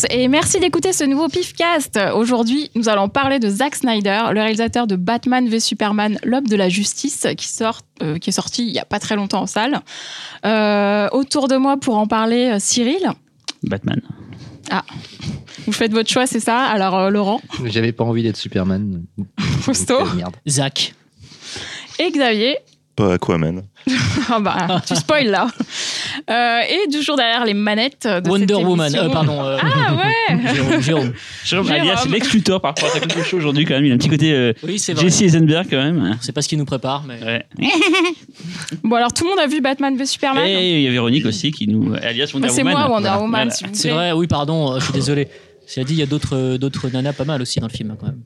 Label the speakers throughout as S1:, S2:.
S1: tous et merci d'écouter ce nouveau Pifcast. Aujourd'hui, nous allons parler de Zack Snyder, le réalisateur de Batman v Superman, l'aube de la justice, qui, sort, euh, qui est sorti il n'y a pas très longtemps en salle. Euh, autour de moi pour en parler, euh, Cyril.
S2: Batman.
S1: Ah, vous faites votre choix, c'est ça? Alors, euh, Laurent?
S3: J'avais pas envie d'être Superman.
S1: Fausto?
S4: Zach.
S1: et Xavier?
S5: Pas Aquaman.
S1: Ah bah, tu spoil là. Euh, et toujours derrière les manettes de
S4: Wonder
S1: cette
S4: Woman. Euh, pardon. euh,
S1: Ah ouais
S4: Jérôme. Jérôme.
S2: Jérôme
S1: Jérôme.
S2: alias Lex Luthor par rapport à de cheveux aujourd'hui quand même. Il a un petit côté euh,
S4: Oui, c'est vrai.
S2: Jesse Eisenberg quand même.
S4: C'est pas ce qui nous prépare, mais.
S2: Ouais.
S1: Bon alors tout le monde a vu Batman v Superman
S2: Et il y a Véronique aussi qui nous alias Wonder
S1: Bah, C'est
S2: Woman.
S1: moi Wonder
S2: Voilà.
S1: Woman,
S2: Voilà.
S1: s'il vous
S4: C'est vrai, oui, pardon, je suis désolé. Cela dit, il y a d'autres d'autres nanas pas mal aussi dans le film, quand même.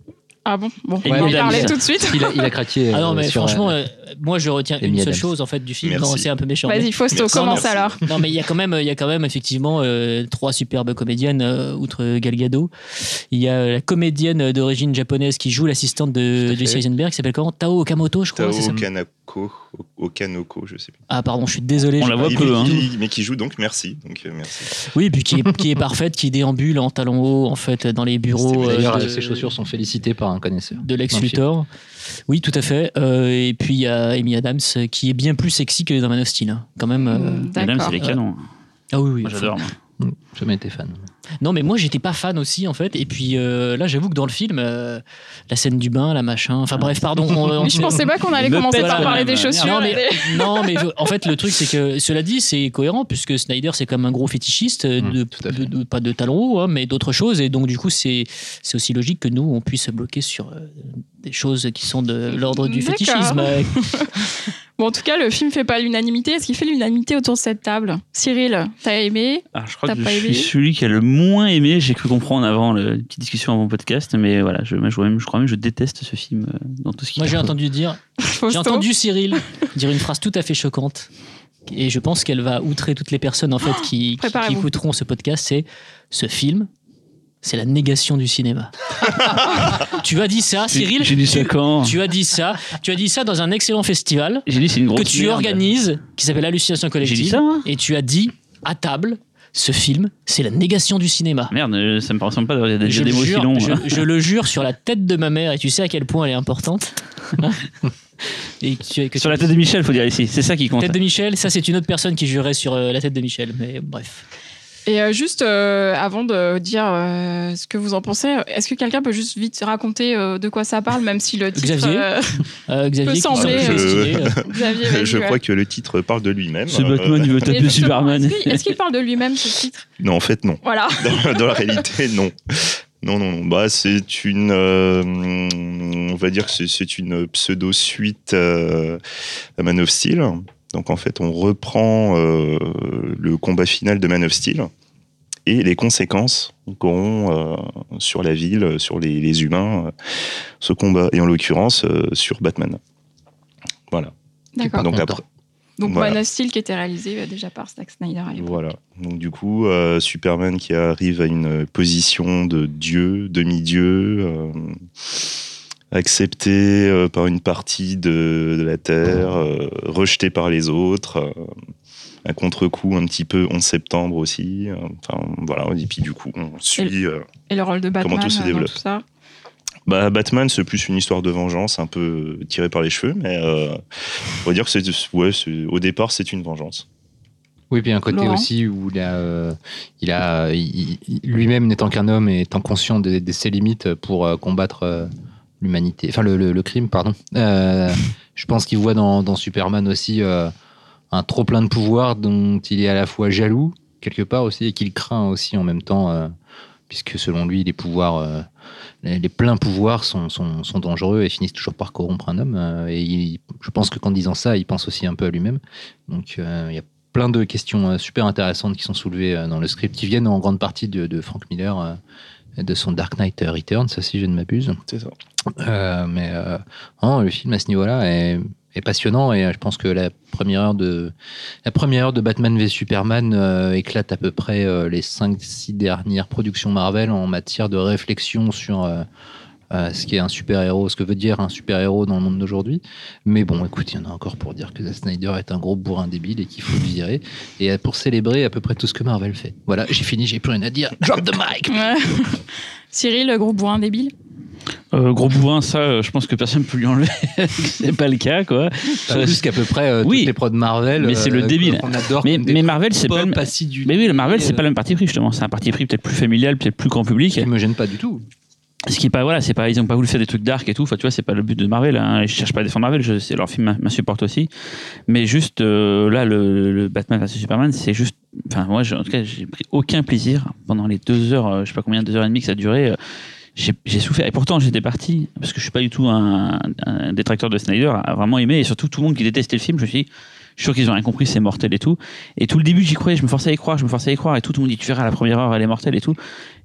S1: Ah bon? Bon, on va en parler tout de suite.
S3: Il a, il a craqué.
S4: Ah non, mais
S3: sur,
S4: franchement,
S3: euh,
S4: euh, moi je retiens une seule chose en fait du film. C'est un peu méchant.
S1: Vas-y, Fausto, commence alors.
S4: Non, mais il y a quand même, il y a quand même effectivement euh, trois superbes comédiennes euh, outre Gal Gadot. Il y a la comédienne d'origine japonaise qui joue l'assistante de Jesse. Eisenberg, qui s'appelle comment? Tao Okamoto, je crois.
S5: Tao Kanako, Okanoko, je sais plus.
S4: Ah pardon, je suis désolé.
S2: On la voit peu, hein.
S5: mais qui joue donc merci. Donc euh, merci.
S4: Oui, puis qui est, qui est parfaite, qui déambule en talons hauts en fait dans les bureaux.
S3: D'ailleurs,
S4: euh, de-
S3: ses chaussures sont félicitées par un connaisseur.
S4: de Lex. Luthor. Oui, tout à fait. Euh, et puis il y a Amy Adams euh, qui est bien plus sexy que dans Man of Steel. hein. Quand même. euh,
S1: Mm,
S2: Madame,
S1: D'accord.
S2: c'est les canons.
S4: Ah oui, oui.
S2: Moi j'adore. moi.
S3: Jamais été fan.
S4: Non, mais moi j'étais pas fan aussi en fait. Et puis euh, là, j'avoue que dans le film, euh, la scène du bain, la machin. Enfin bref, pardon. on-
S1: je pensais pas qu'on allait
S2: Me
S1: commencer par parler
S2: même.
S1: des chaussures.
S4: Non mais,
S1: et des-
S4: non, mais en fait, le truc, c'est que cela dit, c'est cohérent puisque Snyder, c'est comme un gros fétichiste euh,
S3: Mm,
S4: de, pas de talons hauts, hein, mais d'autres choses. Et donc, du coup, c'est c'est aussi logique que nous, on puisse bloquer sur euh, des choses qui sont de l'ordre du fétichisme.
S1: Bon, en tout cas, le film fait pas l'unanimité. Est-ce qu'il fait l'unanimité autour de cette table? Cyril, t'as aimé?
S2: Ah, je crois que
S1: pas
S2: je
S1: aimé?
S2: suis celui qui a le moins aimé. J'ai cru comprendre avant le, une petite discussion avant mon podcast, mais voilà, je, moi, je, même, je crois même que je déteste ce film euh, dans tout ce qui.
S4: Moi, j'ai entendu dire J'ai entendu Cyril dire une phrase tout à fait choquante. Et je pense qu'elle va outrer toutes les personnes en fait qui, qui- qui
S1: préparez-vous.
S4: écouteront ce podcast. C'est ce film, c'est la négation du cinéma. tu as dit ça, Cyril
S2: J'ai dit ça quand?
S4: tu as dit ça. Tu as dit ça dans un excellent festival
S2: J'ai dit c'est une grosse
S4: que tu
S2: merde.
S4: organises, qui s'appelle Hallucination Collective.
S2: J'ai dit ça, moi
S4: Et tu as dit à table, ce film, c'est la négation du cinéma.
S2: Merde, euh, ça me ressemble pas d'avoir des mots longs.
S4: je,
S2: hein.
S4: je le jure sur la tête de ma mère, et tu sais à quel point elle est importante. et que
S2: Sur la tête de Michel, faut dire ici. C'est ça qui compte.
S4: Tête de Michel, ça c'est une autre personne qui jurerait sur euh, la tête de Michel, mais bref.
S1: Et euh, juste euh, avant de dire euh, ce que vous en pensez, est-ce que quelqu'un peut juste vite raconter euh, de quoi ça parle, même si le titre.
S4: Xavier
S1: euh,
S4: Euh,
S1: sembler,
S5: euh,
S4: euh,
S5: je
S1: ouais.
S5: crois que le titre parle de lui-même.
S2: Ce
S5: Euh,
S2: Batman, il veut taper Superman.
S1: Est-ce qu'il parle de lui-même ce titre?
S5: Non, en fait, non.
S1: Voilà.
S5: Dans, dans la réalité, non. Non, non, non. Bah, c'est une. euh, on va dire que c'est- c'est une pseudo-suite euh, à Man of Steel. Donc, en fait, on reprend euh, le combat final de Man of Steel et les conséquences qu'auront euh, sur la ville, sur les, les humains, euh, ce combat. Et en l'occurrence, euh, sur Batman. Voilà.
S1: D'accord.
S5: Donc,
S3: content.
S5: après.
S1: Donc,
S5: voilà.
S1: Man of Steel qui était réalisé euh, déjà par Zack Snyder à l'époque.
S5: Voilà. Donc du coup, euh, Superman qui arrive à une position de dieu, demi-dieu, euh, accepté euh, par une partie de, de la Terre, euh, rejeté par les autres, euh, un contre-coup un petit peu 11 septembre aussi. euh, Enfin voilà, et puis du coup, on suit... euh,
S1: Et le rôle de Batman
S5: Comment tout se
S1: euh, dans
S5: développe.
S1: tout ça?
S5: bah, Batman, c'est plus une histoire de vengeance, un peu tirée par les cheveux, mais euh, on va dire que c'est, ouais, c'est- au départ, c'est une vengeance.
S3: Oui, puis un côté
S1: Laurent?
S3: aussi où il a, euh, il a il- il- lui-même n'étant qu'un homme et étant conscient de, de ses limites pour euh, combattre euh, l'humanité, enfin le, le- le crime, pardon. Euh, je pense qu'il voit dans, dans Superman aussi euh, un trop plein de pouvoir dont il est à la fois jaloux quelque part aussi et qu'il craint aussi en même temps, euh, puisque selon lui les pouvoirs, les, les pleins pouvoirs sont, sont, sont dangereux et finissent toujours par corrompre un homme. et il- je pense que qu'en disant ça, il pense aussi un peu à lui-même. Donc il y a plein de questions super intéressantes qui sont soulevées dans le script, qui viennent en grande partie de, de Frank Miller, de son Dark Knight Returns, ça, si je ne m'abuse.
S5: C'est ça.
S3: Euh, mais euh, non, le film à ce niveau-là est, est passionnant et euh, je pense que la première heure de la première heure de Batman v Superman euh, éclate à peu près les 5-6 dernières productions Marvel en matière de réflexion sur euh, ce qui est un super-héros, ce que veut dire un super-héros dans le monde d'aujourd'hui. Mais bon, écoute, il y en a encore pour dire que Zack Snyder est un gros bourrin débile et qu'il faut le virer. Et pour célébrer à peu près tout ce que Marvel fait. Voilà, j'ai fini, j'ai plus rien à dire. Drop the mic
S1: Ouais. Cyril, le gros bourrin débile?
S2: Euh, gros bourrin, ça, euh, je pense que personne ne peut lui enlever. c'est pas le cas, quoi.
S3: Pas plus qu'à peu près euh,
S2: Oui.
S3: toutes les prods Marvel.
S2: Mais c'est le
S3: euh,
S2: débile.
S3: qu'on adore.
S2: Mais, Marvel, c'est pas le
S3: pop,
S2: même.
S3: acidulés,
S2: Mais oui, le Marvel, c'est
S3: euh,
S2: pas le même parti pris, justement. C'est un parti pris peut-être plus familial, peut-être plus grand public.
S3: qui me gêne pas du tout.
S2: Ce qui est pas, voilà, c'est pas, ils ont pas voulu faire des trucs dark et tout. Enfin, tu vois, c'est pas le but de Marvel. Hein. Je cherche pas à défendre Marvel. Je, leur film m'in- m'insupporte aussi. Mais juste, euh, là, le, Batman vs Superman, c'est juste, enfin, moi, en tout cas, j'ai pris aucun plaisir pendant les deux heures, euh, je sais pas combien, deux heures et demie que ça a duré. euh, J'ai souffert. Et pourtant, j'étais parti, parce que je suis pas du tout un, détracteur de Snyder, à vraiment aimé. Et surtout, tout le monde qui détestait le film, je me suis je suis sûr qu'ils ont rien compris, c'est mortel et tout. Et tout le début, j'y croyais, je me forçais à y croire, je me forçais à y croire. Et tout, tout le monde dit, tu verras, la première heure, elle est mortelle et tout.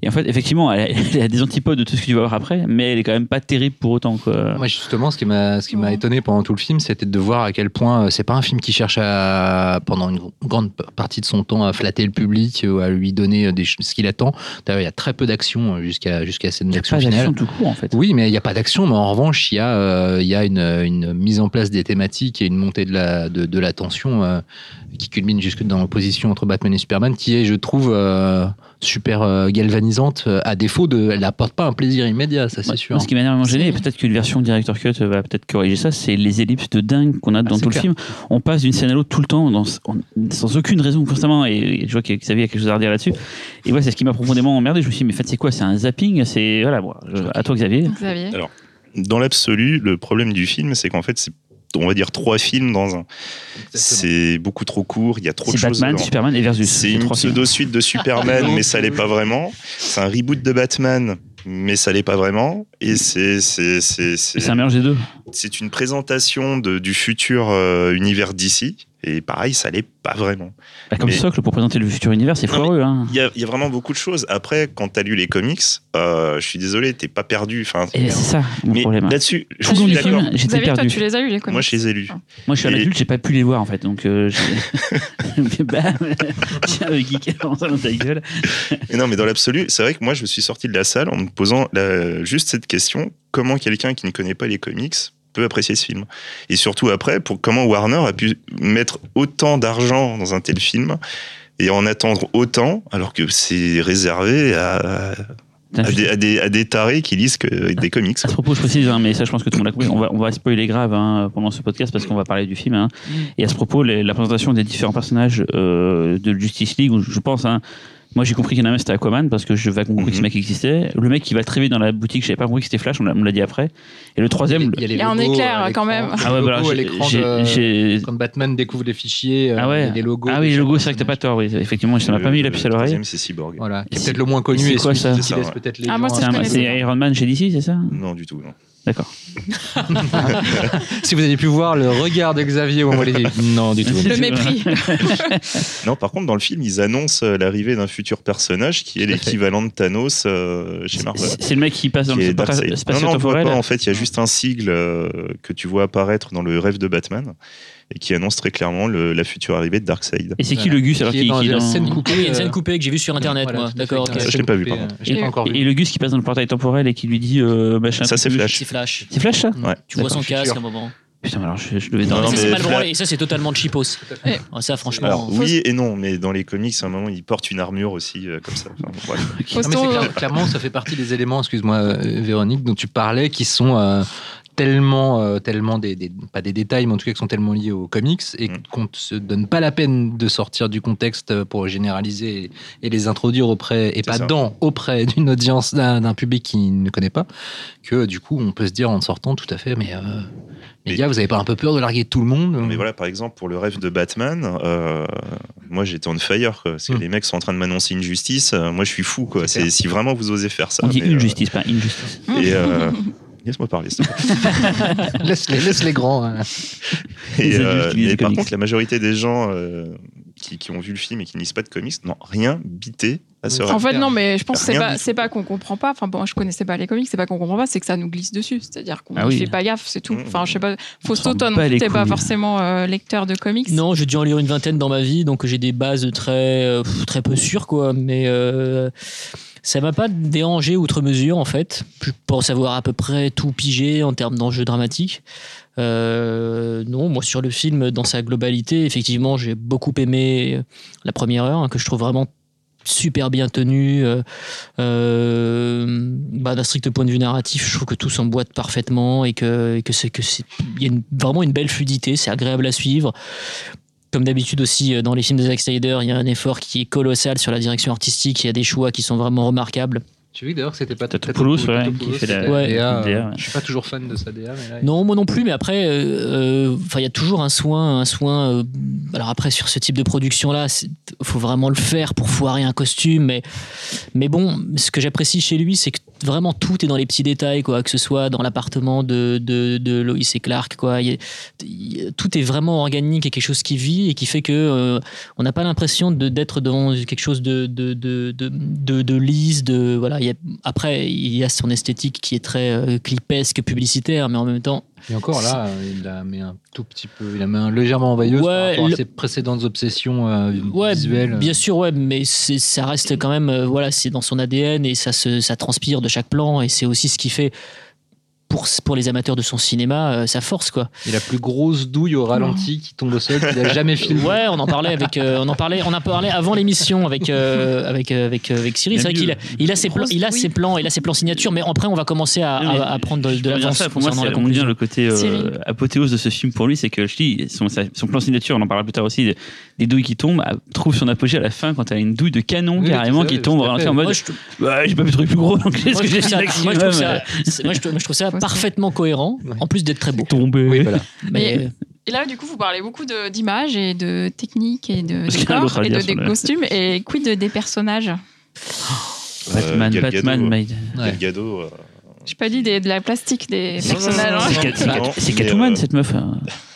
S2: Et en fait, effectivement, elle a, elle a des antipodes de tout ce que tu vas voir après, mais elle est quand même pas terrible pour autant. Quoi.
S3: Moi, justement, ce qui m'a, ce qui m'a
S1: Ouais.
S3: étonné pendant tout le film, c'était de voir à quel point euh, c'est pas un film qui cherche à, pendant une grande partie de son temps, à flatter le public ou à lui donner euh, des, ce qu'il attend. D'ailleurs, il y a très peu d'action euh, jusqu'à, jusqu'à cette
S2: Il y a
S3: action
S2: pas
S3: finale.
S2: d'action tout court, en fait.
S3: Oui, mais il n'y a pas d'action, mais en revanche, il y a, euh, il y a une, une mise en place des thématiques et une montée de la, de, de la tension euh, qui culmine jusque dans l'opposition entre Batman et Superman, qui est, je trouve, euh, super euh, galvanisante, euh, à défaut de. Elle n'apporte pas un plaisir immédiat, ça c'est sûr.
S2: Ce qui m'a énormément gêné, et peut-être qu'une version director cut va peut-être corriger ça, c'est les ellipses de dingue qu'on a dans
S3: c'est
S2: tout
S3: clair.
S2: le film. On passe d'une scène à l'autre tout le temps, dans- on- sans aucune raison, constamment. Et, et je vois que Xavier a quelque chose à redire là-dessus. Et ouais, c'est ce qui m'a profondément emmerdé. Je me suis dit, mais en fait, c'est quoi? C'est un zapping? C'est voilà, bon, je- à toi Xavier.
S1: Xavier
S5: Dans l'absolu, le problème du film, c'est qu'en fait, c'est on va dire trois films dans un. C'est beaucoup trop court, il y a trop de choses.
S2: Batman. Superman et Versus.
S5: C'est une pseudo-suite de Superman, mais ça l'est pas vraiment. C'est un reboot de Batman, mais ça l'est pas vraiment. Et c'est c'est c'est c'est
S2: C'est un mélange des deux.
S5: c'est une présentation de, du futur euh, univers d'ici. Et pareil, ça l'est pas vraiment.
S2: Bah, comme
S5: Mais-
S2: socle pour présenter le futur univers, c'est foireux. Hein.
S5: Il y a, il y a vraiment beaucoup de choses. Après, quand t'as lu les comics, euh, je suis désolé, t'es pas perdu. Enfin,
S2: c'est ça mon
S5: mais
S2: problème.
S5: là-dessus, je
S2: Tout le long
S5: suis
S2: du film,
S5: d'accord.
S2: j'étais
S1: toi,
S2: perdu.
S1: tu les as eu les comics
S5: Moi, je les ai lus.
S2: Moi, je suis un
S5: Et-
S2: adulte, j'ai pas pu les voir en fait, donc euh, Bam Tiens, le geek, comment ça dans ta gueule
S5: Mais non, mais dans l'absolu, c'est vrai que moi, je me suis sorti de la salle en me posant la- juste cette question comment quelqu'un qui ne connaît pas les comics peut apprécier ce film Et surtout après, pour comment Warner a pu mettre autant d'argent dans un tel film et en attendre autant, alors que c'est réservé à, à des, à, des, à des tarés qui lisent que des comics.
S2: À ce propos, je précise, hein, mais ça, je pense que tout le monde l'a compris. On va, on va spoiler grave hein, pendant ce podcast parce qu'on va parler du film. hein. Et à ce propos, les- la présentation des différents personnages euh, de Justice League, où je pense, hein, moi j'ai compris qu'il y en a un, c'était Aquaman parce que je vais compris que ce
S5: Mhm.
S2: mec existait. Le mec qui va très vite dans la boutique, je savais pas compris que c'était Flash, on l'a me l'a dit après. Et le troisième,
S3: les
S1: Il y a un
S3: logos
S1: éclaire,
S3: à
S1: quand même.
S3: Les
S2: ah ouais, voilà,
S3: logos de- Quand Batman découvre les fichiers, euh,
S2: Ah ouais.
S3: et les logos.
S2: Ah oui, le
S3: chaque
S2: logo, c'est vrai que t'as pas tort, oui. Effectivement, ça m'a pas mis la puce à
S5: Le
S2: l'oreille.
S5: troisième, c'est Cyborg.
S3: Voilà, qui est peut-être le moins connu
S2: c'est
S3: et
S2: quoi, ça
S3: qui laisse peut-être les
S1: Ah, moi, ça,
S2: C'est. Iron Man chez DC, c'est ça?
S5: Non, du tout. Non.
S2: D'accord.
S3: Si vous avez pu voir le regard de Xavier au moment où il a dit non du tout.
S1: Le mépris.
S5: non, par contre, dans le film, ils annoncent euh, l'arrivée d'un futur personnage qui est l'équivalent de Thanos euh, chez Marvel.
S2: C'est le mec qui passe dans
S5: qui
S2: le
S5: Darkseid. Non,
S2: spatial
S5: non, on le voit pas. En fait, il y a juste un sigle euh, que tu vois apparaître dans le rêve de Batman et qui annonce très clairement le- la future arrivée de Darkseid.
S2: Et c'est qui le Gus alors
S3: qui est
S2: qui,
S3: dans
S2: qui est
S3: la
S2: dans-
S3: scène coupée.
S4: Oui, il y a une scène
S3: euh,
S4: coupée que j'ai vue sur internet,
S3: voilà,
S4: moi. D'accord,
S3: il y a
S4: ok.
S3: une
S5: Ça, je
S3: scène
S5: l'ai pas vu, pardon.
S3: Je
S1: Et-
S3: pas encore vu.
S2: Et le Gus qui passe dans le portail temporel et qui lui dit euh, machin.
S5: Ça, c'est. Flash.
S4: C'est Flash.
S2: C'est Flash ça
S5: Ouais.
S4: Tu vois son casque à un moment.
S2: Putain, alors je, je devais
S5: Non,
S2: dans
S5: non,
S4: Ça,
S5: mais.
S4: Et ça, c'est totalement cheapos.
S1: fait.
S4: Ah, Ça, franchement.
S5: Alors oui et non, mais dans les comics, à un moment, il porte une armure aussi, euh, comme ça. Enfin, bref.
S3: Non, mais c'est
S1: Fauston,
S3: clair- clairement, ça fait partie des éléments, excuse-moi Véronique, dont tu parlais, qui sont euh, tellement, euh, tellement des, des- pas des détails, mais en tout cas qui sont tellement liés aux comics et
S5: Mm.
S3: qu'on ne se donne pas la peine de sortir du contexte pour généraliser et, et les introduire auprès, et pas
S5: ça.
S3: dans, auprès d'une audience, d'un public qui ne connaît pas, que du coup, on peut se dire en sortant tout à fait, mais euh, les gars, vous avez pas un peu peur de larguer tout le monde
S5: Mais voilà, par exemple, pour le rêve de Batman, euh, moi j'étais on fire, quoi, parce que
S3: Mm.
S5: les mecs sont en train de m'annoncer une justice. euh, moi je suis fou, quoi.
S3: C'est
S5: C'est
S3: clair.
S5: si vraiment vous osez faire ça.
S2: On dit
S5: mais,
S2: une
S5: euh,
S2: justice, pas une justice.
S5: Et euh, laisse-moi parler.
S3: laisse, les, laisse les grands. hein.
S5: Et,
S2: Les
S5: euh, par
S2: comics.
S5: contre, la majorité des gens euh, qui, qui ont vu le film et qui ne lisent pas de comics n'ont rien bité à ce.
S1: En fait, non, mais je pense que c'est pas, pas qu'on comprend pas. Enfin, bon, je connaissais pas les comics, c'est pas qu'on comprend pas, c'est que ça nous glisse dessus. C'est-à-dire qu'on
S2: Ah
S1: ne
S2: oui.
S1: fait pas gaffe, c'est tout.
S5: Mmh.
S1: Enfin, je sais pas. Fausto,
S2: s'en
S1: toi, non
S2: bat
S1: plus,
S2: les
S1: t'es pas forcément euh, lecteur de comics.
S4: Non, j'ai dû en lire une vingtaine dans ma vie, donc j'ai des bases très, très peu sûres, quoi. Mais euh, Ça m'a pas dérangé outre mesure en fait. Je pense avoir à peu près tout pigé en termes d'enjeux dramatiques. Euh, non, moi sur le film dans sa globalité, effectivement, j'ai beaucoup aimé la première heure hein, que je trouve vraiment super bien tenue. Euh, euh, bah, d'un strict point de vue narratif, je trouve que tout s'emboîte parfaitement et que, que c'est il y a vraiment une belle fluidité, c'est agréable à suivre. Comme d'habitude aussi euh, dans les films de Zack Snyder, il y a un effort qui est colossal sur la direction artistique. Il y a des choix qui sont vraiment remarquables.
S3: Tu vu d'ailleurs que c'était pas
S2: Tatopoulos,
S3: Tatopoulos,
S2: ouais,
S3: Tatopoulos,
S2: qui fait la-
S3: c'était
S4: Ouais.
S3: DA,
S2: DA, ouais.
S3: Je suis pas toujours fan de sa DA, mais là,
S4: Non, moi non plus, mais après, euh, euh, enfin, il y a toujours un soin, un soin. euh, alors après, sur ce type de production-là, il faut vraiment le faire pour foirer un costume, mais, mais bon, ce que j'apprécie chez lui, c'est que vraiment tout est dans les petits détails, quoi, que ce soit dans l'appartement de, de, de Lois et Clark, quoi. Il y a- il y a- tout est vraiment organique et quelque chose qui vit et qui fait que euh, on n'a pas l'impression de- d'être devant quelque chose de, de, de, de, de, de lisse, de voilà. Il y a- après, il y a son esthétique qui est très euh, clipesque, publicitaire, mais en même temps,
S3: Et encore là, il la met un tout petit peu, il la met un légèrement envailleuse par
S4: Ouais,
S3: rapport à ses précédentes obsessions euh,
S4: Ouais,
S3: visuelles.
S4: bien sûr, ouais, mais ça reste quand même, euh, voilà, c'est dans son ADN et ça, se, ça transpire de chaque plan et c'est aussi ce qui fait pour, pour les amateurs de son cinéma euh, sa force, quoi.
S3: Et la plus grosse douille au ralenti qui tombe au sol qu'il a jamais filmé.
S4: Ouais, on en parlait avec, euh, on en parlait, on en parlait avant l'émission avec euh, avec euh, avec avec Cyril. C'est vrai qu'il a, il a ses plans, il a ses plans, il a ses plans signatures, mais après on va commencer à, à, à prendre de, de l'avance
S2: ça, pour moi,
S4: concernant
S2: c'est bien
S4: conclusion.
S2: le côté euh, apothéose de ce film pour lui, c'est que je dis, son, son plan signature, on en parlera plus tard aussi, des- des douilles qui tombent, ah, trouve son apogée à la fin quand t'as une douille de canon
S3: Oui,
S2: carrément qui tombe en mode
S4: Moi, je,
S2: ouais, j'ai pas pu trouver plus gros donc qu'est-ce
S4: je
S2: que j'ai
S4: trouve ça, moi, je trouve ça, moi, je trouve- moi, je trouve ça parfaitement cohérent,
S3: Ouais.
S4: en plus d'être très beau.
S2: tomber
S3: Oui, voilà.
S4: Mais,
S1: Mais- Et là, du coup, vous parlez beaucoup d'images et de techniques et de décors et de des costumes. Et quid de- des personnages?
S2: Batman,
S5: Euh,
S2: Batman,
S5: Gadot,
S2: made.
S3: Ouais.
S5: Gal Gadot, euh,
S1: J'ai pas dit des- de la plastique des personnages. hein.
S2: C'est Catwoman
S5: euh,
S2: cette meuf.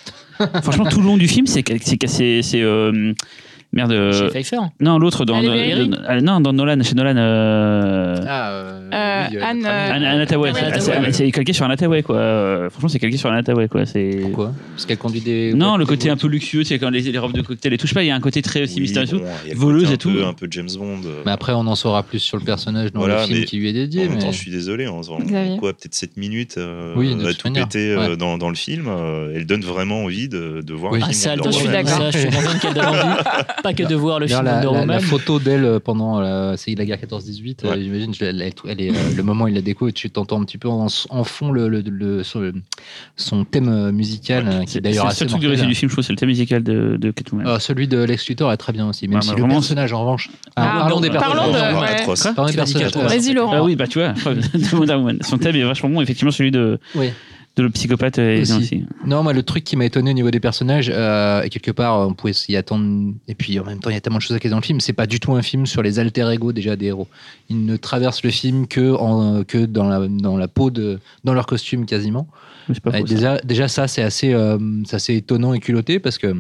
S2: Franchement, tout le long du film, c'est c'est c'est c'est euh, merde. euh,
S4: chez Pfeiffer.
S2: non, l'autre dans euh, ah, non dans Nolan chez Nolan. euh,
S3: Ah, euh,
S1: Euh,
S3: oui, euh,
S1: Anne,
S2: Hathaway.
S1: Ah
S2: c'est- calqué sur Anna Hathaway quoi. Franchement, c'est calqué sur Anna Hathaway quoi. C'est
S3: Pourquoi? Parce qu'elle conduit des.
S2: non, le côté un peu luxueux, c'est quand les, les robes de cocktail et tout. Je sais pas, il y a un côté très aussi
S5: oui,
S2: mystérieux.
S5: bon, a
S2: voleuse et
S5: peu-
S2: tout.
S5: Un peu James Bond.
S3: Mais après, on en saura plus sur le personnage dans
S5: Voilà,
S3: le film qui lui est dédié.
S5: En même
S3: mais-
S5: temps, je suis désolé, on se quoi, peut-être 7 minutes
S3: Oui,
S5: à
S3: toute
S5: tout
S3: ouais.
S5: dans, dans le film. elle donne vraiment envie de, de voir
S4: Ah,
S5: film.
S4: ça,
S1: je suis d'accord.
S4: Je suis qu'elle donne envie. Pas que de voir le film
S3: la,
S4: Wonder
S3: la- la
S4: Woman.
S3: photo d'elle euh, pendant la, c'est la guerre 14-18, euh,
S5: Ouais.
S3: j'imagine, elle, elle- elle est, euh, le moment où il la déco et tu t'entends un petit peu en, en fond le, le- le- son, son thème euh, musical, euh, qui
S2: C'est
S3: est d'ailleurs
S2: c'est le seul truc de
S3: mortel.
S2: réussite du film, je trouve, c'est le thème musical de, de Catwoman.
S3: Ah, celui de Lex Luthor est très bien aussi, même
S2: Ouais,
S3: si le
S2: vraiment,
S3: personnage en revanche.
S1: Ah,
S3: parlons des
S1: parlons
S3: personnages.
S1: de- ouais.
S3: Parlons des personnages.
S4: Catwoman.
S1: Vas-y, Laurent.
S2: Ah oui, bah tu vois, preuve de Wonder Woman. Son thème est vachement bon, effectivement, celui de,
S3: Oui.
S2: De le psychopathe
S3: Aussi.
S2: aussi.
S3: Non, moi, le truc qui m'a étonné au niveau des personnages, euh, et quelque part, on pouvait s'y attendre. Et puis, en même temps, il y a tellement de choses à caser dans le film. C'est pas du tout un film sur les alter ego déjà des héros. Ils ne traversent le film que, en, que dans, la, dans la peau de, dans leur costume quasiment.
S2: Pas ça.
S3: déjà, déjà, ça, c'est assez, euh, c'est assez étonnant et culotté parce que.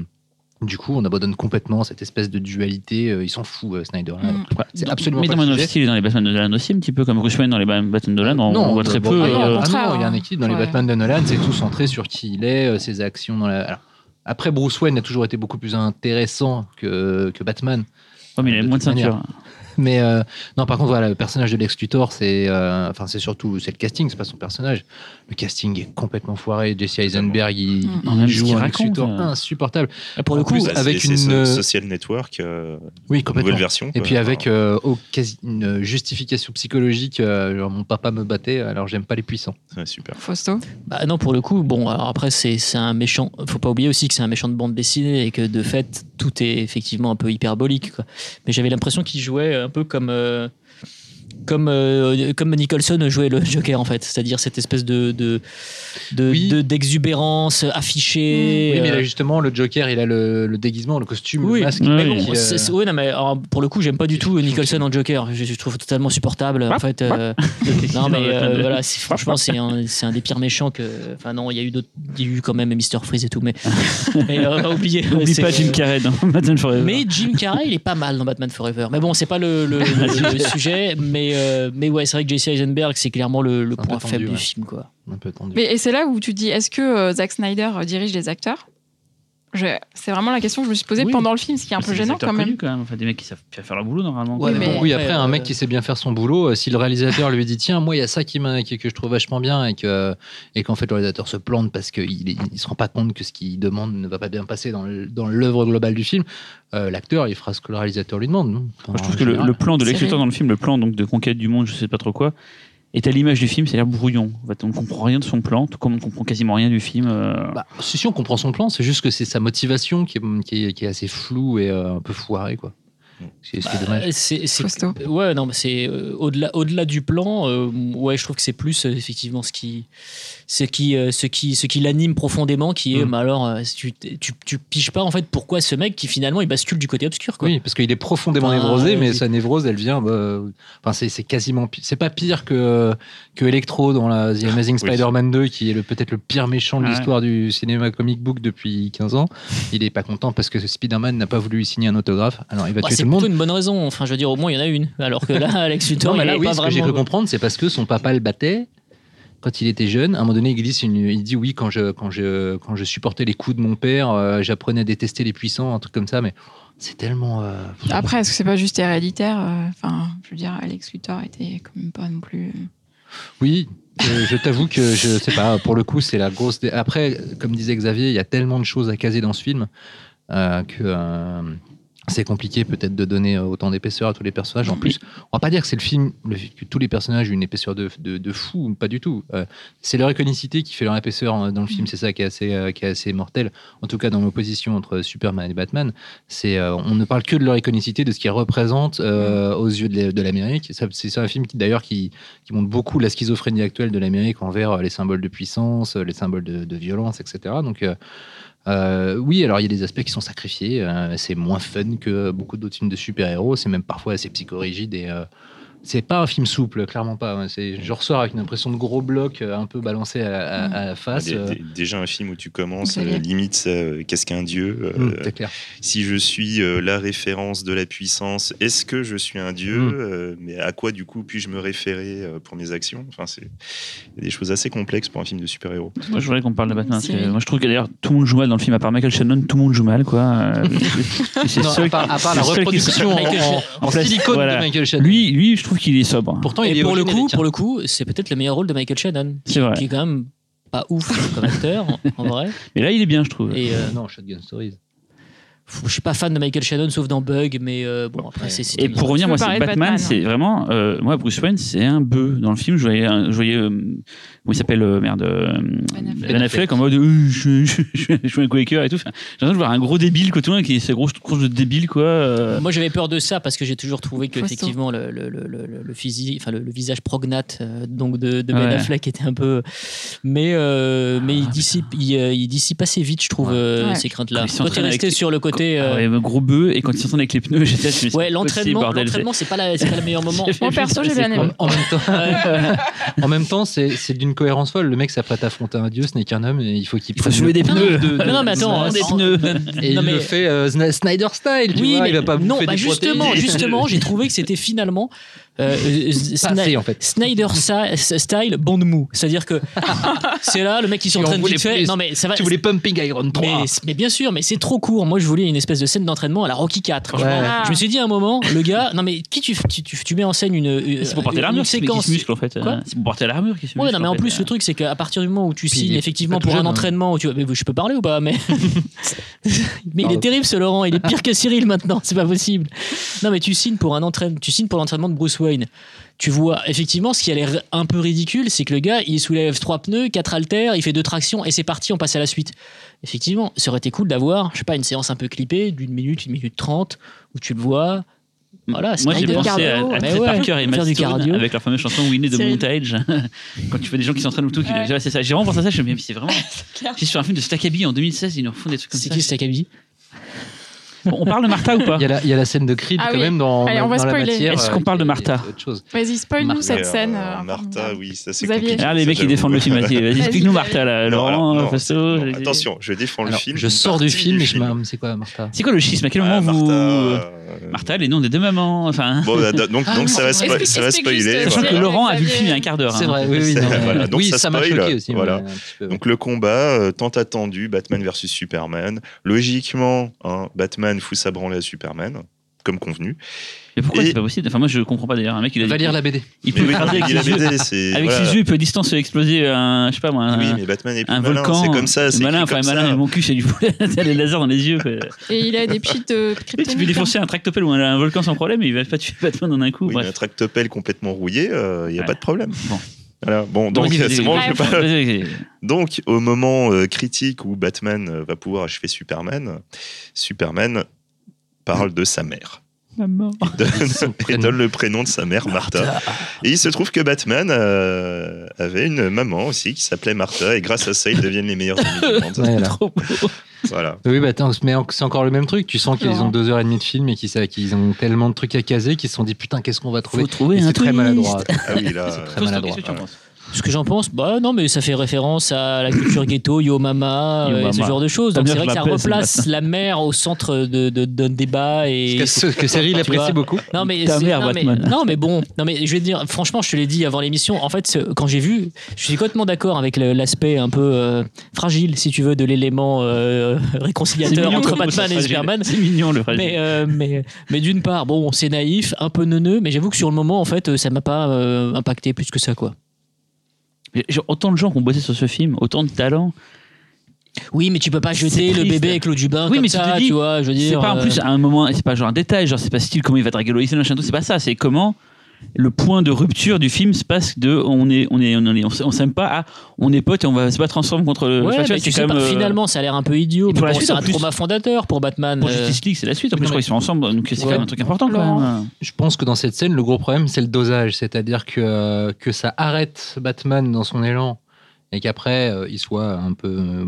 S3: Du coup, on abandonne complètement cette espèce de dualité. euh, Ils s'en fout, euh, Snyder.
S1: Mm.
S3: C'est absolument
S2: Mais
S3: pas
S2: dans
S3: le
S2: Man of
S3: sujet.
S2: Steel et dans les Batman de Nolan aussi, un petit peu comme Bruce Wayne dans les Batman de Nolan, on, on voit très
S3: bon,
S2: peu.
S3: ah
S1: non,
S3: non,
S2: euh,
S1: contraire,
S3: ah non, il y a un
S1: hein.
S3: équilibre dans les. Batman de Nolan, c'est tout centré sur qui il est, euh, ses actions. Dans la... Alors, après, Bruce Wayne a toujours été beaucoup plus intéressant que, que Batman.
S2: ouais, mais il a
S3: de
S2: moins de ceinture.
S3: Mais euh, non, par contre, voilà, le personnage de Lex Luthor, c'est euh, enfin, c'est surtout c'est le casting, c'est pas son personnage. Le casting est complètement foiré. Jesse Eisenberg, il, joue un Lex
S2: raconte,
S3: Luthor
S2: euh.
S3: insupportable.
S4: Pour le
S3: En
S4: coup,
S3: plus, avec une-
S5: Social Network, euh,
S3: Oui, complètement.
S5: nouvelle version.
S3: Et
S5: quoi.
S3: puis avec euh, au- quasi une justification psychologique, euh, genre mon papa me battait, alors j'aime pas les puissants.
S5: Ouais, super.
S1: Fausto.
S4: Bah non, pour le coup, bon, alors après, c'est c'est un méchant. Faut pas oublier aussi que c'est un méchant de bande dessinée et que de fait, tout est effectivement un peu hyperbolique. Mais j'avais l'impression qu'il jouait un peu comme. Comme, euh, comme Nicholson jouait le Joker en fait, c'est-à-dire cette espèce de de de-
S3: Oui.
S4: de- d'exubérance affichée.
S3: Oui, mais
S4: euh,
S3: là justement, le Joker, il a le, le déguisement, le costume,
S4: oui,
S3: le masque.
S4: Mais
S2: oui.
S4: bon,
S3: qui, euh,
S4: c'est- c'est- oui, non, mais alors, pour le coup, j'aime pas du tout Nicholson en Joker. Je, je trouve totalement supportable. En fait, euh, non, mais euh, voilà, c'est- franchement, c'est un, c'est un des pires méchants que. Enfin, non, il y a eu d'autres. Il y a eu quand même Mister Freeze et tout, mais. mais euh, on va oublier.
S2: N'oublie pas Jim Carrey dans Batman Forever.
S4: Mais Jim Carrey, il est pas mal dans Batman Forever. Mais bon, c'est pas le, le- le- le sujet. Mais, euh, mais ouais, c'est vrai que Jesse Eisenberg, c'est clairement le, point
S3: tendu,
S4: faible
S3: ouais.
S4: du film, quoi.
S3: un peu tendu.
S1: Mais, et c'est là où tu dis est-ce que euh, Zack Snyder euh, dirige les acteurs? C'est vraiment la question que je me suis posée
S2: Oui.
S1: pendant le film, ce qui est un peu gênant quand même.
S2: quand même. Enfin, des mecs qui savent bien faire leur boulot normalement.
S4: Ouais,
S1: Oui,
S3: après, un
S4: euh,
S3: mec qui sait bien faire son boulot, euh, si le réalisateur lui dit tiens, moi, il y a ça qui que je trouve vachement bien et que et qu'en fait le réalisateur se plante parce qu'il il se rend pas compte que ce qu'il demande ne va pas bien passer dans l'œuvre globale du film, euh, l'acteur il fera ce que le réalisateur lui demande.
S2: Moi, je trouve que le, plan de
S1: vrai.
S2: dans le film, le plan donc de conquête du monde, je sais pas trop quoi, est à l'image du film, c'est-à-dire brouillon. En fait, on ne comprend rien de son plan, tout comme on comprend quasiment rien du film. euh.
S3: Bah, si, si, on comprend son plan, c'est juste que c'est sa motivation qui est, qui est, qui est assez floue et euh, un peu foirée, quoi. C'est ce qui est
S4: Bah,
S3: dommage.
S4: c'est,
S1: Costaud.
S4: ouais, non, mais c'est euh, au-delà, au-delà du plan. euh, ouais, je trouve que c'est plus euh, effectivement ce qui, ce qui, euh, ce qui, ce qui l'anime profondément, qui est,
S3: Mm.
S4: mais alors, euh, tu, tu, tu piges pas en fait pourquoi ce mec qui finalement il bascule du côté obscur, quoi.
S3: Oui, parce qu'il est profondément névrosé, mais
S4: ouais.
S3: sa névrose, elle vient. bah, Enfin, c'est c'est quasiment. C'est pas pire que que Electro dans la The Amazing
S5: Oui.
S3: Spider-Man 2, qui est le peut-être le pire méchant de
S2: Ouais.
S3: l'histoire du cinéma comic book depuis 15 ans. Il est pas content parce que Spider-Man n'a pas voulu lui signer un autographe. Alors il va
S4: Bah,
S3: tuer
S4: c'est
S3: tout le monde.
S4: une bonne raison. Enfin, je veux dire, au moins il y en a une. Alors que là, Alex Luthor,
S3: Non, mais
S4: il
S3: là,
S4: est
S3: oui,
S4: pas
S3: ce que j'ai cru comprendre, c'est parce que son papa le battait quand il était jeune. À un moment donné, il glisse une, il dit oui quand je quand je quand je supportais les coups de mon père, euh, j'apprenais à détester les puissants, un truc comme ça. Mais c'est tellement. euh,
S1: Après, est-ce que c'est pas juste héréditaire euh, Enfin, je veux dire, Alex Luthor était quand même pas non plus.
S3: Oui, euh, je t'avoue que je sais pas. Pour le coup, c'est la grosse. dé- Après, comme disait Xavier, il y a tellement de choses à caser dans ce film euh, que c'est compliqué peut-être de donner autant d'épaisseur à tous les personnages. En plus, on va pas dire que c'est le film le- que tous les personnages ont une épaisseur de, de, de fou, pas du tout. Euh, c'est leur iconicité qui fait leur épaisseur euh, dans le film. C'est ça qui est assez euh, qui est assez mortel. En tout cas, dans l'opposition entre Superman et Batman, c'est euh, on ne parle que de leur iconicité, de ce qu'ils représentent euh, aux yeux de la- de l'Amérique. C'est un film qui d'ailleurs qui qui montre beaucoup la schizophrénie actuelle de l'Amérique envers euh, les symboles de puissance, euh, les symboles de, de violence, etc. Donc, euh, euh, oui, alors il y a des aspects qui sont sacrifiés. euh, c'est moins fun que beaucoup d'autres films de super-héros. C'est même parfois assez psychorigide et. C'est pas un film souple, clairement pas. ouais. C'est- Je ressors avec une impression de gros bloc euh, un peu balancé à, la- à- à la face.
S5: Dé-
S3: euh,
S5: dé- Déjà un film où tu commences,
S1: allez-
S5: euh, limite, ça, euh, qu'est-ce qu'un dieu euh,
S3: c'est clair.
S5: Si je suis euh, la référence de la puissance, est-ce que je suis un dieu
S3: Mm.
S5: Mais à quoi du coup puis-je me référer pour mes actions? Enfin, c'est il y a des choses assez complexes pour un film de super-héros.
S2: Moi, je voudrais qu'on parle de Batman.
S1: C'est-
S2: moi, je trouve que d'ailleurs, tout le monde joue mal dans le film, à part Michael Shannon, tout le monde joue mal, quoi. C'est-
S3: à part, à part la reproduction en, en- silicone
S2: voilà.
S3: de Michael Shannon.
S2: Lui, lui, je trouve qu'il est sobre.
S3: pourtant, il
S4: Et
S3: est
S4: pour le coup, pour le coup, c'est peut-être le meilleur rôle de Michael Shannon,
S2: C'est vrai.
S4: qui est quand même pas ouf comme acteur en vrai.
S2: Mais là, il est bien, je trouve.
S4: Et euh,
S3: Non, Shotgun Stories.
S4: Je suis pas fan de Michael Shannon sauf dans Bug, mais euh, bon après c'est.
S2: Et pour revenir,
S1: Tu
S2: moi, c'est Batman,
S1: Batman,
S2: c'est vraiment. euh, moi, Bruce Wayne, c'est un bœuf. Dans le film, je voyais, un- je voyais euh, comment il s'appelle, euh, merde, euh,
S1: Affleck.
S2: Ben Affleck, en mode, euh, je, je, je, je suis un Quaker et tout. J'ai l'impression de voir un gros débile, quoi, tout le monde qui est cette grosse course de débile, quoi. euh.
S4: Moi j'avais peur de ça parce que j'ai toujours trouvé que effectivement le, le, le, le, le physique, enfin le, le visage prognate euh, donc de, de Ben
S2: Ouais.
S4: Affleck était un peu, mais euh, mais il dissipe, il, il dissipe assez vite je trouve
S3: Ouais.
S4: euh,
S1: Ouais.
S4: ces craintes là.
S2: Quand
S4: t'es resté sur le côté.
S2: Ah
S4: euh,
S2: ouais, gros bœuf, et quand il s'entraîne avec les pneus, j'étais là,
S4: Ouais, l'entraînement, c'est pas, la- c'est pas le meilleur moment.
S1: Moi, perso, j'ai bien aimé.
S3: En, en même temps, en même temps, c'est c'est d'une cohérence folle. Le mec s'apprête à affronter un dieu, ce n'est qu'un homme, et il faut qu'il
S2: Il faut
S3: prenne le
S2: des pneus.
S4: Non, mais attends,
S2: des pneus.
S3: Et il
S4: mais-
S3: le fait euh, Snyder style, tu
S4: Oui,
S3: vois,
S4: mais
S3: il va pas
S4: non, bah justement, justement, j'ai trouvé que c'était finalement euh, euh,
S3: en fait.
S4: Snyder style bande mou. C'est-à-dire que c'est là le mec qui s'entraîne vite fait.
S3: plus.
S4: Non mais ça va.
S3: Tu voulais Pumping Iron 3.
S4: Mais, mais bien sûr, mais c'est trop court. Moi, je voulais une espèce de scène d'entraînement à la Rocky 4.
S3: Ouais.
S1: Ah.
S4: Je me suis dit à un moment, le gars, non mais qui tu, tu, tu, tu mets en scène une, une,
S2: C'est pour porter l'armure qui, qui
S4: séquence
S2: se muscle, en fait. Euh, C'est pour porter l'armure qui se
S4: Ouais,
S2: muscle.
S4: non, mais en plus, le truc, c'est qu'à partir du moment où tu
S3: Puis
S4: signes effectivement pour un
S3: jeune, hein.
S4: entraînement, où tu... mais je peux parler ou pas Mais, mais il est terrible ce Laurent, il est pire que Cyril maintenant, c'est pas possible. Non, mais tu signes pour un entraînement, tu signes pour l'entraînement de Bruce Wayne. Tu vois, effectivement, ce qui a l'air un peu ridicule, c'est que le gars, il soulève trois pneus, quatre haltères, il fait deux tractions et c'est parti, on passe à la suite. Effectivement, ça aurait été cool d'avoir, je sais pas, une séance un peu clippée d'une minute, une minute trente, où tu le vois. Voilà,
S2: Moi, j'ai pensé à,
S1: Cardio.
S2: à
S4: Mais
S2: Trey
S4: ouais,
S2: Parker et
S4: faire
S2: Matt
S4: du
S2: Stone
S4: cardio.
S2: avec leur fameuse chanson a
S1: Cyril.
S2: Montage. Quand tu fais des gens qui s'entraînent ou tout,
S1: Ouais.
S2: c'est ça. J'ai vraiment pensé à ça. Je me dis, mais c'est vraiment. Si sur un film de Staccabi en 2016, ils nous refont des trucs comme
S4: C'est
S2: ça.
S4: qui Stakabi
S2: Bon, on parle de Martha ou pas
S3: Il y, a la, il y a la scène de Creed
S1: Ah
S3: quand
S1: oui.
S3: même dans,
S1: Allez, on va
S3: dans la
S1: spoiler.
S3: matière.
S2: Est-ce
S3: euh,
S2: qu'on parle de Martha.
S1: Vas-y, spoil-nous cette scène.
S5: euh,
S1: euh,
S5: Martha, oui, ça c'est compliqué.
S2: Ah, les mecs qui défendent le film. Vas-y, vas-y, explique-nous Martha, là. Laurent, Fasto,
S5: attention, je défends le film.
S3: je sors du film et je me. C'est quoi, Martha
S2: C'est quoi le schisme? À quel
S5: Ah,
S2: moment vous.
S5: Martha,
S2: euh,
S5: euh,
S2: les noms des deux mamans. Enfin.
S5: Bon, bah, donc,
S3: Ah,
S5: donc ça va,
S1: Explique-
S5: spo- ça va spoiler.
S2: Sachant
S5: voilà.
S2: que Laurent a vu le film il y a un quart d'heure.
S3: C'est
S2: hein.
S3: vrai, oui, oui. non, mais-
S5: Voilà, donc
S3: oui,
S5: ça
S3: ça m'a
S5: spoil,
S3: choqué aussi.
S5: voilà. Donc le combat euh, tant attendu, Batman versus Superman. Logiquement, hein, Batman fout sa branlée à Superman, comme convenu.
S2: Mais pourquoi
S5: Et-
S2: c'est pas possible? Enfin, moi, je comprends pas d'ailleurs. Un mec, il a
S3: Va
S2: dit-
S3: lire la BD.
S2: Il peut écraser avec ses yeux.
S5: BD, c'est
S2: Avec
S5: voilà.
S2: ses yeux, il peut à distance exploser un. Je sais pas moi. Un,
S5: Oui, mais Batman est plus
S2: un
S5: malin,
S2: volcan.
S5: c'est comme ça, c'est
S2: malin, enfin, malin, mon cul, c'est du poulet. T'as les lasers dans les yeux. quoi.
S1: Et il a des petites euh,
S2: tu peux défoncer un tractopelle ou un, un volcan sans problème, mais il va pas tuer Batman en un coup.
S5: Oui, mais un tractopelle complètement rouillé, il n'y a
S2: Ouais.
S5: pas de problème.
S2: Bon.
S5: Voilà. Bon, donc, c'est bon, je pas- donc, au moment euh, critique où Batman euh, va pouvoir achever Superman, Superman parle de sa mère. Donne,
S3: Son
S5: et donne le prénom de sa mère, Martha. Et il se trouve que Batman euh, avait une maman aussi qui s'appelait Martha, et grâce à ça, ils deviennent les meilleurs amis du monde.
S3: Voilà.
S2: Trop beau.
S5: Voilà.
S3: Oui, bah attends, mais en- c'est encore le même truc. Tu sens qu'ils ont deux heures et demie de film et qu'ils ont tellement de trucs à caser qu'ils se sont dit putain, qu'est-ce qu'on va trouver?
S2: Faut trouver
S3: C'est très maladroit.
S5: Ah oui, là.
S3: C'est très maladroit.
S4: Ce que j'en pense, bah non, mais ça fait référence à la culture ghetto, Yo Mama,
S2: Yo
S4: euh, ce genre de choses. Donc c'est vrai que ça replace la mère au centre de- de- d'un débat et.
S3: Que, ce- que Cyril apprécie beaucoup.
S4: Non mais,
S2: Ta mère,
S4: non, mais,
S2: Batman.
S4: non mais bon, non mais je vais te dire, franchement, je te l'ai dit avant l'émission. En fait, quand j'ai vu, je suis complètement d'accord avec l'aspect un peu euh, fragile, si tu veux, de l'élément euh, réconciliateur
S2: mignon
S4: entre Batman et. Superman.
S2: C'est mignon le fragile.
S4: Mais, euh, mais, mais d'une part, bon, c'est naïf, un peu neuneux, mais j'avoue que sur le moment, en fait, ça m'a pas euh, impacté plus que ça, quoi.
S2: Autant de gens qui ont bossé sur ce film, autant de talents.
S4: Oui, mais tu peux pas jeter le bébé avec l'eau du bain
S2: Oui,
S4: comme
S2: mais tu
S4: ça,
S2: dis,
S4: tu vois, je veux
S2: C'est
S4: dire.
S2: pas en
S4: euh,
S2: plus à un moment, c'est pas genre un détail, genre c'est pas style comment il va draguer Loïs machin tout, c'est pas ça, c'est comment le point de rupture du film se passe de on est on est on est on s'aime pas à on est potes et on va se battre ensemble contre le
S4: Ouais,
S2: tu
S4: mais sais pas,
S2: euh,
S4: finalement, ça a l'air un peu idiot. mais
S2: pour suite,
S4: c'est un
S2: plus-
S4: trauma fondateur pour Batman.
S2: pour
S4: euh,
S2: Justice League c'est la suite en plus
S3: Non,
S2: je crois
S3: mais-
S2: qu'ils sont ensemble donc c'est quand même un truc important quand même
S3: Je pense que dans cette scène, le gros problème, c'est le dosage. C'est-à-dire que, euh, que ça arrête Batman dans son élan et qu'après, euh, il soit un peu.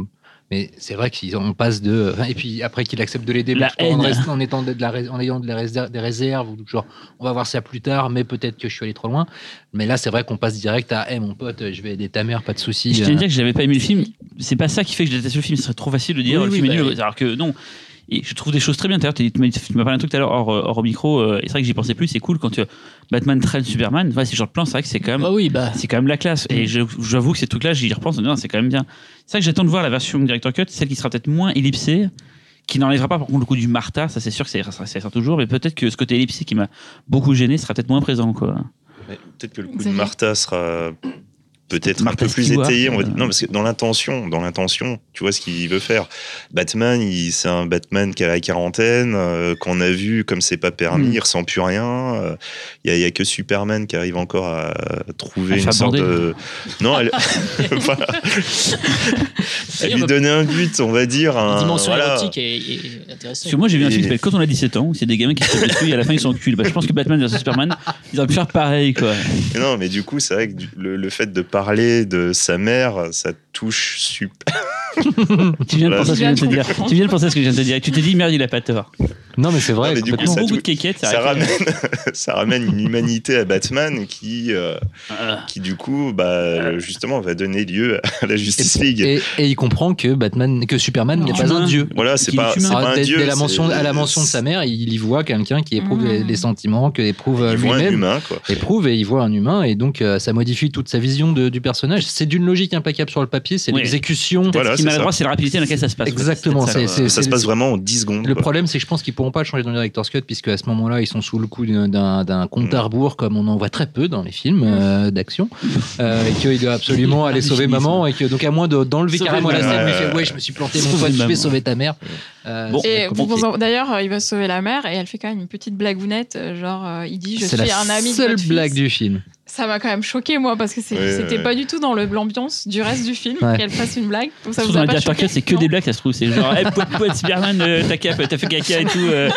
S3: Mais c'est vrai qu'on passe de. Et puis après qu'il accepte de l'aider, en, en, étant de la, rés- en ayant de la réserve- des réserves, ou genre, on va voir ça plus tard, mais peut-être que je suis allé trop loin. Mais là, c'est vrai qu'on passe direct à Hé, mon pote, je vais aider ta mère, pas de souci.
S2: je tiens à
S3: euh.
S2: dire que j'avais pas aimé le film c'est pas ça qui fait que je déteste le film ce serait trop facile de dire
S4: Oui,
S2: le
S4: oui,
S2: film est
S4: bah
S2: nul alors que non et je trouve des choses très bien. D'ailleurs, tu m'as parlé un truc tout à l'heure hors, hors micro. euh, et c'est vrai que j'y pensais plus. C'est cool quand tu, Batman traîne Superman. Ouais, c'est genre de plan. C'est vrai que c'est quand même
S4: Bah oui, bah.
S2: c'est quand même la classe. Et je- j'avoue que ces trucs-là, j'y repense, non, c'est quand même bien. C'est ça que j'attends de voir la version Director Cut, celle qui sera peut-être moins ellipsée, qui n'enlèvera pas par contre le coup du Martha, ça c'est sûr que ça, ça, ça sera toujours, mais peut-être que ce côté ellipsé qui m'a beaucoup gêné sera peut-être moins présent. Quoi.
S5: Peut-être que le coup de. Martha sera peut-être un peu plus
S2: Stewart,
S5: étayé. on va
S2: euh.
S5: dire. Non, parce que dans l'intention, dans l'intention, tu vois ce qu'il veut faire. Batman, il- c'est un Batman qui a la quarantaine, euh, qu'on a vu comme c'est pas permis,
S2: Mm.
S5: il ressent plus rien. euh, Il y, a- il y a que Superman qui arrive encore à trouver
S2: À
S5: une sorte de. Non, elle. voilà. Elle lui donnait un but, on va dire.
S4: La
S5: Un...
S4: dimension
S5: voilà.
S4: érotique est, est intéressante.
S2: Parce que moi j'ai vu un film qui s'appelle Quand on a 17 ans, c'est des gamins qui se dessus et à la fin ils sont cul. Bah, je pense que Batman vs Superman, ils auraient pu faire pareil. Quoi.
S5: Non, mais du coup, c'est vrai que le, le fait de parler de sa mère, ça touche super.
S2: Tu viens de penser à ce que je viens de te dire. Tu viens de penser à ce que je viens de te dire. Et tu t'es dit merde, il a pas tort.
S3: Non, mais c'est vrai.
S5: Non, mais du coup,
S3: complètement.
S5: ça
S2: beaucoup
S5: tout-
S2: de kékettes, ça,
S5: Ça
S2: arrête.
S5: ramène, ça ramène une humanité à Batman qui, euh,
S2: Ah.
S5: qui du coup, bah, justement, va donner lieu à la Justice League.
S3: Et, et il comprend que Batman, que Superman n'est pas un dieu.
S5: voilà, c'est pas, pas un
S3: dès,
S5: dieu.
S3: dès la mention, à la mention de sa mère, il y voit quelqu'un qui éprouve
S1: Mmh.
S3: les, les sentiments que éprouve
S5: Il voit un
S3: lui-même.
S5: humain, quoi.
S3: Éprouve et il voit un humain et donc euh, ça modifie toute sa vision de- du personnage. C'est d'une logique impeccable sur le papier, c'est
S2: Oui.
S3: l'exécution.
S5: Voilà,
S2: Ce qui
S5: c'est
S2: est maladroit, c'est la rapidité dans laquelle ça se passe.
S3: Exactement,
S2: C'est
S3: c'est-
S2: ça,
S5: Ça se passe vraiment en 10 secondes.
S3: Le
S5: quoi.
S3: problème, c'est que je pense qu'ils pourront pas le changer dans le director's cut puisque à ce moment-là, ils sont sous le coup d'un- compte à rebours comme on en voit très peu dans les films euh, d'action euh, et qu'il doit absolument aller sauver maman et que donc à moins de- d'enlever carrément la scène, il fait
S5: Ouais.
S3: je me suis planté, mon pote, je vais sauver ta mère. Euh,
S2: Bon.
S1: d'ailleurs, euh, il va sauver la mère et elle fait quand même une petite blagounette, euh, genre euh, il dit je
S3: c'est
S1: suis
S3: la
S1: un ami de
S3: seule
S1: votre
S3: blague
S1: fils.
S3: du film.
S1: Ça m'a quand même choqué, moi, parce que c'était
S5: ouais.
S1: pas du tout dans le- l'ambiance du reste du film
S3: Ouais.
S1: qu'elle fasse une blague. Donc ça vous
S2: dans
S1: a pas choqué
S2: c'est que des blagues, ça se trouve. C'est genre, hey, poète, poète, Superman, euh, t'as fait caca et tout. euh.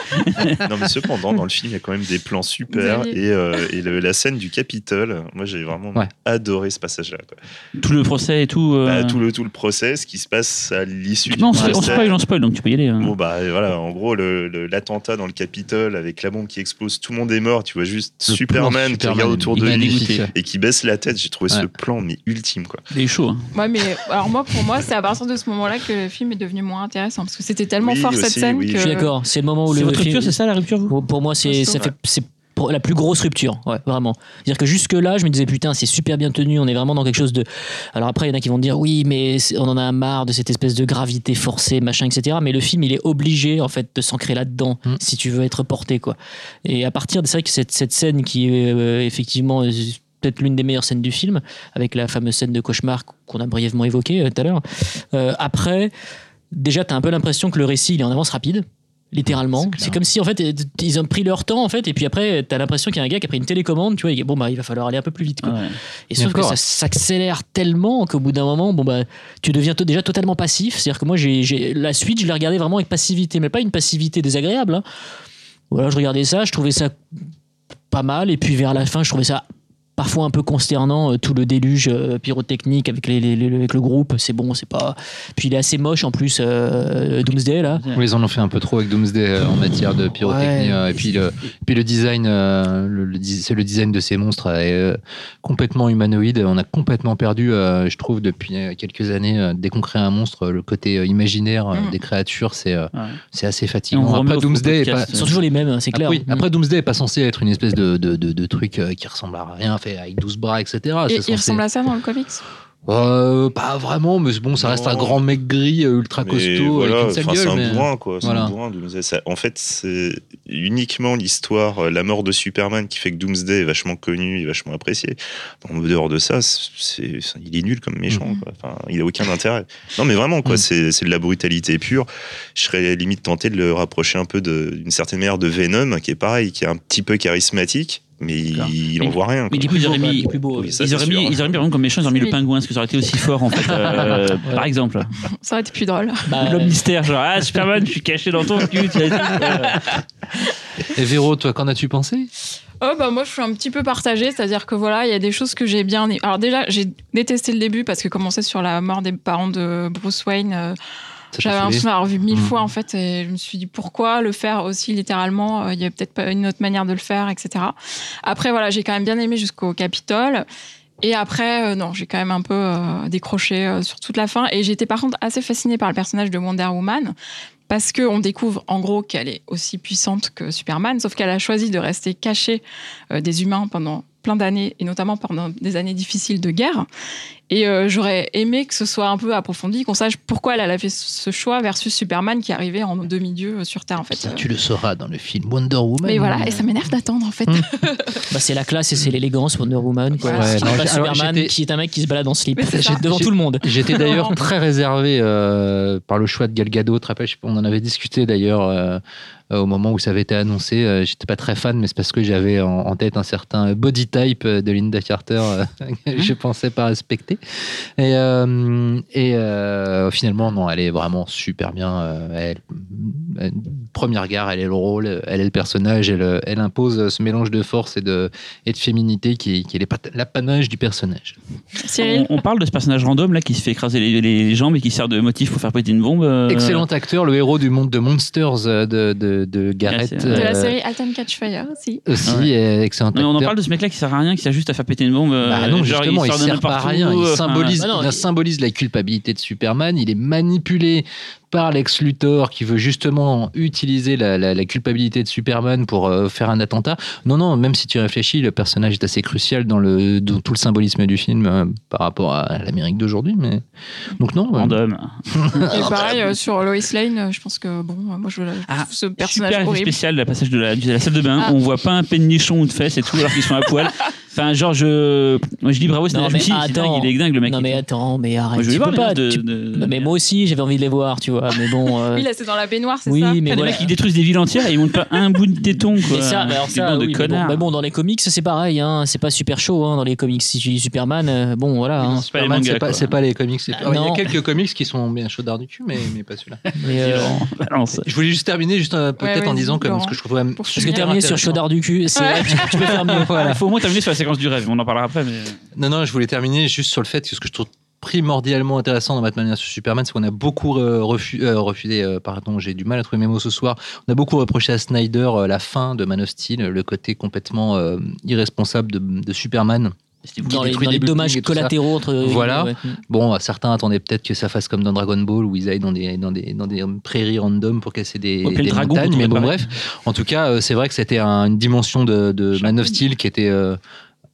S5: Non, mais cependant, dans le film, il y a quand même des plans super. Et, euh, et le- la scène du Capitole, moi, j'ai vraiment
S3: Ouais.
S5: adoré ce passage-là. quoi.
S2: Tout le procès et tout. euh.
S5: Bah, tout, le, tout le process qui se passe à l'issue du
S2: Non, on spo- on
S5: procès.
S2: spoil, on spoil, donc tu peux y aller. hein.
S5: Bon, bah voilà, en gros, le- le- l'attentat dans le Capitole avec la bombe qui explose, tout le monde est mort. Tu vois juste
S3: Le
S5: Superman,
S3: plan
S5: qui
S3: Superman,
S5: regarde autour de lui et qui baisse la tête. J'ai trouvé ce plan, mais ultime, quoi.
S2: Il est chaud. hein.
S1: Ouais, mais alors moi, pour moi, c'est à partir de ce moment-là que le film est devenu moins intéressant parce que c'était tellement
S5: Oui,
S1: fort cette scène
S5: oui.
S1: que.
S4: Je suis d'accord. C'est le moment où le
S2: votre
S4: film-
S2: rupture, c'est ça la rupture, vous?
S4: Pour, moi, c'est ça fait c'est la plus grosse rupture, ouais, vraiment. C'est-à-dire que jusque là, je me disais putain, c'est super bien tenu, on est vraiment dans quelque chose de. Alors après, il y en a qui vont dire oui, mais on en a marre de cette espèce de gravité forcée, machin, etc. Mais le film, il est obligé en fait de s'ancrer là-dedans
S3: Mm.
S4: si tu veux être porté, quoi. Et à partir de c'est vrai que cette, cette scène qui est euh, effectivement euh, peut-être l'une des meilleures scènes du film, avec la fameuse scène de cauchemar qu'on a brièvement évoquée euh, tout à l'heure. Euh, après, déjà, tu as un peu l'impression que le récit il est en avance rapide. Littéralement,
S3: C'est
S4: comme si en fait ils ont pris leur temps en fait, et puis après t'as l'impression qu'il y a un gars qui a pris une télécommande, tu vois, et bon bah il va falloir aller un peu plus vite. Quoi.
S2: Ouais.
S4: Et sauf que ça s'accélère tellement qu'au bout d'un moment, bon bah, tu deviens déjà totalement passif. C'est-à-dire que moi, j'ai, j'ai- la suite, je l'ai regardé vraiment avec passivité, mais pas une passivité désagréable. hein. Voilà, je regardais ça, je trouvais ça pas mal, et puis vers la fin, je trouvais ça parfois un peu consternant, euh, tout le déluge euh, pyrotechnique avec, les, les- les- avec le groupe. C'est bon, c'est pas. Puis il est assez moche en plus, euh, Doomsday là.
S3: Oui, ils en ont fait un peu trop avec Doomsday euh, en matière de pyrotechnie.
S4: Ouais.
S3: et puis le, puis le design, euh, le, le dis- c'est le design de ces monstres est euh, complètement humanoïde. On a complètement perdu, euh, je trouve, depuis quelques années, euh, dès qu'on crée un monstre, le côté euh, imaginaire euh,
S1: Mm.
S3: des créatures, c'est euh,
S2: Ouais.
S3: c'est assez fatigant. Après, Doomsday pas,
S4: Ils sont toujours les mêmes, hein, c'est clair.
S3: Après, oui, après, Doomsday est pas censé être une espèce de, de, de, de truc qui ressemble à rien, fait avec 12 bras, etc.
S1: Et il ressemble à ça dans le comics?
S3: Euh, pas vraiment, mais bon, ça reste un grand mec gris, euh, ultra
S5: Mais
S3: costaud,
S5: voilà,
S3: avec une sale
S5: enfin, c'est
S3: gueule.
S5: un bourrin, quoi. C'est
S3: voilà.
S5: un bourrin, Doomsday. Ça- en fait, c'est uniquement l'histoire, euh, la mort de Superman qui fait que Doomsday est vachement connu et vachement apprécié. En dehors de ça, c'est, il est nul comme méchant.
S3: Mhm.
S5: quoi. Enfin, il a aucun intérêt. Non, mais vraiment, quoi.
S3: Mhm.
S5: C'est, c'est de la brutalité pure. Je serais limite tenté de le rapprocher un peu d'une certaine manière de Venom, qui est pareil, qui est un petit peu charismatique, mais il, il en
S2: Mais-
S5: voit rien.
S2: Mais du coup, ils auraient mis.
S4: Plus beau.
S5: Oui, ça,
S2: Ils auraient, mis, ils auraient mis, par exemple, comme méchant, ils auraient mis le
S1: Oui.
S2: pingouin, parce que ça aurait été aussi fort, en fait, euh, par exemple.
S1: Ça aurait été plus drôle.
S4: Bah,
S2: L'homme mystère, genre, ah, Superman, je suis caché dans ton cul. tu et. Euh,
S3: Véro, toi, qu'en as-tu pensé?
S1: Oh bah moi je suis un petit peu partagée, c'est-à-dire que voilà, il y a des choses que j'ai bien. Alors déjà, j'ai détesté le début parce que commencer sur la mort des parents de Bruce Wayne, euh, j'avais l'impression d'avoir vu mille
S3: Mhm.
S1: fois en fait et je me suis dit pourquoi le faire aussi littéralement, euh, il y a peut-être pas une autre manière de le faire, etc. Après voilà, j'ai quand même bien aimé jusqu'au Capitole. Et après, euh, non, j'ai quand même un peu euh, décroché euh, sur toute la fin. Et j'étais par contre assez fascinée par le personnage de Wonder Woman. Parce qu'on découvre en gros qu'elle est aussi puissante que Superman, sauf qu'elle a choisi de rester cachée des humains pendant plein d'années, et notamment pendant des années difficiles de guerre. Et euh, j'aurais aimé que ce soit un peu approfondi, qu'on sache pourquoi elle a fait ce choix versus Superman qui arrivait en demi-dieu euh, sur Terre, en fait.
S3: Ça, tu le sauras dans le film Wonder Woman.
S1: Mais voilà, et ça m'énerve d'attendre, en fait.
S3: Mm.
S4: Bah, c'est la classe et c'est l'élégance Wonder Woman. Quoi.
S1: Ouais,
S3: non,
S4: pas Superman qui est un mec qui se balade en slip devant tout le monde.
S3: J'étais d'ailleurs très réservé euh, par le choix de Gal Gadot. On en avait discuté d'ailleurs euh, au moment où ça avait été annoncé. J'étais pas très fan, mais c'est parce que j'avais en, en tête un certain body type euh, de Linda Carter euh, que je pensais pas respecter. Et, euh, et euh, finalement, non, elle est vraiment super bien. elle, elle- premier regard, elle est le rôle, elle est le personnage, elle, elle impose ce mélange de force et de, et de féminité qui, qui est l'apanage du personnage.
S1: Cyril
S2: on, on parle de ce personnage random là qui se fait écraser les, les jambes et qui sert de motif pour faire péter une bombe. euh,
S3: Excellent acteur, le héros du monde de Monsters de, de, de Garrett.
S2: Merci.
S1: De la série Alton Catchfire aussi.
S3: Aussi,
S2: Ouais.
S3: euh, excellent
S2: Non, mais on en
S3: acteur.
S2: parle de ce mec là qui sert à rien, qui sert juste à faire péter une bombe. euh,
S3: Bah non,
S2: genre,
S3: justement, il,
S2: sort de
S3: sert pas à rien. Il symbolise,
S4: bah non,
S3: il
S4: il-
S3: symbolise la culpabilité de Superman. Il est manipulé par Lex Luthor qui veut justement utiliser la, la- la culpabilité de Superman pour euh, faire un attentat. Non, non, même si tu réfléchis, le personnage est assez crucial dans, le, dans tout le symbolisme du film euh, par rapport à l'Amérique d'aujourd'hui. Mais... Donc non, euh,
S2: Random.
S1: Et pareil, euh, sur Lois Lane, je pense que, bon, moi je, je
S2: Ah,
S1: ce personnage
S2: Super
S1: horrible.
S2: spécial, le passage de la, de la salle de bain.
S1: Ah.
S2: On voit pas un pénichon ou de fesses et tout alors qu'ils sont à poil. Enfin, genre, je, moi, je dis bravo, c'est
S4: Non, mais attends.
S2: il est dingue le mec.
S4: Non mais attends, mais arrête.
S2: Moi, je vais
S4: tu
S2: voir
S4: peux
S2: les
S4: pas.
S2: matchs de-
S4: tu-
S2: de-
S4: Non, mais moi aussi, j'avais envie de les voir, tu vois. Mais bon. euh,
S1: Oui, là, c'est dans la baignoire, c'est
S4: Oui,
S1: ça
S4: mais
S2: Putain, les
S4: voilà.
S2: mecs, ils détruisent des villes entières et ils montent pas un bout de téton, quoi.
S4: Mais ça, mais alors
S2: Des
S4: ça,
S2: bandes
S4: oui,
S2: de
S4: mais bon,
S2: connards.
S4: mais bon, dans les comics, c'est pareil. Hein, c'est pas super chaud hein, dans les comics. Si tu dis Superman, euh, bon, voilà. hein.
S2: C'est pas les
S3: Superman,
S2: mangas,
S3: c'est pas,
S2: quoi.
S3: c'est pas les comics. c'est
S4: Ah,
S3: pas- Il y a quelques comics qui sont bien chaudard du cul, mais, mais pas celui-là.
S4: Mais, euh,
S2: Balance.
S3: Je voulais juste terminer juste euh, peut-être
S1: Ouais,
S3: en disant comme
S1: Laurent.
S3: ce que je trouve
S1: Pour
S4: parce que terminer sur chaudard du cul, c'est
S1: Ouais.
S4: tu, tu peux faire mieux.
S3: Voilà.
S2: Il faut au moins terminer sur la séquence du rêve, on en parlera après. Mais...
S3: Non, non, je voulais terminer juste sur le fait que ce que je trouve primordialement intéressant dans Batman vs Superman, c'est qu'on a beaucoup euh, refu- euh, refusé, euh, pardon, j'ai du mal à trouver mes mots ce soir, on a beaucoup reproché à Snyder euh, la fin de Man of Steel, le côté complètement euh, irresponsable de, de Superman.
S4: Dans les, dans
S3: des
S4: les dommages collatéraux entre.
S3: Voilà.
S4: ouais.
S3: Bon, certains attendaient peut-être que ça fasse comme dans Dragon Ball où ils aillent dans des, dans des, dans des prairies random pour casser des,
S2: Ouais,
S3: des montagnes. Mais bon, bref, en tout cas, c'est vrai que c'était un- une dimension de, de Man of Steel qui était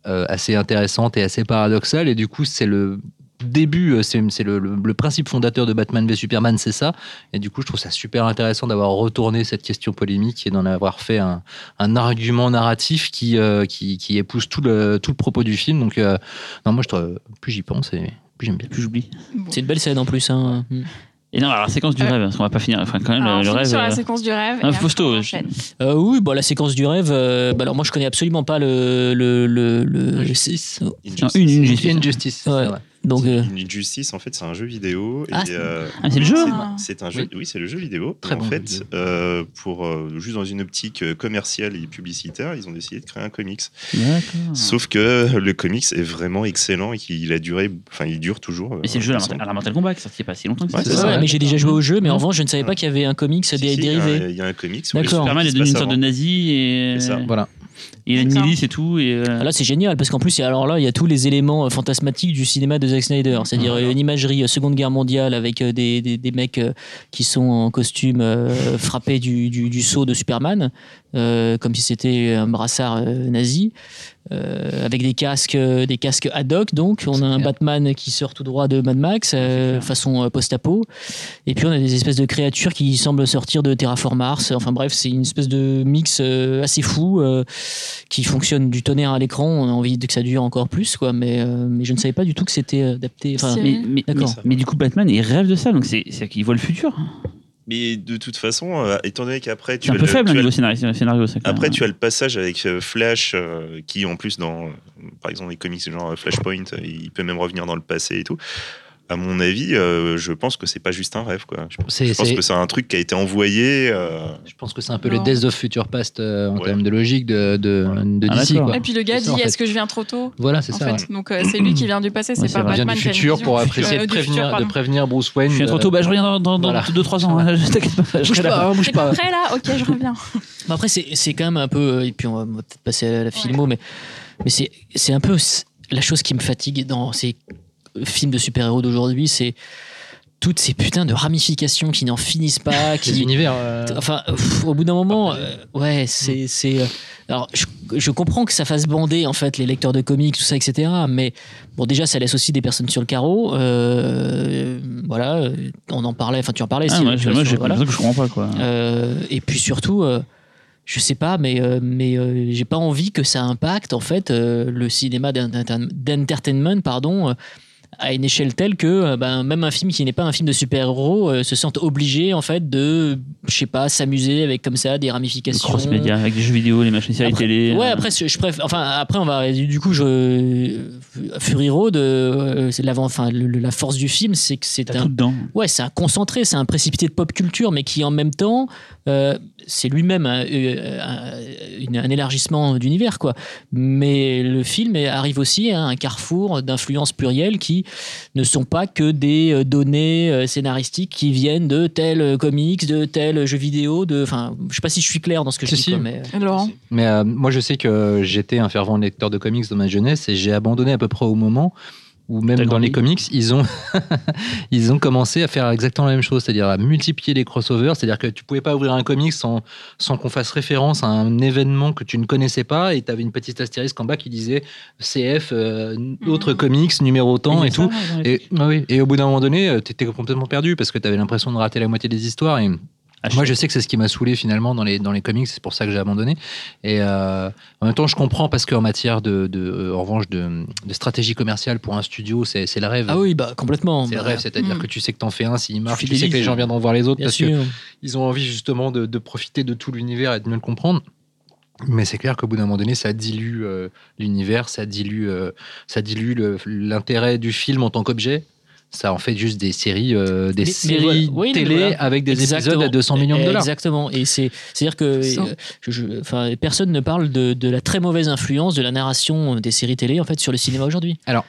S3: assez intéressante et assez paradoxale. Et du coup, c'est le début, euh, c'est le, le- le principe fondateur de Batman v Superman, c'est ça. Et du coup, je trouve ça super intéressant d'avoir retourné cette question polémique et d'en avoir fait un, un argument narratif qui, euh, qui, qui épouse tout le, tout le propos du film. Donc, euh, non, moi, je trouve, plus j'y pense et plus j'aime bien.
S2: Plus j'oublie.
S1: Bon.
S4: C'est une belle scène en plus. Hein.
S2: Et non, alors la séquence du
S1: Ouais.
S2: rêve, parce qu'on va pas finir. Enfin, quand même,
S1: Alors, on
S2: le
S1: finit
S2: rêve.
S1: sur la
S2: euh,
S1: séquence du rêve. Après,
S2: Fausto,
S1: on
S2: je-.
S4: Euh, oui, bon, la séquence du rêve. euh, bah alors moi, je connais absolument pas le le le. le-
S3: Injustice.
S2: Non, une, une justice.
S3: Injustice. c'est
S4: Ouais. Donc. euh,
S5: Une justice, en fait, c'est un jeu vidéo.
S4: Ah, c'est-
S5: euh,
S2: Ah, c'est le jeu
S5: C'est un jeu. Oui, c'est le jeu vidéo.
S3: Très
S5: en
S3: bon
S5: fait, euh, pour euh, juste dans une optique commerciale et publicitaire, ils ont décidé de créer un comics.
S2: D'accord.
S5: Sauf que le comics est vraiment excellent et qu'il a duré. Enfin, il dure toujours.
S2: Mais c'est le jeu à la- Mortal Kombat qui est sorti il y a pas si longtemps que ça.
S5: Ouais, ça,
S4: ouais, mais j'ai déjà joué au jeu, mais en revanche, je ne savais pas qu'il y avait un comics
S5: Si, il y
S4: dérivé.
S5: Il y a un comics.
S4: D'accord.
S2: Superman est devenu une sorte de nazi et,
S5: C'est ça.
S3: Voilà.
S2: Et il a une milice et tout. Et, euh,
S4: Ah, Là, c'est génial parce qu'en plus, il y a- alors là, il y a tous les éléments euh, fantasmatiques du cinéma de Zack Snyder, c'est-à-dire
S2: Voilà.
S4: euh, une imagerie euh, Seconde Guerre mondiale avec des, des, des mecs qui sont en costume euh, frappés du, du, du sceau de Superman, euh, comme si c'était un brassard nazi, euh, avec des casques, euh, des casques ad hoc. Donc, on a un
S3: clair.
S4: Batman qui sort tout droit de Mad Max, euh, façon euh, post-apo, et puis on a des espèces de créatures qui semblent sortir de Terraform Mars. Enfin bref, c'est une espèce de mix euh, assez fou. euh, qui fonctionne du tonnerre à l'écran. On a envie de que ça dure encore plus, quoi. Mais, euh, mais je ne savais pas du tout que c'était adapté. Enfin,
S2: mais, mais,
S4: D'accord.
S2: mais- mais du coup, Batman, il rêve de ça, donc c'est c'est qu'il voit le futur.
S5: Mais de toute façon, euh, étant donné qu'après, tu
S2: un
S5: as
S2: peu
S5: le-
S2: faible
S5: tu
S2: au
S5: as
S2: niveau scénario.
S5: Après, tu as le passage avec euh, Flash, euh, qui en plus, dans, par exemple, les comics genre Flashpoint, il peut même revenir dans le passé et tout. À mon avis, euh, je pense que c'est pas juste un rêve. Quoi. Je, pense que c'est un truc qui a été envoyé. euh,
S3: Je pense que c'est un peu
S1: Non.
S3: le Death of Future Past euh, en
S5: Ouais.
S3: termes de logique de, de, de
S2: Ah,
S3: DC. quoi.
S1: Et puis le gars dit
S3: ça, en fait.
S1: est-ce que je viens trop tôt
S3: Voilà, c'est ça.
S1: fait.
S3: ouais.
S1: Donc euh, c'est lui qui vient du passé, c'est pas
S2: vrai.
S3: Il vient
S1: Batman
S3: du futur pour après essayer de
S1: futur,
S3: prévenir, de
S1: pardon.
S3: prévenir Bruce Wayne.
S2: Je viens trop tôt, bah, je reviens dans 2-3 dans,
S3: Voilà.
S2: deux, trois ans. hein, je t'inquiète pas. je
S3: Bouge pas, bouge pas.
S1: prêt là Ok, je reviens.
S4: Après, c'est c'est quand même un peu. Et puis, on va, peut-être passer à la filmo, mais, mais c'est c'est un peu la chose qui me fatigue dans ces films de super-héros d'aujourd'hui, c'est toutes ces putains de ramifications qui n'en finissent pas,
S3: Les
S4: qui,
S3: univers. euh,
S4: Enfin, pff, au bout d'un moment, euh, ouais, c'est. c'est euh, alors, je, je comprends que ça fasse bander, en fait, les lecteurs de comics, tout ça, etc. Mais, bon, déjà, ça laisse aussi des personnes sur le carreau. Euh, voilà, on en parlait, enfin, tu en parlais.
S2: Ah,
S4: Steve,
S2: moi, j'ai
S4: vois,
S2: moi,
S4: sur-
S2: j'ai
S4: voilà.
S2: l'impression que je comprends pas. Quoi.
S4: Et puis surtout, je sais pas, mais, mais j'ai pas envie que ça impacte, en fait, le cinéma d'enter- d'entertainment, pardon. À une échelle telle que euh, ben, même un film qui n'est pas un film de super-héros euh, se sente obligé en fait de je sais pas s'amuser avec comme ça des ramifications
S2: cross-média avec des jeux vidéo, les machines séries télé.
S4: Ouais,
S2: euh,
S4: après, je préfère. Enfin, après, on va. Du coup, je. Fury Road, euh, c'est l'avant. Enfin, le- le- la force du film, c'est que c'est un.
S2: tout dedans.
S4: Ouais, c'est un concentré, c'est un précipité de pop culture, mais qui en même temps, euh, c'est lui-même un, euh, un- une- un élargissement d'univers, quoi. Mais le film arrive aussi à un carrefour d'influences plurielles qui ne sont pas que des euh, données euh, scénaristiques qui viennent de tel euh, comics, de tel jeu vidéo, de. Enfin, je sais pas si je suis clair dans ce que je
S3: Si,
S4: dis,
S3: si.
S4: quoi, mais.
S3: Mais euh, moi, je sais que j'étais un fervent lecteur de comics dans ma jeunesse et j'ai abandonné à peu près au moment où même dans les comics, ils ont, ils ont commencé à faire exactement la même chose, c'est-à-dire à multiplier les crossovers, c'est-à-dire que tu pouvais pas ouvrir un comics sans, sans qu'on fasse référence à un événement que tu ne connaissais pas et tu avais une petite astérisque en bas qui disait CF, euh, autre comics, numéro tant et
S2: ça,
S3: tout. Et, ah oui, et au bout d'un moment donné, tu étais complètement perdu parce que tu avais l'impression de rater la moitié des histoires. Et. Moi, je sais que c'est ce qui m'a saoulé finalement dans les, dans les comics, c'est pour ça que j'ai abandonné. Et euh, en même temps, je comprends parce qu'en matière de, de, euh, en revanche, de, de stratégie commerciale pour un studio, c'est le rêve.
S4: Ah oui, bah complètement.
S3: C'est le
S4: Bah,
S3: rêve, c'est-à-dire
S1: Mm.
S3: que tu sais que t'en fais un, s'il marche, tu sais que les gens viendront voir les autres
S4: Bien
S3: parce qu'ils ont envie justement de, de profiter de tout l'univers et de mieux le comprendre. Mais c'est clair qu'au bout d'un moment donné, ça dilue euh, l'univers, ça dilue, euh, ça dilue l'intérêt du film en tant qu'objet. Ça en fait juste des séries, euh, des
S4: Mais- mais
S3: séries
S4: voilà. Oui, mais
S3: télé
S4: voilà.
S3: avec des épisodes à 200 millions de dollars.
S4: Exactement. Et c'est, c'est-à-dire que euh, je- je- enfin, personne ne parle de, de la très mauvaise influence de la narration des séries télé en fait sur le cinéma aujourd'hui.
S3: Alors,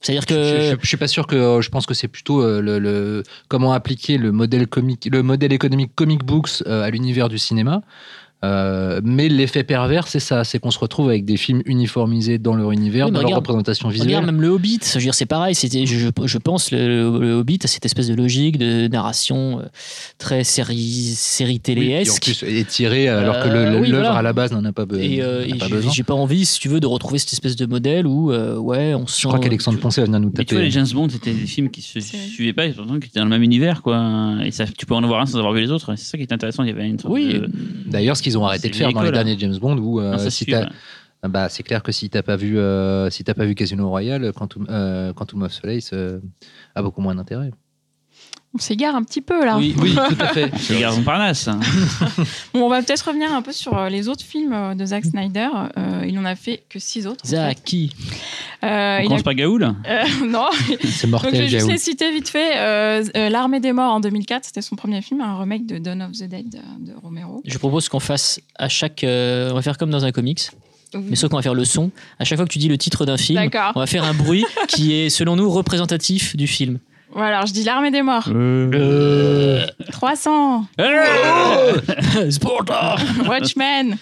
S4: c'est-à-dire
S3: Je,
S4: que
S3: je- je suis pas sûr que euh, je pense que c'est plutôt le, le- comment appliquer le modèle comique le modèle économique comic books à l'univers du cinéma Euh, mais l'effet pervers c'est ça c'est qu'on se retrouve avec des films uniformisés dans leur univers
S4: Oui,
S3: dans leur
S4: regarde-
S3: représentation
S4: Regarde
S3: visuelle
S4: même le Hobbit, je veux dire, c'est pareil. C'était, je, pense le, le Hobbit a cette espèce de logique de narration euh, très série, série
S3: Oui, qui, en
S4: téléesque.
S3: plus est tiré alors que
S4: Euh, oui,
S3: l'œuvre
S4: voilà.
S3: à la base n'en a pas, be-
S4: et euh,
S3: n'en a
S4: et
S3: pas
S4: j'ai,
S3: besoin
S4: j'ai pas envie, si tu veux, de retrouver cette espèce de modèle où, euh, ouais, on se
S3: je crois qu'Alexandre va venir nous
S2: Mais tu vois,
S3: taper
S2: les James Bond, c'était des films qui se
S1: C'est vrai.
S2: suivaient pas, et pourtant qui étaient dans le même univers, quoi. Et ça, tu peux en avoir un sans avoir vu les autres. C'est ça qui est intéressant. Il y avait une sorte
S4: Oui,
S2: de-
S3: d'ailleurs ce qu'ils ont arrêté de faire dans les
S2: hein.
S3: derniers James Bond où euh,
S2: ça
S3: si
S2: ouais.
S3: bah, c'est clair que si t'as pas vu euh, si t'as pas vu Casino Royale Quantum, euh, Quantum of Solace euh, a beaucoup moins d'intérêt
S1: On s'égare un petit peu là.
S3: oui oui tout à fait
S2: C'est Gare Montparnasse. hein.
S1: Bon, on va peut-être revenir un peu sur euh, les autres films euh, de Zack Snyder. Euh, il en a fait que six autres. fait.
S4: Zaki.
S1: Euh,
S2: On
S1: a-
S2: commence par Gaoul?
S1: Euh, non,
S3: c'est
S1: Donc je
S3: mortel
S1: vais juste les citer vite fait. L'armée des morts en 2004, c'était son premier film, un remake de Dawn of the Dead de, Romero.
S4: Je propose qu'on fasse à chaque. euh, on va faire comme dans un comics, mais sauf qu'on va faire le son. À chaque fois que tu dis le titre d'un film, on va faire un bruit qui est, selon nous, représentatif du film.
S1: Voilà, alors je dis l'armée des morts.
S2: Euh.
S1: 300.
S4: Sparta
S1: Watchmen.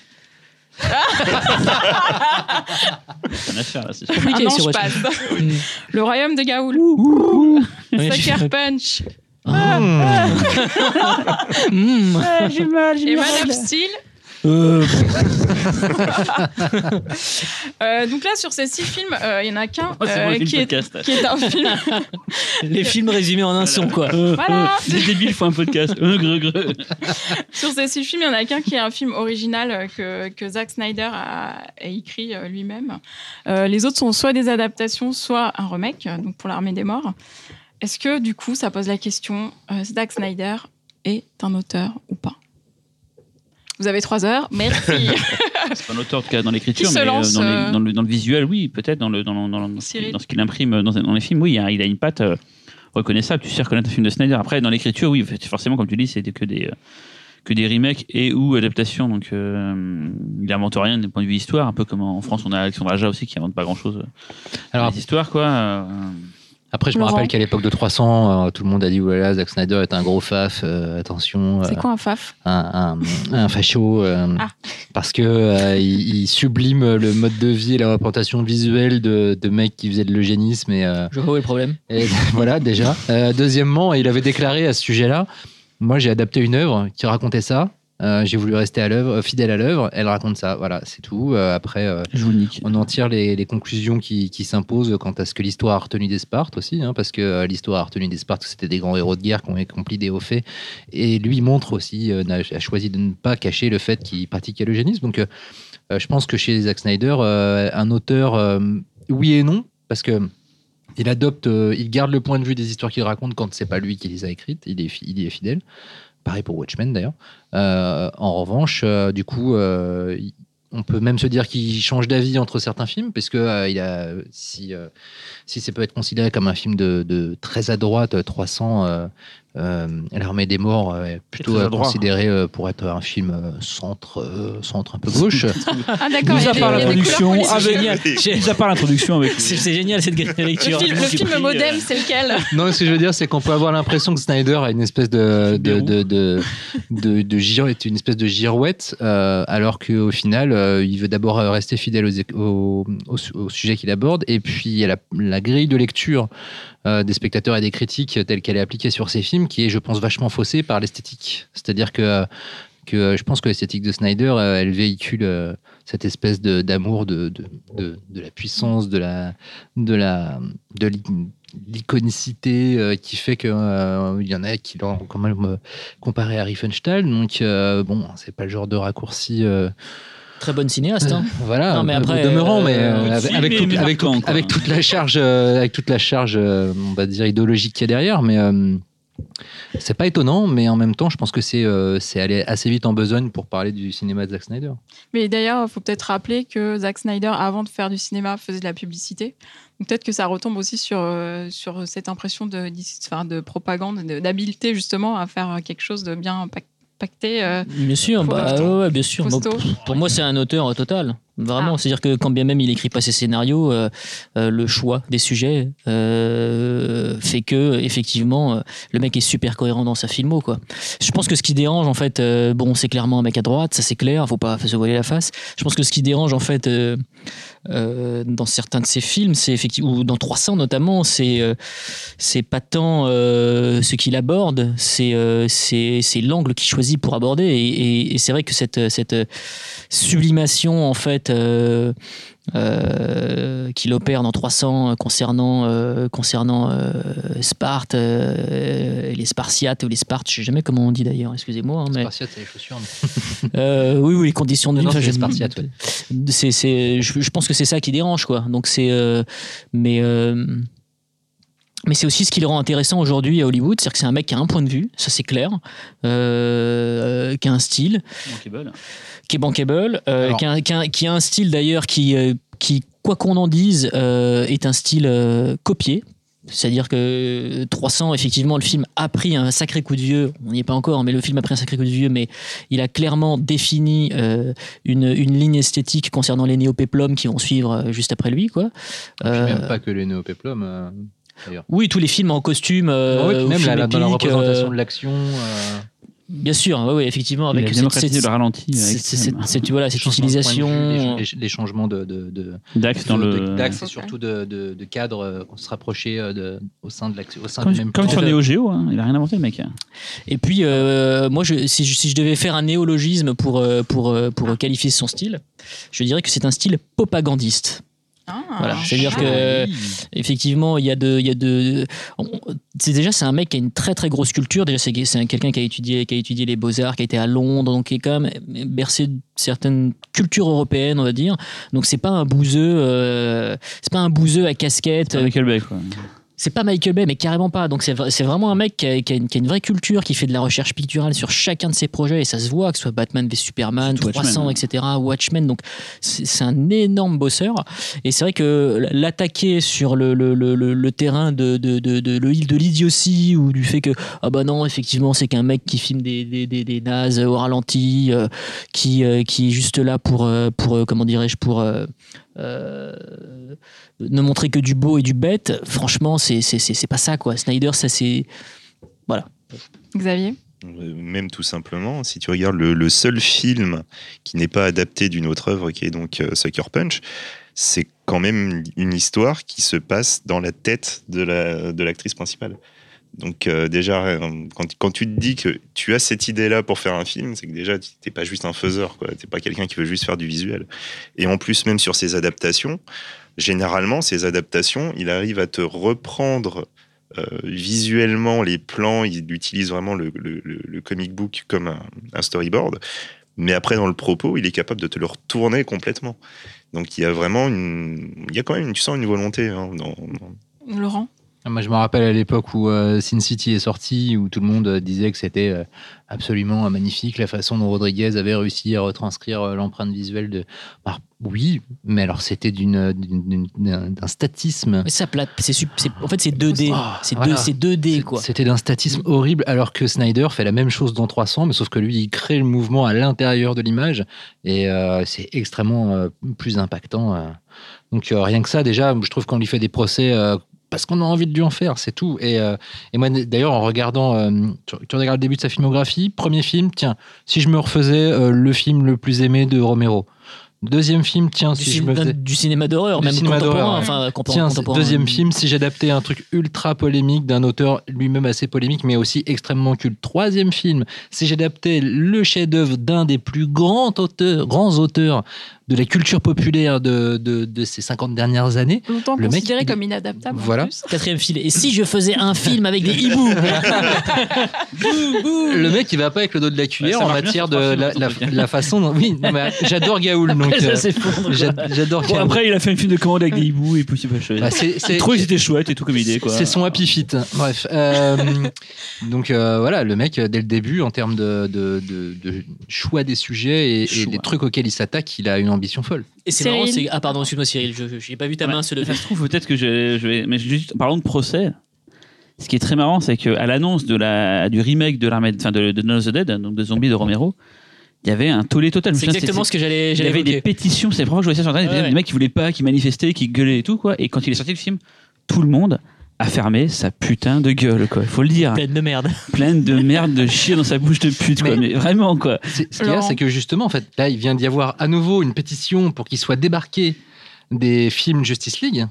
S2: C'est une affaire, là. c'est
S1: Ah non, je passe. Le royaume de Gaoul. Sucker Punch.
S4: Mm.
S2: J'ai mal,
S1: Et Man of Steel.
S4: Euh,
S1: Euh, donc là, sur ces six films, euh, il y en a qu'un
S2: Oh,
S1: euh,
S2: qui
S1: est,
S2: podcast.
S1: qui est un film.
S4: les films résumés en un son, quoi.
S1: Voilà.
S2: Les débiles font un podcast. Euh.
S1: Sur ces six films, il y en a qu'un qui est un film original euh, que, que Zack Snyder a, a écrit euh, lui-même. Euh, les autres sont soit des adaptations, soit un remake, euh, donc pour l'armée des morts. Est-ce que du coup, ça pose la question, euh, Zack Snyder est un auteur ou pas? Vous avez trois heures, merci.
S2: C'est pas un auteur, en tout cas, dans l'écriture, mais euh,
S1: lance,
S2: dans, les-
S1: euh,
S2: dans le, dans le visuel, oui, peut-être. Dans, le, dans, dans, ce qu'il imprime dans, dans les films, oui, il a, il a une patte euh, reconnaissable. Tu sais reconnaître un film de Snyder. Après, dans l'écriture, oui, forcément, comme tu dis, c'est que des. euh, que des remakes et ou adaptations donc euh, il invente rien d'un point de vue histoire un peu comme en France on a Alexandre Aja aussi qui invente pas grand chose
S3: Alors,
S2: les histoires quoi euh,
S3: Après, je me rappelle qu'à l'époque de 300, euh, tout le monde a dit oulala, Zack Snyder est un gros faf, euh, attention,
S1: C'est
S3: euh,
S1: quoi un faf?
S3: un, un, un facho, euh,
S1: Ah.
S3: parce que euh, il, il sublime le mode de vie et la représentation visuelle de, de mecs qui faisaient de l'eugénisme et, euh,
S4: Je vois où est le problème.
S3: et voilà déjà. Euh, deuxièmement, il avait déclaré à ce sujet-là, moi j'ai adapté une œuvre qui racontait ça. Euh, j'ai voulu rester à l'œuvre, euh, fidèle à l'œuvre. Elle raconte ça, voilà, c'est tout. Euh, après, euh, on en tire les, les conclusions qui, qui s'imposent quant à ce que l'histoire a retenu des Spartes aussi, hein, parce que l'histoire a retenu des Spartes, c'était des grands héros de guerre qui ont accompli des hauts faits. Et lui montre aussi, a choisi de ne pas cacher le fait qu'il pratiquait l'eugénisme. Donc, je pense que chez Zack Snyder, un auteur, oui et non, parce que il adopte, il garde le point de vue des histoires qu'il raconte quand c'est pas lui qui les a écrites, il est, il y est fidèle. Pareil pour Watchmen d'ailleurs. Euh, en revanche, euh, du coup, euh, on peut même se dire qu'il change d'avis entre certains films, parce que si, si ça peut être considéré comme un film de, très à droite, euh, 300, euh, euh, L'Armée des Morts euh, est plutôt euh,
S2: droite.
S3: considéré euh, pour être un film euh, centre, euh, centre un peu gauche.
S1: Ah d'accord.
S2: Nous
S1: il y a
S2: a
S1: des-
S2: par
S1: il y a des
S2: l'introduction
S1: couleurs
S2: avec
S1: politiques.
S4: génial. J'ai-
S2: Mis à part l'introduction avec
S4: C'est génial cette grille de
S1: Le
S4: lecture.
S1: film, le film
S2: pris,
S1: modem,
S2: euh,
S1: c'est lequel?
S3: Non, ce que je veux dire, c'est qu'on peut avoir l'impression que Snyder a une espèce de, de, de, de, de, de giro- est une espèce de girouette, euh, alors qu'au final, euh, il veut d'abord euh, rester fidèle au, au, su- au sujet qu'il aborde, et puis il y a la, la grille de lecture euh, des spectateurs et des critiques telle qu'elle est appliquée sur ces films, qui est, je pense, vachement faussée par l'esthétique. C'est-à-dire que, euh, que euh, je pense que l'esthétique de Snyder, elle véhicule cette espèce d'amour de, de, de, la puissance, de la, de la, de l'i- l'iconicité qui fait qu'il il y en a qui l'ont quand même comparé à Riefenstahl. Donc, euh, bon, c'est pas le genre de raccourci. Euh,
S4: Très bonne cinéaste. hein.
S3: voilà,
S4: Non, mais après,
S3: demeurant,
S4: euh,
S3: mais euh, avec, toute- avec avec la charge, euh, avec toute la charge, euh, on va dire idéologique qu'il y a derrière, mais euh, c'est pas étonnant, mais en même temps, je pense que c'est euh, c'est aller assez vite en besogne pour parler du cinéma de Zack Snyder.
S1: Mais d'ailleurs, il faut peut-être rappeler que Zack Snyder, avant de faire du cinéma, faisait de la publicité. Donc peut-être que ça retombe aussi sur, euh, sur cette impression de, enfin, de propagande, de- d'habileté justement à faire quelque chose de bien euh.
S4: Bien sûr, bah, ouais, bien sûr. Pour- moi, c'est un auteur total. Vraiment,
S1: Ah.
S4: c'est-à-dire que quand bien même il écrit pas ses scénarios, euh, euh, le choix des sujets fait que effectivement, le mec est super cohérent dans sa filmo, quoi. Je pense que ce qui dérange, en fait, bon, c'est clairement un mec à droite, ça c'est clair, faut pas se voiler la face. Je pense que ce qui dérange, en fait, euh, dans certains de ses films, c'est effectivement, ou dans 300 notamment, c'est euh, pas tant euh, ce qu'il aborde, c'est euh, c'est c'est l'angle qu'il choisit pour aborder. Et, et- et c'est vrai que cette, cette sublimation, en fait, euh, qu'il opère dans 300 concernant, euh, concernant euh, Sparte, euh, les Spartiates ou les Spartes, je sais jamais comment on dit d'ailleurs, excusez-moi. hein, mais,
S3: Spartiate, c'est les chaussures. mais-
S4: oui, oui, les conditions de vie.
S3: C'est Spartiates, ouais.
S4: c'est, c'est, je, je pense que c'est ça qui dérange, quoi. Donc c'est, mais, mais c'est aussi ce qui le rend intéressant aujourd'hui à Hollywood, c'est-à-dire que c'est un mec qui a un point de vue, ça c'est clair, euh, qui a un style,
S2: Bankable.
S4: qui est bankable, euh, qui, a, qui a- qui a un style d'ailleurs qui, euh, qui, quoi qu'on en dise, euh, est un style euh, copié. C'est-à-dire que 300, effectivement, le film a pris un sacré coup de vieux. On n'y est pas encore, mais le film a pris un sacré coup de vieux. Mais il a clairement défini euh, une, une ligne esthétique concernant les néopéplums qui vont suivre juste après lui. Quoi.
S3: Et puis
S4: Euh,
S3: même pas que les néopéplums. Euh,
S4: oui, tous les films en costume. euh, ou
S3: même la- dans la représentation
S4: euh,
S3: de l'action. euh,
S4: Bien sûr, ouais, effectivement, avec
S2: a
S4: cette-
S2: démocratisé
S4: cette-
S2: le ralenti.
S4: cette- voilà, utilisation.
S3: les, changements de, de, de,
S2: Dax dans
S3: de-
S2: le.
S3: d'axe et surtout de, de, de cadre euh, qu'on se rapprochait euh, de, au sein de l'action, au sein
S2: Comme,
S3: du même
S2: comme
S3: plan.
S2: sur Neo Geo, hein, il a rien inventé le mec.
S4: Et puis, euh, moi, je, si, je, si je devais faire un néologisme pour, euh, pour, euh, pour qualifier son style, je dirais que c'est un style propagandiste.
S1: Ah,
S4: Voilà, c'est-à-dire que effectivement, il y a de, il y a de, on- c'est déjà c'est un mec qui a une très très grosse culture. Déjà, c'est c'est un- quelqu'un qui a étudié, qui a étudié les beaux arts, qui a été à Londres, donc qui est quand même bercé de certaines cultures européennes, on va dire. Donc c'est pas un bouseux, euh, c'est pas un bouseux à casquette.
S2: C'est Michael Bay, quoi.
S4: C'est pas Michael Bay, mais carrément pas. Donc c'est vra- c'est vraiment un mec qui a, qui a une, qui a une vraie culture, qui fait de la recherche picturale sur chacun de ses projets, et ça se voit, que ce soit Batman v Superman,
S2: Surtout
S4: 300,
S2: Watchmen.
S4: etc., Watchmen. Donc c'est un énorme bosseur. Et c'est vrai que l'attaquer sur le, le, le, le- le terrain de, de, de, de, de l'idiotie ou du fait que, ah bah non, effectivement, c'est qu'un mec qui filme des, des, des, des nazes au ralenti, euh, qui, euh, qui est juste là pour, euh, pour comment dirais-je, pour. Euh, ne montrer que du beau et du bête, franchement, c'est c'est- c'est- c'est pas ça, quoi. Snyder, ça c'est.
S1: Xavier?
S5: Euh, Même tout simplement, si tu regardes le, le seul film qui n'est pas adapté d'une autre œuvre, qui est donc euh, Sucker Punch, c'est quand même une histoire qui se passe dans la tête de la de l'actrice principale. Donc euh, déjà, euh, quand, tu te dis que tu as cette idée-là pour faire un film, c'est que déjà, tu n'es pas juste un faiseur, tu n'es pas quelqu'un qui veut juste faire du visuel. Et en plus, même sur ses adaptations, généralement, ces adaptations, il arrive à te reprendre euh, visuellement les plans, il utilise vraiment le, comic book comme un, storyboard, mais après dans le propos, il est capable de te le retourner complètement. Donc il y a vraiment une, il y a quand même, tu sens une volonté hein,
S1: Laurent?
S3: Moi, je me rappelle à l'époque où euh, Sin City est sorti, où tout le monde euh, disait que c'était euh, absolument euh, magnifique la façon dont Rodriguez avait réussi à retranscrire l'empreinte visuelle de. Oui, mais alors c'était d'une, d'une- d'une- d'un statisme.
S4: Mais ça plate, c'est c'est- en fait c'est 2D,
S3: Ah,
S4: c'est
S3: voilà.
S4: deux- c'est 2D
S3: C'est-
S4: quoi.
S3: C'était d'un statisme horrible, alors que Snyder fait la même chose dans 300, mais sauf que lui, il crée le mouvement à l'intérieur de l'image, et c'est extrêmement plus impactant. Donc euh, rien que ça, déjà, je trouve qu'on lui fait des procès euh, parce qu'on a envie de lui en faire, c'est tout. Et, euh, et moi, d'ailleurs, en regardant, euh, tu, tu regardes le début de sa filmographie, premier film, tiens, si je me refaisais euh, le film le plus aimé de Romero. Deuxième film, tiens,
S4: Du,
S3: si je me faisais...
S4: du cinéma d'horreur, même
S3: cinéma
S4: contemporain, enfin
S3: Tiens,
S4: contemporain.
S3: deuxième film, si j'adaptais un truc ultra polémique d'un auteur lui-même assez polémique, mais aussi extrêmement culte. Troisième film, si j'adaptais le chef-d'œuvre d'un des plus grands auteurs, grands auteurs de la culture populaire de, de, de ces 50 dernières années.
S1: Longtemps
S3: Le mec,
S1: considéré
S3: il-
S1: comme inadaptable. en
S3: Voilà.
S1: plus.
S4: Quatrième fil. Et si je faisais un film avec des hiboux
S3: Le mec, il va pas avec le dos de la cuillère en matière de
S2: films,
S3: la, façon dont. Oui, non, mais j'adore Gaoul, donc.
S4: Ça
S3: euh, J'adore
S2: Bon,
S3: Gaoul.
S2: après, il a fait un film de commande avec des hiboux et puis
S3: Bah, c'est-
S2: que c'était chouette et tout comme idée, quoi.
S3: C'est son happy fit. Bref. Euh, donc euh, voilà, le mec, dès le début, en termes de, de, de- de choix des sujets et, des trucs auxquels il s'attaque, il a une ambition folle.
S4: Et c'est marrant, c'est. Ah, pardon, excuse-moi, Cyril, je j'ai pas vu ta
S2: Ouais.
S4: main se lever.
S2: Ça se trouve peut-être que je, je vais. Mais juste, parlons de procès. Ce qui est très marrant, c'est qu'à l'annonce de la du remake de l'armée, enfin de, de Dawn of the Dead, donc de Zombies de Romero, il y avait un tollé total.
S4: C'est exactement ce que j'allais
S2: Il y avait des pétitions, c'est la première fois que je voyais ça sur internet,
S4: Ouais,
S2: des
S4: ouais.
S2: mecs qui voulaient pas, qui manifestaient, qui gueulaient et tout quoi. Et quand il est sorti le film, tout le monde a fermé sa putain de gueule quoi. Il faut le dire,
S4: Pleine de merde.
S2: pleine de merde, de chier dans sa bouche de pute quoi.
S3: Mais-
S2: Mais vraiment quoi.
S3: C'est- Ce qu'il y a, c'est que justement, en fait, là, il vient d'y avoir à nouveau une pétition pour qu'il soit débarqué des films Justice League.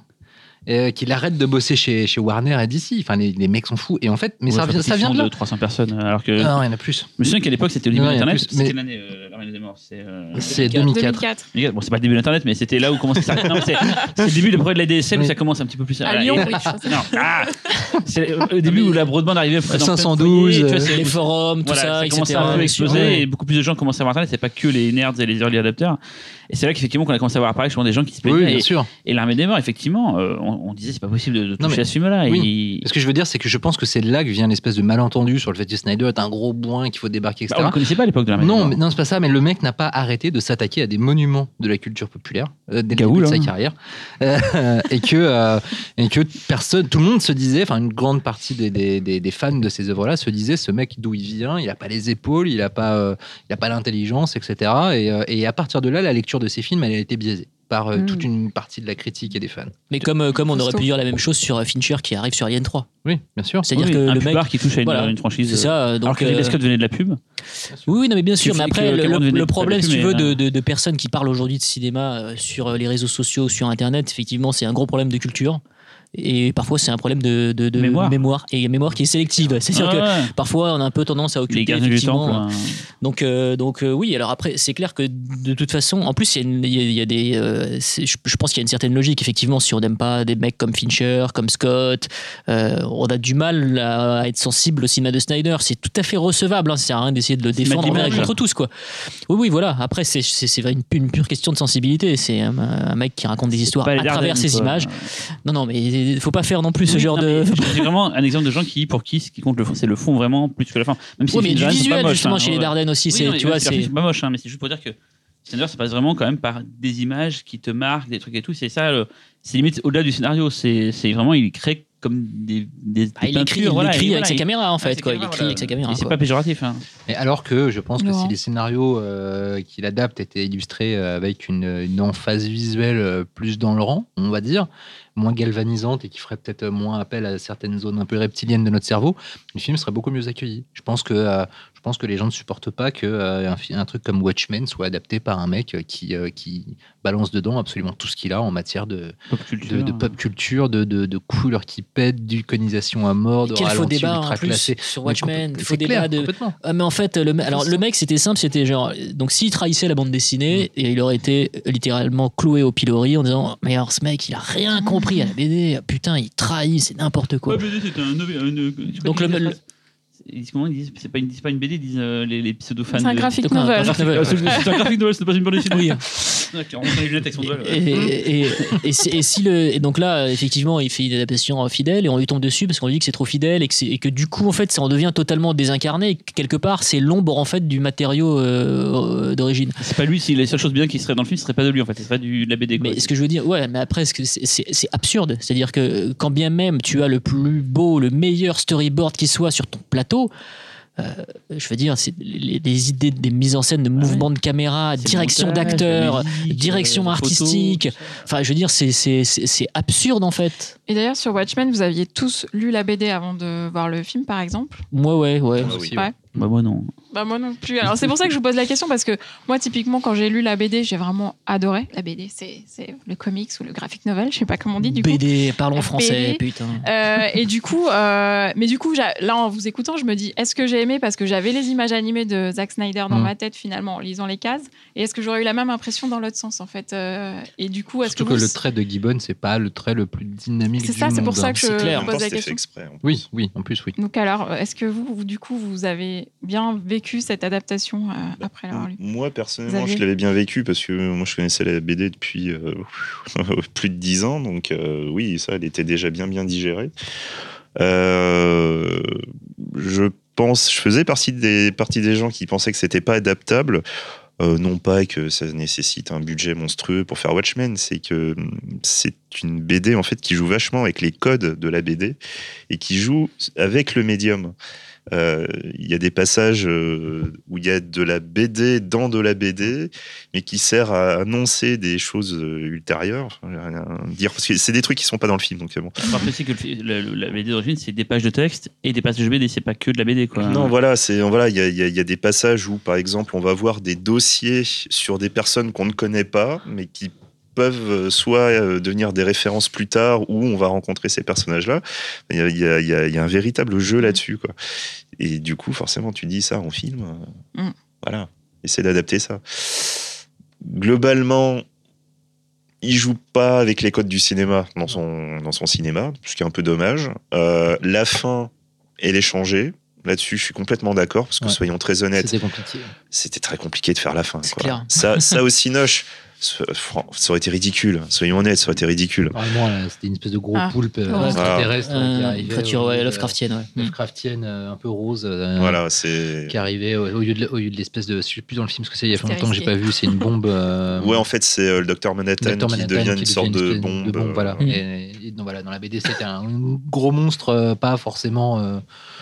S3: Euh, qu'il arrête de bosser chez, chez Warner et DC. Enfin, les, les mecs sont fous. Et en fait, mais
S2: Ouais,
S3: ça, ça vient de là.
S2: 300 personnes, alors que.
S3: Non, il y en a plus.
S2: Je me souviens qu'à l'époque c'était au début de
S3: plus,
S2: C'était
S3: mais-
S2: quelle année euh, l'armée des morts C'est. euh,
S3: C'est 2004.
S1: 2004.
S2: Bon, c'est pas le début de l'internet, mais c'était là où commençait ça. Non, c'est le début de projet de la DSL où ça commence un petit peu plus.
S1: À
S2: voilà,
S1: Lyon,
S2: et-
S1: oui, je sais.
S2: Non, ah c'est le début où la broadband arrivait à peu près dans plein de
S3: 512,
S2: foyers, tu vois,
S3: euh,
S4: Les forums, tout
S2: voilà,
S4: ça,
S2: ça
S4: etc.
S2: commençait un peu à exploser et beaucoup plus de gens commençaient à voir internet c'est pas que les nerds et les early adapters et c'est là qu'effectivement qu'on a commencé à voir apparaître justement des gens qui se
S3: Oui,
S2: plaignaient
S3: bien
S2: et,
S3: sûr.
S2: et l'armée des morts effectivement euh, on, on disait c'est pas possible de, de
S3: Non,
S2: toucher
S3: mais-
S2: à ce là
S3: oui. Ce que je veux dire, c'est que je pense que c'est là que vient l'espèce de malentendu sur le fait que Snyder est un gros boin, qu'il faut débarquer, etc.
S2: on ne connaissait pas à l'époque de des
S3: Non, mais, non, c'est pas ça, mais le mec n'a pas arrêté de s'attaquer à des monuments de la culture populaire euh, dès le début de sa
S2: hein.
S3: carrière. Euh, et, que, euh, et que personne, tout le monde se disait, enfin une grande partie des, des, des- des fans de ces œuvres-là se disait ce mec d'où il vient, il n'a pas les épaules, il n'a pas, euh, il a pas l'intelligence, etc. Et, euh, et à partir de là, la lecture de ces films, elle a été biaisée par euh,
S1: Mm.
S3: toute une partie de la critique et des fans.
S4: Mais comme, euh, comme on aurait pu dire la même chose sur euh, Fincher qui arrive sur Alien 3.
S3: Oui, bien sûr.
S4: C'est-à-dire
S2: Oui,
S4: que
S2: un
S4: le mec.
S2: qui touche à une,
S4: voilà,
S2: une franchise
S4: C'est ça. euh,
S2: alors
S4: Donc,
S2: que
S4: euh,
S2: Scott venait de la pub
S4: Oui, oui, non, mais bien sûr. Mais après, le, problème, si tu veux, de, de- de personnes qui parlent aujourd'hui de cinéma euh, sur les réseaux sociaux, sur Internet, effectivement, c'est un gros problème de culture. Et parfois, c'est un problème de, de- de
S2: Mémoire.
S4: Et mémoire qui est sélective. C'est-à-dire que
S2: Ah ouais.
S4: parfois, on a un peu tendance à occulter
S2: gardiens du
S4: effectivement,
S2: temple hein.
S4: Donc, euh, donc euh, oui, alors après, c'est clair que de toute façon, en plus, il y a y, y des. euh, c'est- je, pense qu'il y a une certaine logique, effectivement, si on n'aime pas des mecs comme Fincher, comme Scott, on a du mal à être sensible au cinéma de Snyder. C'est tout à fait recevable, hein, sert à rien d'essayer de le
S2: C'est
S4: défendre envers et contre tous, quoi. Oui, oui, voilà. Après, c'est c'est- c'est une, une pure question de sensibilité. C'est un, un mec qui raconte des histoires à travers ses images. Non, non, mais il faut pas faire non plus ce
S2: Oui,
S4: genre
S2: non,
S4: de.
S2: J'ai vraiment un exemple de gens qui, pour qui, ce qui compte le fond, c'est le fond vraiment plus que la fin. Même si
S4: Oui, mais du visuel, justement,
S2: hein,
S4: chez les. Dardennes aussi,
S2: Oui,
S4: c'est, tu vois, c'est.
S2: pas moche, hein, mais c'est juste pour dire que Snyder, ça passe vraiment quand même par des images qui te marquent, des trucs et tout. C'est ça, c'est limite au-delà du scénario. C'est c'est vraiment, il crée comme des, des,
S4: Ah,
S2: des
S4: il écrit,
S2: peintures,
S4: il
S2: voilà,
S4: écrit
S2: et
S4: avec
S2: voilà,
S4: sa
S2: il-
S4: caméra en fait, quoi. Il écrit
S2: voilà.
S4: avec sa caméra.
S2: Et c'est pas péjoratif. Hein.
S3: Et alors que je pense que si les scénarios euh, qu'il adapte étaient illustrés euh, avec une, une emphase visuelle euh, plus dans le rang, on va dire, moins galvanisante et qui ferait peut-être moins appel à certaines zones un peu reptiliennes de notre cerveau, le film serait beaucoup mieux accueilli. Je pense que, euh, je pense que les gens ne supportent pas que euh, un, truc comme Watchmen soit adapté par un mec euh, qui, euh, qui balance dedans absolument tout ce qu'il a en matière de,
S2: Pop culture.
S3: de, de pop culture, de, de, de couleurs qui pètent, d'iconisation à mort, de
S4: Quel faux débat en
S3: ultra
S4: plus
S3: classé.
S4: sur Watchmen, faux débat de.
S3: complètement.
S4: Ah, mais en fait, le, me- alors, le mec, c'était simple, c'était genre. Donc, s'il trahissait la bande dessinée, et il aurait été littéralement cloué au pilori en disant Mais alors, ce mec, il a rien compris à la BD, putain, il trahit, c'est n'importe quoi.
S2: Ouais, BD, un,
S4: Donc, le- le-
S2: Ils disent comment ils disent C'est pas, pas une BD, ils disent euh, les, les pseudo-fans.
S1: C'est un
S2: de-
S1: graphic novel.
S2: Ah,
S4: novel.
S2: c'est un graphic novel, c'est pas une bande dessinée.
S4: Oui.
S2: D'accord, on prend les lunettes avec son doigt. là.
S4: Et, et, et, si- et si le, et donc là, effectivement, il fait une adaptation fidèle et on lui tombe dessus parce qu'on lui dit que c'est trop fidèle et que, et que du coup, en fait, ça en devient totalement désincarné. Et que quelque part, c'est l'ombre en fait du matériau euh, d'origine.
S2: C'est pas lui, si les seules choses bien qui seraient dans le film, ce serait pas de lui en fait, ce serait du, de la BD. Quoi.
S4: Mais ce que je veux dire, ouais, mais après, c'est absurde? C'est-à-dire que quand bien même tu as le plus beau, le meilleur storyboard qui soit sur ton plateau, euh, je veux dire, c'est les, les idées des mises en scène, de mouvements de caméra, direction
S2: musique,
S4: direction
S2: euh,
S4: artistique. Enfin, je veux dire, c'est absurde en fait.
S1: Et d'ailleurs, sur Watchmen, vous aviez tous lu la BD avant de voir le film, par exemple
S4: Moi, ouais, ouais.
S5: Ah oui.
S3: Aussi,
S1: Ouais.
S2: Bah, moi, non.
S1: Bah moi non plus. Alors c'est pour ça que je vous pose la question parce que moi typiquement quand j'ai lu la BD, j'ai vraiment adoré. La BD, c'est c'est le comics ou le graphic novel, je sais pas comment on dit du coup.
S4: BD, parlons
S1: BD.
S4: français, putain.
S1: Euh, et du coup, euh, mais du coup, là en vous écoutant, je me dis, est-ce que j'ai aimé parce que j'avais les images animées de Zack Snyder dans
S3: Mm.
S1: ma tête finalement en lisant les cases, et est-ce que j'aurais eu la même impression dans l'autre sens en fait euh, Et du coup, est-ce que,
S3: Surtout que,
S1: vous-
S3: le trait de Gibbon, c'est pas le trait le plus dynamique
S1: c'est ça, c'est pour ça que je
S4: clair.
S1: Pose la question.
S5: exprès.
S3: Oui, oui, en plus, oui.
S1: Donc alors, est-ce que vous, vous, du coup, vous avez bien vécu cette adaptation euh, après l'avoir lu
S5: Moi, personnellement, je l'avais bien vécu parce que moi, je connaissais la BD depuis euh, plus de 10 ans. Donc, euh, oui, ça, elle était déjà bien, bien digérée. Euh, je pense, je faisais partie des, partie des gens qui pensaient que c'était pas adaptable. Euh, non pas que ça nécessite un budget monstrueux pour faire Watchmen, c'est que hum, c'est une BD en fait qui joue vachement avec les codes de la BD et qui joue avec le médium. Euh, Il y a des passages euh, où il y a de la BD dans de la BD, mais qui sert à annoncer des choses euh, ultérieures. Dire parce que c'est des trucs qui sont pas dans le film. Donc bon.
S2: Aussi que le le- le- la BD d'origine, c'est des pages de texte et des passages BD, c'est pas que de la BD, quoi.
S5: Non, voilà, c'est voilà, il y a, il y a- il y a des passages où, par exemple, on va voir des dossiers sur des personnes qu'on ne connaît pas, mais qui peuvent euh, soit euh, devenir des références plus tard, où on va rencontrer ces personnages-là. Il y a, il y a- il y a- il y a un véritable jeu là-dessus, quoi. Et du coup, forcément, tu dis ça en film, euh,
S1: Mm.
S5: voilà, essaie d'adapter ça. Globalement, il joue pas avec les codes du cinéma dans son, dans son cinéma, ce qui est un peu dommage. Euh, la fin, elle est changée. Là-dessus, je suis complètement d'accord, parce que
S3: Ouais.
S5: soyons très honnêtes,
S3: C'était compliqué.
S5: c'était très compliqué de faire la fin.
S4: C'est
S5: quoi.
S4: clair.
S5: Ça, ça aussi, Noche, ça aurait été ridicule. Soyons honnêtes, ça aurait été ridicule.
S3: Vraiment, c'était une espèce de gros
S1: Ah.
S3: poulpe euh,
S1: Ouais.
S3: extraterrestre euh, qui
S4: Euh,
S3: arrivait.
S4: créature ouais, Lovecraftienne, ouais. Mm.
S3: Lovecraftienne, euh, un peu rose. euh,
S5: Voilà, c'est.
S3: Qui arrivait au, au lieu de, au lieu de l'espèce de. Je sais plus dans le film ce que c'est, il y a longtemps que j'ai
S1: risqué.
S3: pas vu, c'est une bombe. euh,
S5: Ouais, en fait, c'est euh, le docteur Manhattan, qui devient
S3: qui
S5: une sorte de bombe.
S3: voilà.
S5: euh,
S4: Mm.
S3: Et, et donc voilà, dans la BD, c'était un gros monstre, euh, pas forcément euh,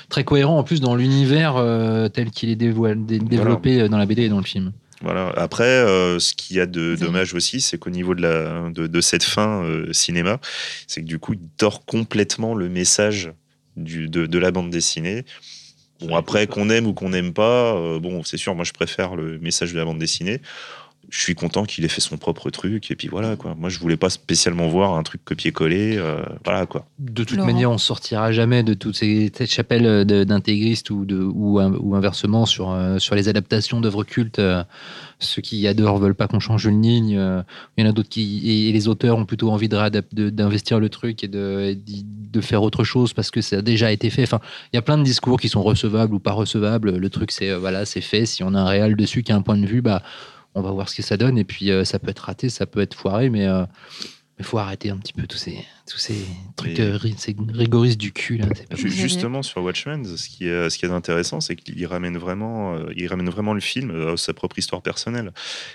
S3: très cohérent en plus dans l'univers euh, tel qu'il est dévoilé- développé euh, dans la BD et dans le film.
S5: Voilà. Après, euh, ce qu'il y a de dommage aussi, c'est qu'au niveau de, la, de, de cette fin euh, cinéma, c'est que du coup, il tord complètement le message du, de, de la bande dessinée. Bon, après, qu'on aime ou qu'on n'aime pas, euh, bon, c'est sûr, moi, je préfère le message de la bande dessinée. Je suis content qu'il ait fait son propre truc, et puis voilà, quoi. Moi, je voulais pas spécialement voir un truc copier-coller, euh, voilà, quoi.
S3: De toute
S1: Laurent.
S3: manière, on sortira jamais de toutes ces chapelles de- d'intégristes ou, de, ou, in- ou inversement sur, euh, sur les adaptations d'œuvres cultes. euh, ceux qui adorent veulent pas qu'on change une ligne. euh, Il y en a d'autres qui. Et, et les auteurs ont plutôt envie d'investir le truc et de, de faire autre chose parce que ça a déjà été fait. Enfin, il y a plein de discours qui sont recevables ou pas recevables. Le truc, c'est euh, voilà, c'est fait. Si on a un réel dessus qui a un point de vue, bah, on va voir ce que ça donne. Et puis, euh, ça peut être raté, ça peut être foiré, mais. euh, il faut arrêter un petit peu tous ces, tous ces trucs euh, ces rigoristes du cul. Là, pas
S5: Justement sur Watchmen, ce qui est, ce qui est intéressant, c'est qu'il ramène vraiment, il ramène vraiment le film à sa propre histoire personnelle.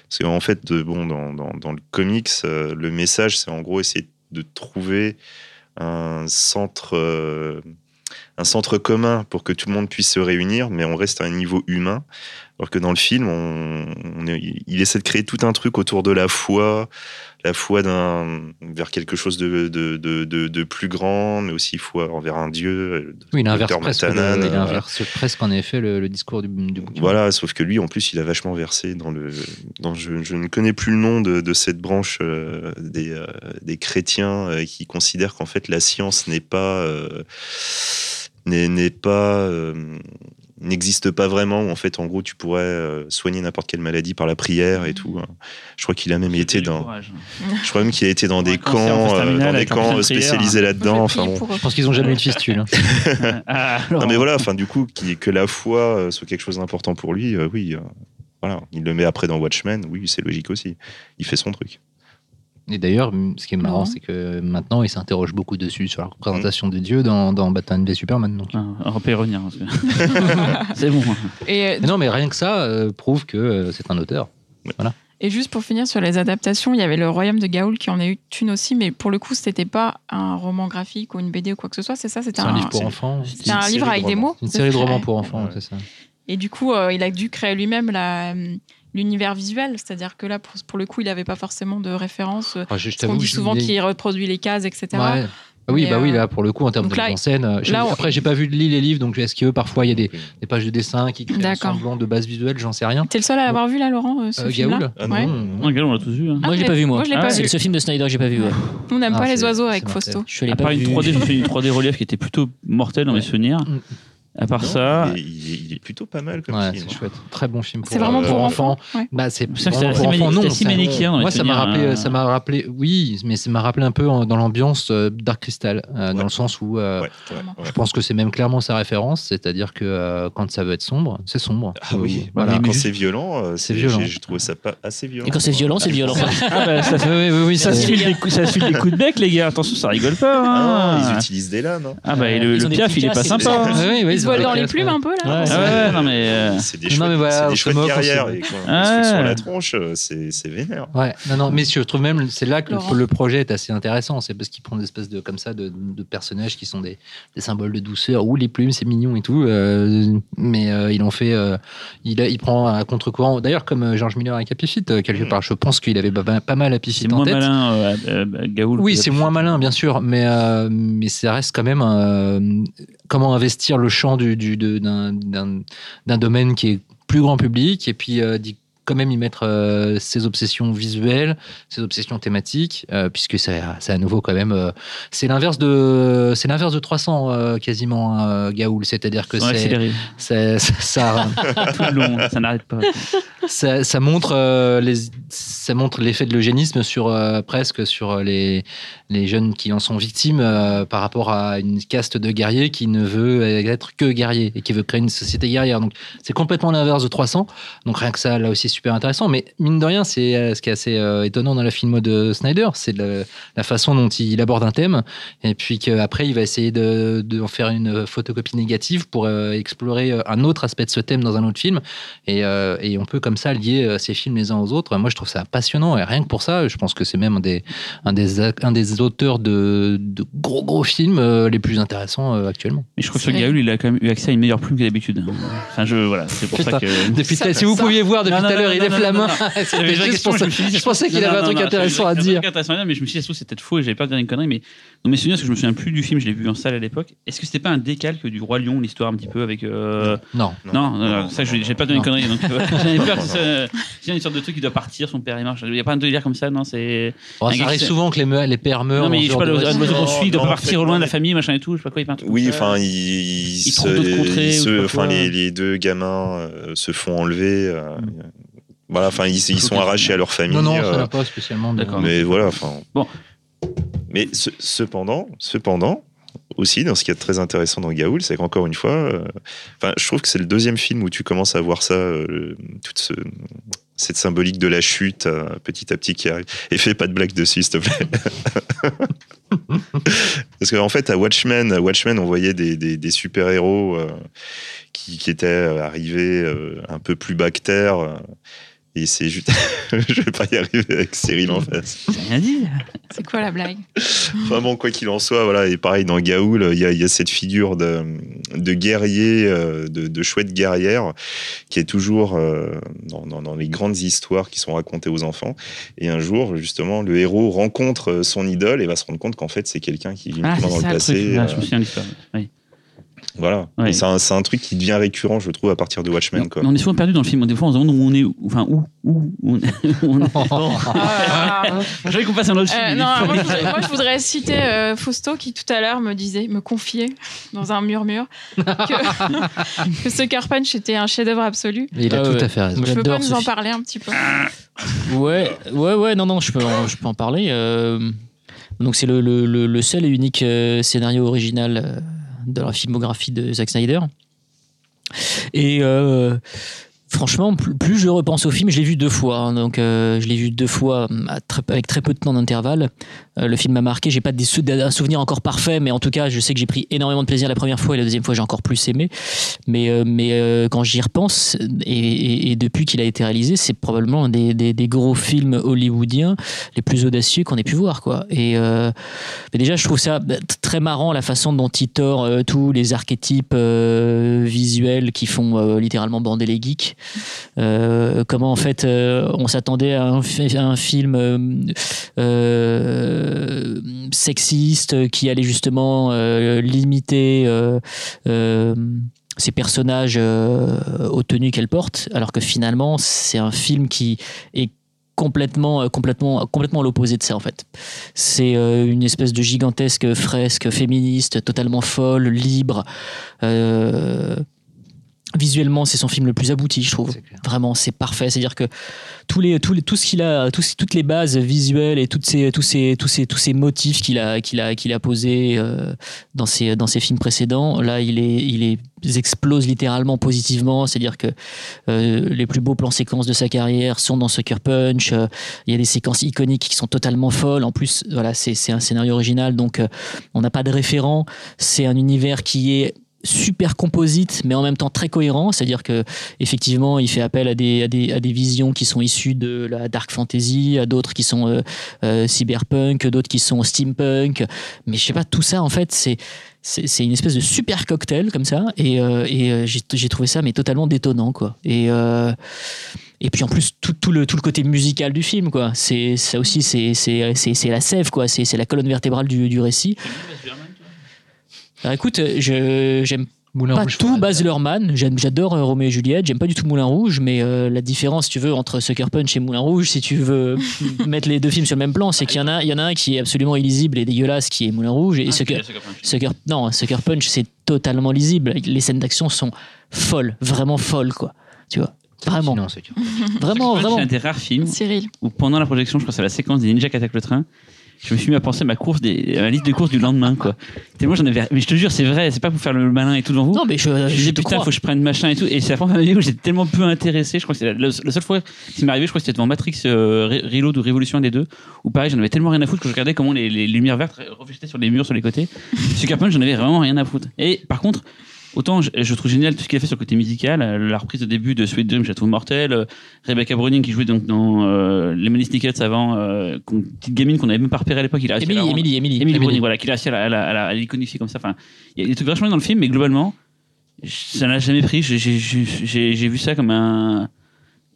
S5: Parce qu'en fait, de- bon, dans, dans, dans le comics, le message, c'est en gros essayer de trouver un centre, un centre commun pour que tout le monde puisse se réunir, mais on reste à un niveau humain. Alors que dans le film, on, on est- il essaie de créer tout un truc autour de la foi, la foi d'un vers quelque chose de, de, de, de, de plus grand, mais aussi foi envers un dieu. euh,
S3: Oui, il inverse presque, le, il
S5: euh,
S3: presque en effet le, le discours du, du bouquin.
S5: Voilà, sauf que lui, en plus, il a vachement versé dans le. Dans, je, je ne connais plus le nom de, cette branche euh, des, euh, des chrétiens qui considèrent qu'en fait la science n'est pas n'est n'est pas euh, n'existe pas vraiment. En fait, en gros, tu pourrais euh, soigner n'importe quelle maladie par la prière et tout. hein. Je crois qu'il a même été dans. Je crois même qu'il a été dans des camps, euh, dans des camps spécialisés là-dedans. Enfin bon.
S3: Je pense qu'ils ont jamais eu de fistule. hein.
S2: Ah,
S5: Non mais voilà, enfin du coup, qui- que la foi euh, soit quelque chose d'important pour lui, euh, oui, euh, voilà, il le met après dans Watchmen, oui, c'est logique aussi. Il fait son truc.
S3: Et d'ailleurs, ce qui est marrant,
S1: Non.
S3: c'est que maintenant, il s'interroge beaucoup dessus sur la représentation de Dieu dans, dans Batman v Superman. Donc.
S2: ah, on peut y revenir. parce que- c'est bon.
S1: Et, euh,
S3: Mais non, mais rien que ça euh, prouve que euh, c'est un auteur.
S1: et juste pour finir sur les adaptations, il y avait le Royaume de Gaoul qui en a eu une aussi, mais pour le coup, c'était pas un roman graphique ou une BD ou quoi que ce soit, c'est ça C'était
S3: C'est un
S1: un,
S3: livre pour enfants.
S1: c'était
S5: c'est
S1: un livre
S5: de
S1: avec des mots
S3: C'est une série de romans pour enfants,
S5: Ouais.
S3: c'est ça.
S1: Et du coup, euh, il a dû créer lui-même la, euh, l'univers visuel, c'est-à-dire que là, pour, pour le coup, il n'avait pas forcément de référence. euh,
S3: je je
S1: qu'on
S3: t'avoue,
S1: dit souvent qu'il reproduit les cases, etc.
S3: Ouais. Ah oui, bah oui,
S1: euh,
S3: là, pour le coup, en termes de
S1: là,
S3: mise en scène. euh, je-
S1: là, on-
S3: Après, j'ai pas vu de lire les livres, donc est-ce que parfois il y a des, des pages de dessin qui créent un semblant de base visuelle, j'en sais rien.
S1: T'es le seul à l'avoir vu là, Laurent, euh, ce
S3: Euh,
S1: film-là
S3: Gaoul
S5: Ah non,
S1: Ouais.
S3: non,
S2: regarde, on l'a tous vu. hein.
S1: Ah,
S4: Moi, j'ai pas vu, moi.
S2: Ah
S4: C'est seul film de Snyder que j'ai pas vu. ouais.
S1: On n'aime
S3: Ah,
S1: pas les oiseaux avec. Fausto.
S4: Je l'ai
S2: À
S4: pas
S2: une
S4: vu.
S2: 3D, j'ai fait une 3D relief qui était plutôt mortelle dans mes souvenirs. À part
S5: Non,
S2: ça,
S5: il, est, il est plutôt pas mal comme
S3: Ouais,
S5: film.
S3: c'est chouette. Très bon film.
S1: C'est vraiment
S5: euh,
S1: pour enfants. Ouais.
S3: Bah, c'est
S2: que
S3: vraiment pour
S2: assez
S3: enfants, non. ça-
S2: manichéen les
S3: Moi, ça m'a rappelé,
S2: hein.
S3: ça m'a rappelé, oui, mais ça m'a rappelé un peu en- dans l'ambiance euh, Dark Crystal, euh, dans le sens où euh,
S5: Ouais, ouais, ouais.
S3: je pense que c'est même clairement sa référence, c'est-à-dire que euh, quand ça veut être sombre, c'est sombre.
S5: Ah oui,
S3: voilà.
S5: Mais
S2: Mais
S5: quand c'est violent, euh,
S3: C'est violent.
S5: J'ai trouvé ça pas assez violent.
S4: Et quand c'est violent, c'est violent.
S2: ah bah, ça,
S3: Oui,
S2: ça, file des coups, ça de bec, les gars. Attention, ça rigole pas.
S5: Ah,
S2: hein.
S5: ils utilisent des lames. hein.
S2: Ah bah, le,
S4: des
S2: piaf, il est pas sympa.
S4: ça.
S2: hein.
S3: Oui, oui, oui,
S1: Ils se volent dans les plumes un peu là
S4: Ouais,
S2: ouais, ouais, non mais. euh,
S5: C'est des guerrières.
S3: c'est-
S5: Et quand
S2: Ah
S5: sur la tronche, euh, c'est c'est vénère.
S3: Ouais, non, non, mais je trouve même, c'est là que le projet est assez intéressant. C'est parce qu'il prend des espèces de, comme ça, de, de personnages qui sont des, des symboles de douceur. Ou les plumes, c'est mignon et tout. euh, mais euh, il en fait, euh, il, a- il prend à contre-courant. D'ailleurs, comme George Miller avec Happy Feet, quelque
S5: Mm.
S3: part, je pense qu'il avait pas, pas mal Happy Feet en
S2: moins
S3: tête.
S2: malin, euh, euh, Gaoul.
S3: Oui, c'est moins malin, bien sûr, mais, euh, mais ça reste quand même euh, comment investir le champ d'un, domaine qui est plus grand public. Et puis euh, quand même y mettre euh, ses obsessions visuelles, ses obsessions thématiques, euh, puisque c'est, à nouveau quand même euh, c'est l'inverse de c'est l'inverse de 300 euh, quasiment euh, Gaoul, c'est-à-dire que c'est, ça,
S2: tout le long, ça n'arrête pas.
S3: ça, ça montre les, ça montre l'effet de l'eugénisme sur presque sur les les jeunes qui en sont victimes par rapport à une caste de guerriers qui ne veut être que guerrier et qui veut créer une société guerrière. Donc c'est complètement l'inverse de 300. Donc rien que ça là aussi super intéressant. Mais mine de rien, c'est euh, ce qui est assez euh, étonnant dans la filmo de Snyder, c'est la façon dont il aborde un thème et puis qu'après il va essayer de, de en faire une photocopie négative pour euh, explorer un autre aspect de ce thème dans un autre film. Et, euh, et on peut comme ça lier ces films les uns aux autres. Moi, je trouve ça passionnant. Et rien que pour ça, je pense que c'est même un des, un des, un des auteurs de, de gros, gros films euh, les plus intéressants euh, actuellement.
S2: Mais je trouve que
S1: C'est-
S2: Gaoul, il a quand même eu accès à une meilleure plume que d'habitude. Enfin, je, voilà, c'est pour
S3: Putain.
S2: ça que.
S3: Depuis,
S1: Ça-
S3: si vous
S1: ça-
S3: pouviez voir depuis tout à l'heure, il pour ça.
S2: je
S3: pensais qu'il avait un truc intéressant à dire.
S2: mais je me suis dit, c'est peut-être faux? Et j'avais peur de dire une connerie. Mais dans mes souvenirs, parce que je me souviens plus du film, je l'ai vu en salle à l'époque. Est-ce que c'était pas un décalque du Roi Lion, l'histoire un petit peu avec. euh,
S3: Non.
S2: Non, ça, je- j'ai pas donné une connerie. Donc, euh, j'avais peur que ce- il y a une sorte de truc qui doit partir, son père il marche. Il y a pas un délire comme ça, non C'est. Un
S3: ça arrive souvent que les, pères meurent.
S2: Non, mais je sais pas, l'oiseau qu'on suit, il doit partir au loin de la famille, machin et tout. Je sais pas quoi, il
S5: Oui, enfin, ils, enfin, les, deux gamins euh, se font enlever. Voilà, enfin, ils, ils sont arrachés à leur famille.
S3: Non, non,
S5: euh,
S3: ça n'a pas spécialement.
S2: D'accord.
S5: mais voilà, enfin.
S2: Bon.
S5: Mais ce- cependant, cependant, aussi, dans ce qui est très intéressant dans Gaoul, c'est qu'encore une fois, euh, enfin, je trouve que c'est le deuxième film où tu commences à voir ça, euh, toute ce- cette symbolique de la chute, euh, petit à petit qui arrive. Et fais pas de blague dessus, s'il te plaît. Parce qu'en fait, à Watchmen, à Watchmen, on voyait des, des- des super-héros euh, qui, qui étaient arrivés euh, un peu plus bactères. Et c'est juste. je vais pas y arriver avec Cyril en face.
S2: J'ai rien dit.
S1: C'est quoi la blague?
S5: Enfin bon, quoi qu'il en soit, voilà, et pareil dans Gaoul, il y a, il y a cette figure de, de guerrier, euh, de, de chouette guerrière, qui est toujours euh, dans, dans- dans les grandes histoires qui sont racontées aux enfants. Et un jour, justement, le héros rencontre son idole et va se rendre compte qu'en fait, c'est quelqu'un qui vit
S2: Ah,
S5: dans
S2: ça
S5: le
S2: le
S5: passé.
S2: truc. Ah, je
S5: euh,
S2: me souviens de l'histoire. Oui.
S5: Voilà.
S2: Ouais.
S5: C'est un, c'est un truc qui devient récurrent, je trouve, à partir de Watchmen. Quoi.
S2: on est souvent perdu dans le film. Des fois, on se demande où on est. où- Enfin, où Où, où on est.
S1: Ah.
S2: J'avais qu'on passe à un autre
S1: Euh,
S2: film.
S1: non, moi, je voudrais, moi, je voudrais citer euh, Fausto qui tout à l'heure me disait, me confiait dans un murmure que, que Sucker Punch était un chef-d'œuvre absolu.
S3: Il a
S4: Ah
S3: tout à fait raison.
S1: Tu peux pas nous
S4: ce
S1: en parler un petit peu
S4: Ouais, ouais, ouais, non, non, je peux en, je peux en parler. euh, donc, c'est le, le- le- le seul et unique euh, scénario original euh, de la filmographie de Zack Snyder. Et euh, franchement, plus, je repense au film, je l'ai vu deux fois. donc, euh, je l'ai vu deux fois avec très peu de temps d'intervalle. Euh, le film m'a marqué. J'ai pas des un souvenir encore parfait, mais en tout cas, je sais que j'ai pris énormément de plaisir la première fois et la deuxième fois, j'ai encore plus aimé. Mais, euh, mais euh, quand j'y repense, et, depuis qu'il a été réalisé, c'est probablement un des, des- gros films hollywoodiens les plus audacieux qu'on ait pu voir. Quoi. Et déjà, je trouve ça bah, très marrant la façon dont il tord tous les archétypes visuels qui font littéralement bander les geeks. Comment en fait on s'attendait à un film euh, sexiste, qui allait justement euh, limiter euh, ces personnages aux tenues qu'elles portent, alors que finalement, c'est un film qui est complètement, complètement, complètement l'opposé de ça en fait. C'est une espèce de gigantesque fresque féministe, totalement folle, libre. Visuellement, c'est son film le plus abouti, je trouve. Vraiment, c'est parfait. C'est-à-dire que tous les, tous les, tout ce qu'il a, toutes les bases visuelles et toutes ces, tous ces, tous ces, tous ces motifs qu'il a, qu'il a, qu'il a posés euh, dans ses, dans ses films précédents, là, il est, il est ils explosent littéralement positivement. C'est-à-dire que euh, les plus beaux plans séquences de sa carrière sont dans Sucker Punch. Euh, Il y a des séquences iconiques qui sont totalement folles. En plus, voilà, c'est c'est un scénario original, donc euh, on n'a pas de référent. C'est un univers qui est super composite mais en même temps très cohérent. C'est à dire que effectivement il fait appel à des, à des, à des visions qui sont issues de la dark fantasy à d'autres qui sont euh, euh, cyberpunk d'autres qui sont steampunk. Mais je sais pas tout ça en fait c'est c'est une espèce de super cocktail comme ça. Et, euh, et j'ai trouvé ça mais totalement détonnant quoi. Et et puis en plus tout, le tout le côté musical du film quoi. C'est ça aussi c'est c'est la sève quoi. C'est c'est la colonne vertébrale du, du récit alors écoute je j'aime
S3: Moulin
S4: pas
S3: Rouge,
S4: tout Baz Luhrmann. J'aime- J'adore euh, Roméo et Juliette. J'aime pas du tout Moulin Rouge, mais euh, la différence, si tu veux, entre Sucker Punch et Moulin Rouge, si tu veux mettre les deux films sur le même plan, c'est qu'il y en a, il y en a un qui est absolument illisible et dégueulasse, qui est Moulin Rouge, et Sucker, Sucker, non, Sucker Punch, c'est totalement lisible. Les scènes d'action sont folles, vraiment folles, quoi. Tu vois, vraiment,
S3: Non, sûr.
S4: vraiment,
S2: C'est
S4: vraiment.
S2: un des rares films
S1: Cyril.
S2: où pendant la projection, je pense à la séquence des ninjas qui attaquent le train, je me suis mis à penser à ma course, des, à ma liste de courses du lendemain, quoi. Tellement j'en avais. Mais je te jure, c'est vrai, c'est pas pour faire le malin et tout devant vous.
S4: Non, mais je,
S2: je
S4: je
S2: disais putain,
S4: crois.
S2: faut que je prenne machin et tout. Et c'est la première vidéo où j'étais tellement peu intéressé. Je crois que c'est la, la- la seule fois qui m'est arrivé, je crois que c'était devant Matrix euh, Re- Reload ou Révolution des deux. Où pareil, j'en avais tellement rien à foutre que je regardais comment les, les lumières vertes reflétaient sur les murs, sur les côtés. Sucker Punch, j'en avais vraiment rien à foutre. Et par contre, autant je, je trouve génial tout ce qu'il a fait sur le côté musical. euh, La reprise au début de Sweet Dream, je la trouve mortelle. Euh, Rebecca Browning qui jouait donc dans euh, Les Money Snickets avant, euh, qu'on- petite gamine qu'on avait même pas repérée à l'époque. Il a réussi à la
S4: Emily, Emily, Emily.
S2: Emily
S4: Emily.
S2: Browning, voilà, qu'il a réussi à l'iconifier comme ça. Enfin, il y a des trucs vachement dans le film, mais globalement, ça n'a jamais pris. J'ai- J'ai j'ai- j'ai vu ça comme un.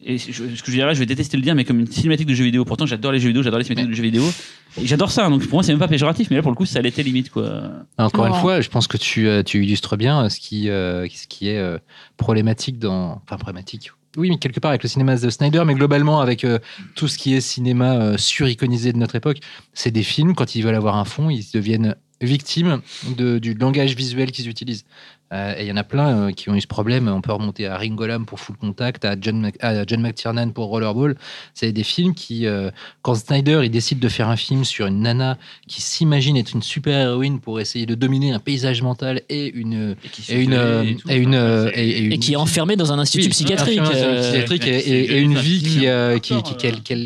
S2: Et je- ce que je dirais, je vais détester le dire, mais comme une cinématique de jeux vidéo. Pourtant, j'adore les jeux vidéo, j'adore les cinématiques de jeux vidéo. Et j'adore ça, donc pour moi, c'est même pas péjoratif, mais là, pour le coup, ça l'était limite, quoi.
S3: Encore
S1: Oh.
S3: une fois, je pense que tu, euh, tu illustres bien euh, ce qui, euh, ce qui est euh, problématique dans. Enfin, problématique. Oui, mais quelque part avec le cinéma de Snyder, mais globalement avec euh, tout ce qui est cinéma euh, suriconisé de notre époque. C'est des films, quand ils veulent avoir un fond, ils deviennent victimes de- du langage visuel qu'ils utilisent. Euh, et il y en a plein euh, qui ont eu ce problème. On peut remonter à Ringo Lam pour Full Contact, à John, Mc- à John McTiernan pour Rollerball. C'est des films qui, euh, quand Snyder il décide de faire un film sur une nana qui s'imagine être une super héroïne pour essayer de dominer un paysage mental et une
S2: qui
S3: et une euh, et une euh, et, et une
S4: Et qui est enfermé dans un institut
S3: oui,
S4: psychiatrique. euh,
S3: et, et- et une vie qui, euh, qui- qui-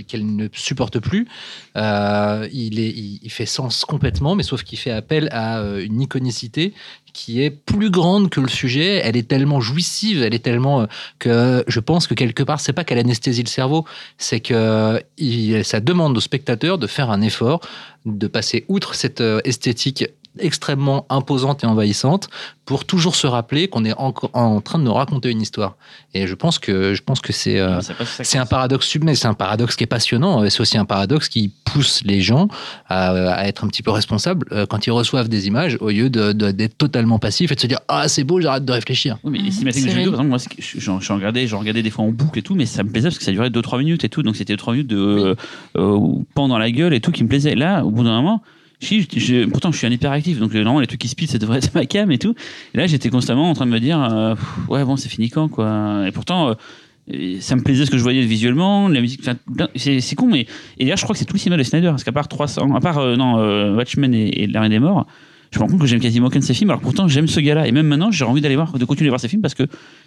S3: qu'elle ne supporte plus. Euh, il, est, il, il fait sens complètement, mais sauf qu'il fait appel à une iconicité qui est plus grande que le sujet. Elle est tellement jouissive, elle est tellement euh, que je pense que quelque part, c'est pas qu'elle anesthésie le cerveau, c'est que ça demande au spectateur de faire un effort, de passer outre cette euh, esthétique extrêmement imposante et envahissante pour toujours se rappeler qu'on est en, en train de nous raconter une histoire. Et je pense que je pense que c'est euh, c'est un paradoxe submet, c'est un paradoxe qui est passionnant, et c'est aussi un paradoxe qui pousse les gens à, à être un petit peu responsables euh, quand ils reçoivent des images au lieu de- de- d'être totalement passifs et de se dire ah c'est beau, j'arrête de réfléchir.
S2: Oui, mais les cinématiques de jeux vidéo, par exemple, moi, j'en j'en regardais, j'en regardais des fois en boucle et tout, mais ça me plaisait parce que ça durait 2-3 minutes et tout, donc c'était 3 minutes de euh, euh, pan dans la gueule et tout qui me plaisait. Là, au bout d'un moment, je, je- pourtant je suis un hyperactif, donc euh, normalement les trucs qui speed, ça devrait être ma cam et tout. Et là, j'étais constamment en train de me dire, euh, ouais, bon, c'est fini quand, quoi. Et pourtant. euh, ça me plaisait ce que je voyais visuellement, la musique, c'est con, mais et d'ailleurs je crois que c'est tout le cinéma de Snyder, parce qu'à part 300, à part euh, non, euh, Watchmen et, et des Morts, je me rends compte que j'aime quasiment aucun de ses films, alors pourtant j'aime ce gars-là, et même maintenant j'ai envie d'aller voir, de continuer à voir ses films parce que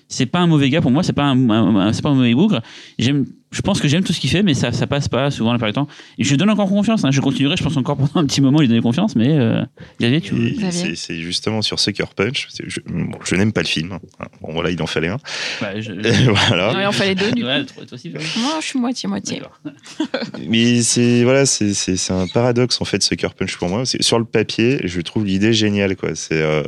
S2: c'est pas un mauvais gars pour moi, c'est pas un, un- un- c'est pas un mauvais bougre. J'aime, je pense que j'aime tout ce qu'il fait, mais ça, ça passe pas souvent la plupart du temps. Et je lui donne encore confiance, hein. je continuerai, je pense encore pendant un petit moment lui donner confiance, mais euh, Xavier, tu.
S5: C'est justement sur Sucker Punch. Je, bon, je n'aime pas le film. hein. Bon, voilà, il en fallait un.
S2: bah, je-
S5: voilà.
S1: On fait les deux, du coup.
S2: Ouais, toi toi aussi, Fabien
S1: Moi, je suis moitié-moitié.
S2: D'accord.
S5: Mais c'est voilà, c'est c'est c'est un paradoxe en fait Sucker Punch pour moi. Sur le papier, je trouve l'idée géniale quoi. C'est euh,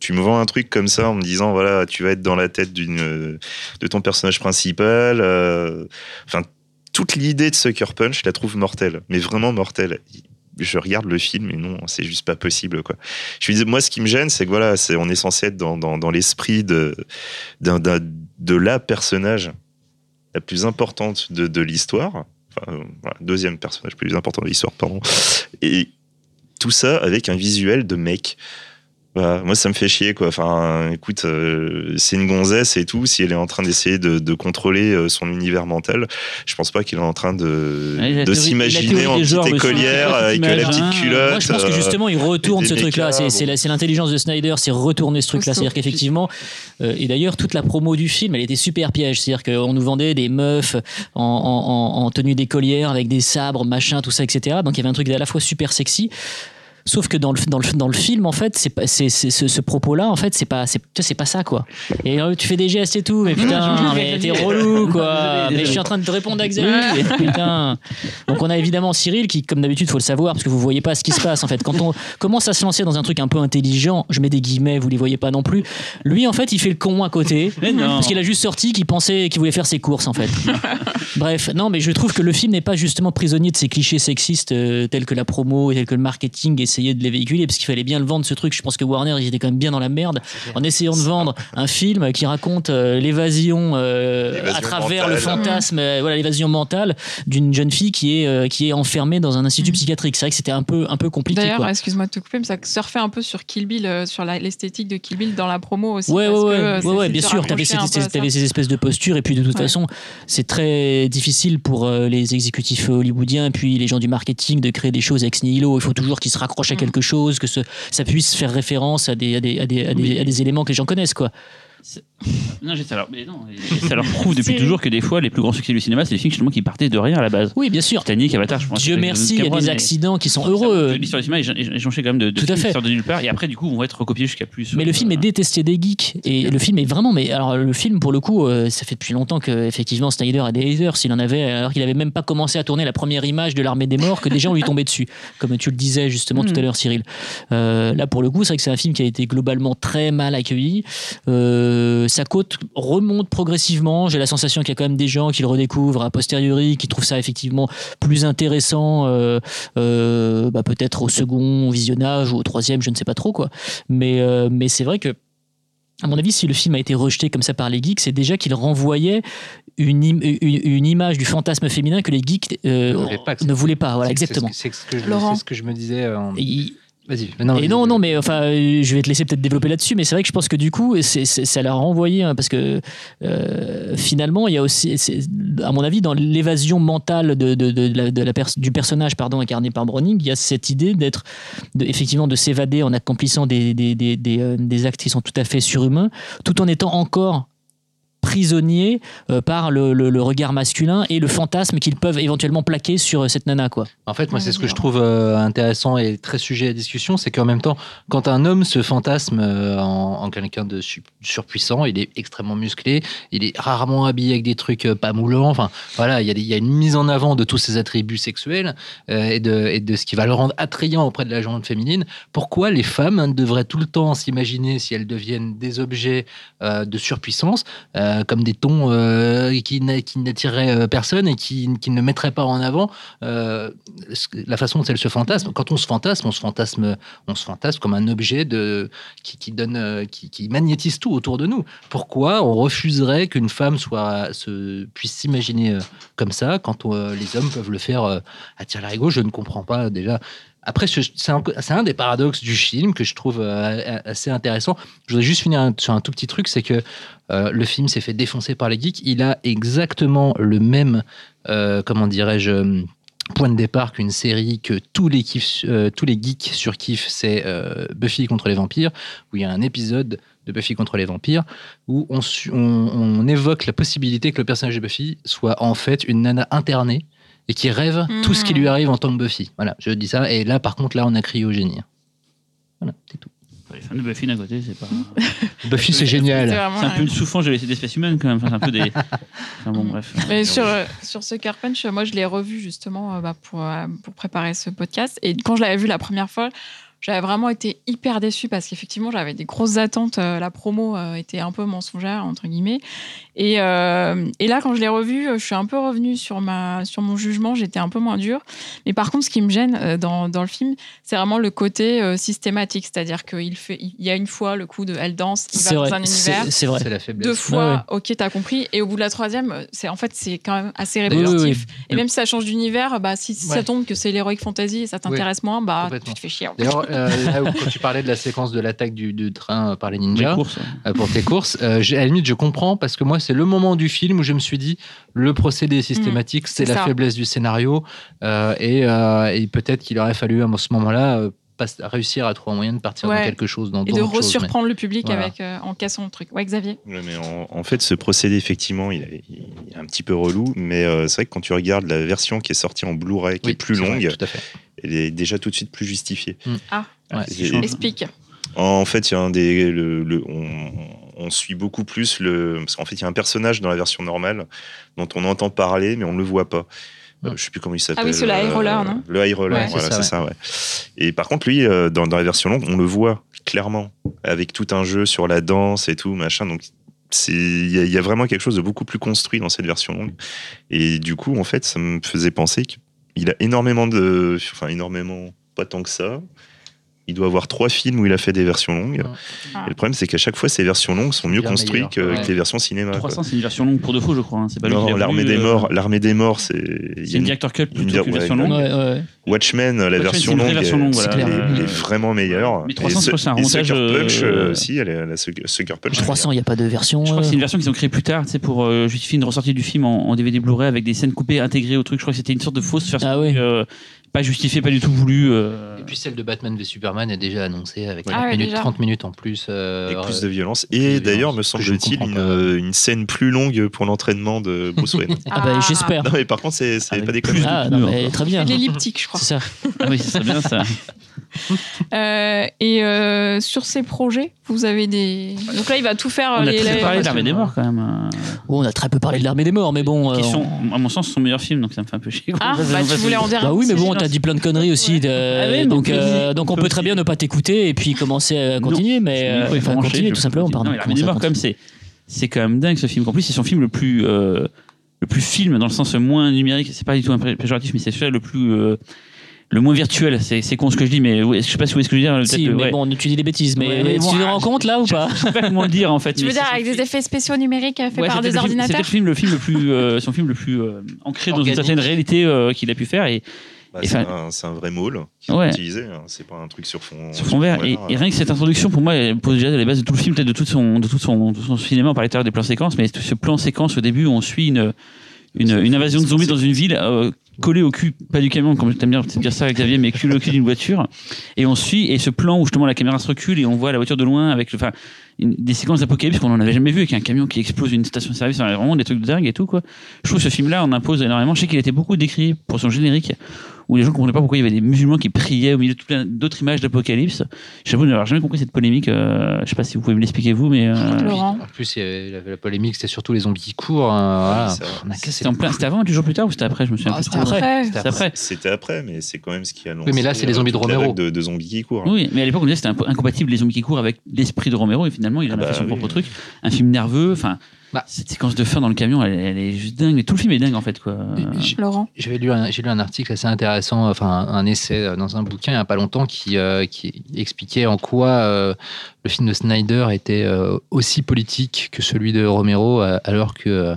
S5: tu me vends un truc comme ça en me disant voilà, tu vas être dans la tête d'une de ton personnage principal. euh, Enfin, toute l'idée de Sucker Punch, je la trouve mortelle, mais vraiment mortelle. je regarde le film et non, c'est juste pas possible, quoi. Je disais, moi, ce qui me gêne, c'est que voilà, c'est, on est censé être dans, l'esprit de, la personnage la plus importante de, l'histoire. Enfin, euh, deuxième personnage plus important de l'histoire, pardon. Et tout ça avec un visuel de mec. Voilà, moi, ça me fait chier, quoi. Enfin, écoute, euh, c'est une gonzesse et tout. Si elle est en train d'essayer de, de contrôler euh, son univers mental, je pense pas qu'il est en train de,
S2: Ouais,
S5: s'imaginer en
S2: des
S5: petite écolière avec
S2: cette
S5: la petite culotte.
S4: Moi, je pense que
S5: euh,
S4: justement, il retourne ce truc-là.
S5: mécas,
S4: C'est c'est
S5: bon.
S4: c'est l'intelligence de Snyder, c'est retourner ce truc-là. C'est-à-dire qu'effectivement, euh, et d'ailleurs, toute la promo du film, elle était super piège. C'est-à-dire qu'on nous vendait des meufs en, en- en- en tenue d'écolière avec des sabres, machin, tout ça, etc. Donc il y avait un truc à la fois super sexy. Sauf que dans le, dans le, dans le film, en fait, c'est c'est, c'est- ce, ce propos-là, en fait, c'est pas, c'est, c'est pas ça, quoi. Et euh, tu fais des gestes et tout, mais putain, mais t'es relou, quoi. Mais je suis en train de te répondre à Xavier, putain. Donc on a évidemment Cyril qui, comme d'habitude, faut le savoir, parce que vous voyez pas ce qui se passe, en fait. Quand on commence à se lancer dans un truc un peu intelligent, je mets des guillemets, vous les voyez pas non plus. Lui, en fait, il fait le con à côté. Parce qu'il a juste sorti qu'il pensait qu'il voulait faire ses courses, en fait. Bref, non, mais je trouve que le film n'est pas justement prisonnier de ces clichés sexistes euh, tels que la promo et tels que le marketing essayait de les véhiculer, parce qu'il fallait bien le vendre ce truc. Je pense que Warner, ils étaient quand même bien dans la merde en essayant de vendre un film qui raconte euh, l'évasion euh, à travers
S5: mentale.
S4: le fantasme, euh, voilà l'évasion mentale d'une jeune fille qui est euh, qui est enfermée dans un institut
S1: Mhm.
S4: psychiatrique. C'est vrai que c'était un peu un peu compliqué.
S1: D'ailleurs, excuse-moi de te couper, mais ça surfait un peu sur Kill Bill, euh, sur l'esthétique de Kill Bill dans la promo aussi.
S4: Ouais, ouais,
S1: parce que,
S4: ouais, ouais, bien sûr. T'avais ces, ces- espèces de postures, et puis de toute
S1: Ouais.
S4: façon, c'est très difficile pour euh, les exécutifs hollywoodiens, et puis les gens du marketing de créer des choses ex nihilo. Il faut toujours qu'ils se raccrochent à
S1: Mm.
S4: quelque chose, que ce- ça puisse faire référence à des, à des, à des, à des-
S2: Oui.
S4: à des éléments que les gens connaissent, quoi.
S2: Non, j'ai- ça leur, mais non, et ça leur prouve depuis toujours que des fois, les plus grands succès du cinéma, c'est des films justement qui partaient de rien à la base.
S4: Oui, bien sûr.
S2: Titanic, Avatar, je pense.
S4: Dieu merci, il y a des accidents qui sont heureux.
S2: L'histoire du cinéma est jonchée quand même de, de
S4: Tout à fait.
S2: sortent de nulle part et après, du coup, vont être recopiés jusqu'à plus.
S4: Mais le film est
S2: Euh,
S4: détesté des geeks et le film est vraiment mais alors le film pour le coup euh, ça fait depuis longtemps que effectivement Snyder a des haters s'il en avait alors qu'il avait même pas commencé à tourner la première image de l'armée des morts que des gens lui tombaient dessus comme tu le disais justement tout à
S1: Mhm.
S4: l'heure Cyril Euh, là pour le coup c'est vrai que c'est un film qui a été globalement très mal accueilli Euh, sa cote remonte progressivement j'ai la sensation qu'il y a quand même des gens qui le redécouvrent a posteriori qui trouvent ça effectivement plus intéressant euh, euh, bah, peut-être au second visionnage ou au troisième je ne sais pas trop quoi mais, euh, mais c'est vrai que, à mon avis, si le film a été rejeté comme ça par les geeks, c'est déjà qu'il renvoyait une, im- une, une image du fantasme féminin que les geeks euh,
S3: Ne voulaient pas que
S4: ne voulaient pas. Voilà,
S3: C'est- c'est ce
S4: exactement.
S3: que- C'est ce, que je-
S1: Laurent.
S3: c'est ce que je me disais. euh, en-
S4: Et-
S3: Vas-y.
S4: et
S3: vas-y.
S4: non, non, mais enfin, euh, je vais te laisser peut-être développer là-dessus, mais c'est vrai que je pense que du coup, c'est, c'est- ça l'a renvoyé, hein, parce que euh, finalement, il y a aussi, à mon avis, dans l'évasion mentale de, de, de la, de la pers- du personnage pardon, incarné par Browning, il y a cette idée d'être, effectivement, de s'évader en accomplissant des, des, des, des, euh, des actes qui sont tout à fait surhumains, tout en étant encore prisonnier euh, par le, le- le regard masculin et le fantasme qu'ils peuvent éventuellement plaquer sur euh, cette nana quoi.
S3: En fait, moi, c'est ce que je trouve euh, intéressant et très sujet à discussion, c'est qu'en même temps, quand un homme se fantasme euh, en, en quelqu'un de su- surpuissant, il est extrêmement musclé, il est rarement habillé avec des trucs euh, pas moulants. Enfin, voilà, il y, a y une mise en avant de tous ses attributs sexuels euh, et, de, et de ce qui va le rendre attrayant auprès de la gente féminine. Pourquoi les femmes hein, devraient tout le temps s'imaginer si elles deviennent des objets euh, de surpuissance, euh, comme des tons euh, qui n'a- qui n'attireraient euh, personne et qui, ne mettraient pas en avant la façon dont elles se fantasment. Quand on se fantasme, on se fantasme, on se fantasme comme un objet qui, donne, qui, magnétise tout autour de nous. Pourquoi on refuserait qu'une femme se, puisse s'imaginer comme ça quand les hommes peuvent le faire à tir larigot Je ne comprends pas déjà. Après, ce- c'est un, des paradoxes du film que je trouve euh, assez intéressant. Je voudrais juste finir sur un tout petit truc, c'est que euh, le film s'est fait défoncer par les geeks. Il a exactement le même, euh, comment dirais-je, point de départ qu'une série que tous les, kiffs, tous les geeks surkiffent, c'est Buffy contre les vampires, où il y a un épisode de Buffy contre les vampires où on évoque la possibilité que le personnage de Buffy soit en fait une nana internée et qui rêve tout ce qui lui arrive en tant que Buffy. Voilà, je dis ça. Et là, par contre, là, on a crié au génie. Voilà, c'est tout.
S2: Les fans de Buffy d'un côté, c'est pas.
S3: Buffy, c'est génial.
S2: C'est un peu une souffrance de laisser d'espèces humaines quand même. Enfin, c'est un peu des. Enfin, bon, bref.
S1: Mais sur, euh, sur ce Punch, moi je l'ai revu justement euh, bah, pour, euh, pour préparer ce podcast. Et quand je l'avais vu la première fois, j'avais vraiment été hyper déçue parce qu'effectivement, j'avais des grosses attentes. La promo était un peu mensongère, entre guillemets. Et, euh, et là, quand je l'ai revu, je suis un peu revenue sur, ma, sur mon jugement. J'étais un peu moins dure. Mais par contre, ce qui me gêne euh, dans, dans le film, c'est vraiment le côté euh, systématique. C'est-à-dire qu'il fait, il y a une fois le coup de elle danse, il va dans un univers.
S4: C'est c'est vrai.
S3: C'est la faiblesse.
S1: Deux fois,
S4: Ouais,
S1: ok, t'as compris. Et au bout de la troisième, euh, c'est en fait c'est quand même assez
S4: Oui, oui,
S1: répétitif.
S4: oui.
S1: Et même si ça change d'univers, bah si, si ça tombe que c'est l'heroic fantasy et ça t'intéresse moins, bah tu te fais chier.
S3: D'ailleurs, euh, là où quand tu parlais de la séquence de l'attaque du, du train euh, par les
S2: Les
S3: ninjas
S2: courses.
S3: euh, pour tes courses, euh, à la limite, je comprends parce que moi, c'est le moment du film où je me suis dit le procédé systématique, c'est
S1: c'est
S3: la
S1: ça.
S3: faiblesse du scénario euh, et, euh, et peut-être qu'il aurait fallu à ce moment-là euh, réussir à trouver un moyen de partir
S1: Ouais.
S3: dans quelque chose, dans
S1: Et de
S3: mais-
S1: resurprendre le public
S3: Voilà.
S1: avec euh, en cassant le truc. Ouais, Xavier.
S5: Ouais, mais en, en fait, ce procédé, effectivement, il est, il est un petit peu relou, mais euh, c'est vrai que quand tu regardes la version qui est sortie en Blu-ray, qui
S3: Oui,
S5: est plus
S3: vrai,
S5: longue,
S3: tout à fait.
S5: elle est déjà tout de suite plus justifiée.
S1: Ah.
S3: Ouais.
S5: Et-
S2: chaud.
S1: Explique.
S5: En fait, il y a un des, le, le- on, on suit beaucoup plus le, parce qu'en fait, il y a un personnage dans la version normale dont on entend parler, mais on ne le voit pas. Euh, je sais plus comment il s'appelle.
S1: Ah oui, c'est le high roller,
S5: euh,
S1: non
S5: Le high roller,
S1: Ouais.
S5: voilà,
S3: C'est ça,
S5: ça, ouais. Et par contre, lui, euh, dans, dans la version longue, on le voit clairement, avec tout un jeu sur la danse et tout, machin. Donc, c'est, il y, y a vraiment quelque chose de beaucoup plus construit dans cette version longue. Et du coup, en fait, ça me faisait penser qu'il a énormément de, enfin, énormément, pas tant que ça. Il doit avoir trois films où il a fait des versions longues.
S1: Ah.
S5: Et le problème, c'est qu'à chaque fois, ces versions longues sont mieux construites que,
S3: ouais.
S5: que les versions cinéma. quoi.
S2: 300, c'est une version longue pour de faux, je crois. hein. C'est pas
S5: Non,
S2: l'a
S5: l'armée des
S2: euh,
S5: morts, l'armée des morts, c'est.
S2: C'est
S5: a
S2: une
S5: une-
S2: director cut
S5: une
S2: plutôt
S5: dir-
S2: qu'une
S5: ouais,
S2: version
S5: une-
S2: longue.
S4: Ouais, ouais.
S5: Watchmen, la
S2: Watchmen,
S5: version
S2: une
S5: longue,
S2: version longue, voilà.
S5: est,
S4: C'est clair.
S5: elle est vraiment meilleure.
S2: Mais 300,
S5: Et
S2: je crois que c'est un
S5: et Sucker
S2: remontage,
S5: Punch
S2: euh,
S5: aussi, elle est, la Sucker Punch. elle est
S4: 300, il n'y a pas de version.
S2: Je crois que
S4: euh,
S2: c'est une version qu'ils ont créée plus tard, tu sais, pour euh, justifier une ressortie du film en, DVD Blu-ray avec des scènes coupées intégrées au truc. Je crois que c'était une sorte de fausse version,
S4: Ah oui.
S2: euh, pas justifiée, pas du tout voulue. euh.
S3: Et puis celle de Batman v Superman est déjà annoncée avec
S1: Ah
S3: 30,
S1: ouais,
S3: minutes,
S1: déjà.
S3: 30 minutes en plus. euh,
S5: Avec plus
S3: euh,
S5: de violence. Et d'ailleurs, me semble-t-il,
S3: comprends
S5: une, scène plus longue pour l'entraînement de Bruce Wayne.
S4: Ah bah j'espère.
S5: non, mais par contre, c'est
S2: Avec
S5: pas des
S2: plus
S5: conneries.
S2: de-
S4: Ah non, mais très bien.
S1: L'elliptique, je crois.
S4: C'est ça.
S2: Ah oui, c'est bien ça.
S1: Euh, et euh, sur ces projets, vous avez des. Donc là, il va tout faire.
S2: On a
S1: les-
S2: très parlé de l'armée des morts quand même. euh,
S4: Bon, on a très peu parlé de l'armée des morts, mais bon.
S2: qui
S4: euh,
S2: sont, à mon sens, son meilleur film, donc ça me fait un peu chier.
S1: Ah, bah tu voulais en dire.
S4: Bah oui, mais bon, t'as dit plein de conneries aussi. de-
S2: Ah oui,
S4: donc, euh, donc
S2: on peut
S4: peut très bien ne pas t'écouter et puis commencer à continuer, mais euh,
S2: il faut
S4: enfin, continuer tout simplement. Pardon.
S2: L'armée des morts, comme c'est, c'est quand même dingue ce film. En plus, c'est son film le plus, euh, le plus film dans le sens moins numérique. C'est pas du tout un péjoratif, mais c'est celui le plus, euh, le moins virtuel. C'est, c'est con ce que je dis, mais je sais pas si vous voyez ce que je veux dire.
S4: Si, mais
S2: ouais.
S4: bon, tu dis des bêtises, mais
S2: Ouais, mais
S4: tu
S2: bon,
S4: te rends compte là ou pas
S2: Je sais pas comment le dire en fait.
S1: Tu veux dire
S2: c'est
S1: avec des effets spéciaux numériques faits
S2: Ouais,
S1: par des
S2: le film- C'était
S1: ordinateurs
S2: le film, le film le plus, euh, son film le plus euh, ancré dans une certaine réalité euh, qu'il a pu faire et
S5: Bah,
S2: Et
S5: c'est, un, c'est un vrai môle ont
S2: Ouais.
S5: utilisé. hein. C'est pas un truc sur fond,
S2: sur fond vert. Et, et rien que cette introduction, pour moi, elle pose déjà les bases de tout le film, peut-être de tout son, de tout son, de tout son cinéma. On parlait tout à l'heure des plans séquences, mais ce plan séquence au début, où on suit une, une, une invasion de zombies dans une ville, euh, collée au cul, pas du camion, comme t'aimes bien dire ça, Xavier, mais collée au cul d'une voiture. Et on suit, et ce plan où justement la caméra se recule et on voit la voiture de loin avec, enfin, des séquences d'apocalypse qu'on n'en avait jamais vu avec un camion qui explose une station-service, vraiment des trucs de dingue et tout, quoi. Je trouve ce film-là en impose énormément. Je sais qu'il été beaucoup décrit pour son générique, où les gens comprenaient pas pourquoi il y avait des musulmans qui priaient au milieu de plein d'autres images d'apocalypse. J'avoue n'avoir jamais compris cette polémique. euh, je sais pas si vous pouvez me l'expliquer vous, mais euh,
S1: Laurent.
S3: En plus, il y avait la, la polémique, c'était surtout les zombies qui courent. hein, voilà. a
S2: c'était plein. Avant, du jour plus tard ou c'était après Je me souviens
S3: Ah,
S2: plus.
S3: c'était après.
S1: Après.
S2: C'est après.
S5: C'était après, mais c'est quand même ce qui a lancé.
S3: Oui, mais là, c'est les zombies de Romero.
S5: De, de zombies qui courent.
S2: Oui, mais à l'époque on disait que c'était un peu incompatible les zombies qui courent avec l'esprit de Romero et finalement il en
S5: Ah
S2: a fait
S5: bah
S2: son
S5: oui.
S2: propre truc. Un film nerveux, enfin.
S3: Bah.
S2: Cette séquence de fin dans le camion, elle, elle est juste dingue. Mais tout le film est dingue en fait, quoi.
S3: J-
S1: Laurent.
S3: J'avais lu un, j'ai lu un article assez intéressant, enfin un, un essai euh, dans un bouquin il n'y a pas longtemps qui, euh, qui expliquait en quoi euh, le film de Snyder était euh, aussi politique que celui de Romero, euh, alors que euh,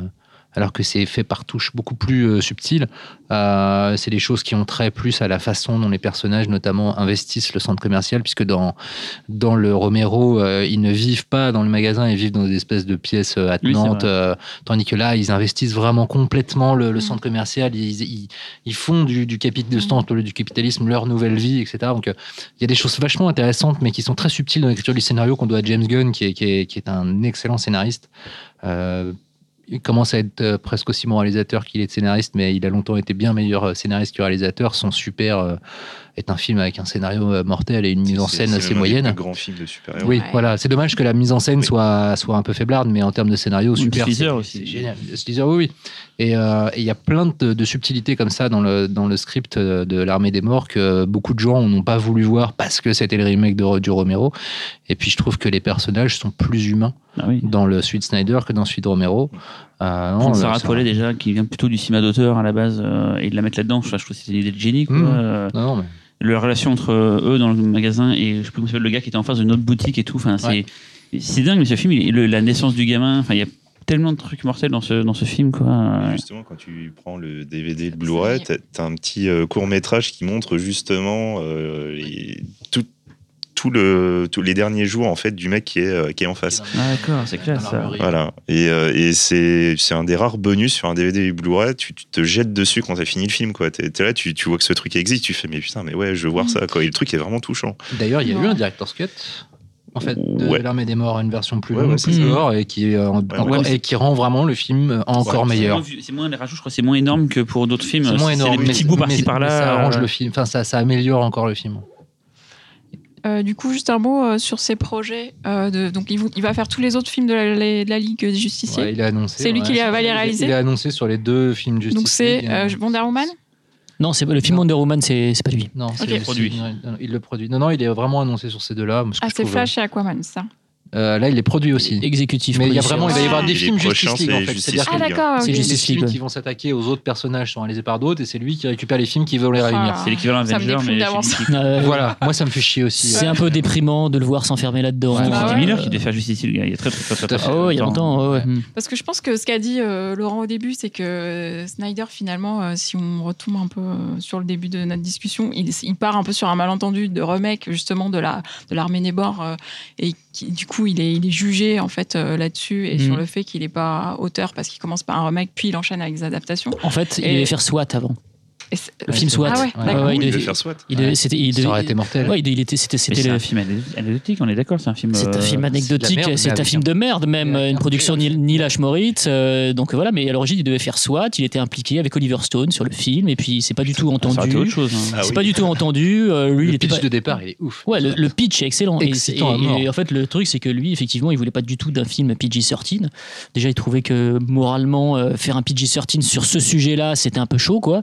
S3: alors que c'est fait par touches beaucoup plus euh, subtiles. Euh, c'est des choses qui ont trait plus à la façon dont les personnages, notamment, investissent le centre commercial, puisque dans, dans le Romero, euh, ils ne vivent pas dans le magasin, ils vivent dans des espèces de pièces euh,
S2: Oui,
S3: attenantes, euh, tandis que là, ils investissent vraiment complètement le, le
S1: Mm.
S3: centre commercial, ils, ils, ils font du, du, capi- de ce temps, du capitalisme leur nouvelle vie, etc. Donc, euh, il y a des choses vachement intéressantes, mais qui sont très subtiles dans l'écriture du scénario qu'on doit à James Gunn, qui est, qui est, qui est un excellent scénariste. Euh, il commence à être euh, presque aussi bon réalisateur qu'il est scénariste, mais il a longtemps été bien meilleur euh, scénariste que réalisateur. Son Super euh, est un film avec un scénario mortel et une mise en
S5: C'est-
S3: scène
S5: c'est
S3: assez moyenne.
S5: plus grands films de super-héros.
S3: Oui,
S1: Ouais.
S3: voilà. C'est dommage que la mise en scène
S5: Oui.
S3: soit, soit un peu faiblarde, mais en termes de scénario,
S2: Ou
S3: super.
S2: Sleazer
S3: c'est-
S2: aussi.
S3: C'est génial. Sleazer, oui, oui. Et euh, il y a plein de, de subtilités comme ça dans le, dans le script de L'Armée des Morts que beaucoup de gens n'ont pas voulu voir parce que c'était le remake de, du Romero. Et puis je trouve que les personnages sont plus humains
S2: Ah oui.
S3: dans le suite Snyder que dans celui de Romero. Euh, non,
S2: Prendre
S3: là,
S2: Sarah Polet déjà, qui vient plutôt du cinéma d'auteur à la base, euh, et de la mettre là-dedans, je, je trouve que c'était une idée de génie. Quoi.
S3: Mm.
S2: Euh,
S3: Non, non, mais
S2: la relation entre eux dans le magasin et je sais plus comment le gars qui était en face d'une autre boutique et tout. Enfin, c'est
S3: Ouais.
S2: c'est dingue, mais ce film, il- le- la naissance du gamin, enfin, il y a tellement de trucs mortels dans ce, dans ce film. Quoi.
S5: Justement, quand tu prends le DVD le Blu-ray, t'as t'as un petit court métrage qui montre justement euh, les- tout, tout le, tous les derniers jours en fait du mec qui est, euh, qui est en face.
S2: Ah, d'accord, c'est ça.
S3: l'armurerie.
S5: Voilà. Et, euh, et c'est c'est un des rares bonus sur un DVD et Blu-ray. Tu, tu te jettes dessus quand t'as fini le film. quoi. T'es t'es là, tu, tu vois que ce truc existe. Tu fais, mais putain, mais ouais, je veux voir ça. Quoi. Et le truc est vraiment touchant.
S3: D'ailleurs, il y a eu un director's cut. En fait, de
S5: Ouais.
S3: l'armée des morts, une version plus
S5: Ouais,
S3: longue,
S5: ouais, c'est
S3: plus
S4: ça.
S3: gore, et qui, euh, encore-
S2: c'est-
S3: et qui rend vraiment le film encore
S5: Ouais,
S2: C'est
S3: meilleur.
S2: moins C'est moins les rajouts, je crois, que c'est moins énorme que pour d'autres films.
S3: C'est moins énorme,
S2: des petits
S3: mais-
S2: bouts
S3: mais-
S2: par-ci par-là.
S3: Ça arrange le film, enfin ça, ça améliore encore le film.
S1: Euh, du coup, juste un mot euh, sur ses projets. euh, de, donc, il, il va faire tous les autres films de la, les- de la Ligue des Justiciers.
S3: Ouais, il a annoncé.
S1: C'est lui
S3: ouais.
S1: qui va les
S3: Il-
S1: réaliser
S3: Il a annoncé sur les deux films de Justice
S1: donc, c'est Wonder Woman
S4: Non, c'est le film
S3: Non.
S4: Wonder Woman, c'est c'est pas lui.
S3: Non, c'est
S1: Ok.
S3: c'est-
S2: Produit.
S3: il le produit. Non, non, il est vraiment annoncé sur ces deux-là.
S1: Ah, c'est
S3: trouve,
S1: Flash et Aquaman, ça.
S3: Euh, là, il est produit aussi.
S4: Exécutif.
S3: Mais il y a vraiment, il va y avoir des films Justice League en fait. C'est-à-dire
S1: Ah,
S3: que
S1: d'accord.
S4: C'est Justice
S3: films
S4: League,
S3: qui vont s'attaquer aux autres personnages sont réalisés par d'autres et c'est lui qui récupère les films qui veulent les réunir.
S2: C'est l'équivalent Avenger, mais
S3: Voilà, moi ça me fait chier aussi.
S4: C'est un peu déprimant de le voir s'enfermer là-dedans.
S3: Ouais,
S2: C'est
S1: Ah.
S2: Miller qui devait faire Justice League, le gars. Il y a très très.
S4: Oh, il y a longtemps.
S1: Parce que je pense que ce qu'a dit euh, Laurent au début, c'est que euh, Snyder, finalement, si on retombe un peu sur le début de notre discussion, il, part un peu sur un malentendu de remake, justement, de la de l'armée euh, et qui, du coup, il est, il est jugé, en fait, euh, là-dessus, et
S4: Mhm.
S1: sur le fait qu'il n'est pas auteur, parce qu'il commence par un remake, puis il enchaîne avec des adaptations.
S4: En fait, il devait faire SWAT avant. Le film
S3: c'est
S4: SWAT.
S1: Ah ouais,
S3: Ouais,
S1: d'accord.
S4: ouais, il devait-
S5: faire SWAT.
S4: Il devait- c'était- il
S3: Ça aurait été mortel.
S4: Ouais, il il était, c'était, le-
S2: un film anecdotique, on est d'accord, c'est un film.
S4: C'est un
S2: euh,
S4: film anecdotique,
S3: c'est
S4: un film de merde même, une
S3: un
S4: production Neil. Moritz. euh, donc voilà, mais à l'origine il devait faire SWAT, il était impliqué avec Oliver Stone sur le film et puis c'est pas du tout
S2: été
S4: entendu.
S2: autre chose. hein.
S5: Ah
S4: C'est
S5: oui.
S4: pas du tout entendu. euh, lui, il
S3: Le pitch
S4: pas-
S3: de départ, il est ouf.
S4: Ouais, le, le pitch est excellent. Et, en fait, le truc, c'est que lui, effectivement, il voulait pas du tout d'un film PG-13. Déjà, il trouvait que moralement, faire un PG-13 sur ce sujet-là, c'était un peu chaud, quoi.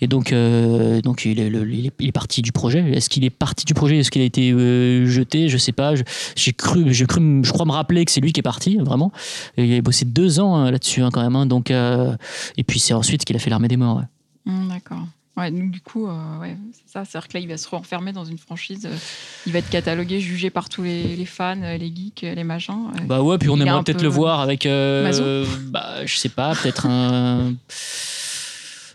S4: Et donc, euh, donc il, est, le- il est- il est parti du projet. Est-ce qu'il est parti du projet? Est-ce qu'il a été euh, jeté? Je sais pas. Je- J'ai cru, j'ai cru, je crois me rappeler que c'est lui qui est parti, vraiment. Et il a bossé deux ans hein, là-dessus, hein, quand même. hein. donc, euh, et puis, c'est ensuite qu'il a fait l'armée des morts. ouais.
S1: Hum, D'accord. Ouais, donc du coup, euh, ouais, c'est ça. C'est-à-dire que là, il va se renfermer dans une franchise. euh, il va être catalogué, jugé par tous les, les fans, les geeks, les machins. euh.
S4: Bah ouais, puis on aimerait peut-être
S1: peu
S4: le voir avec. bah, je sais pas, peut-être un.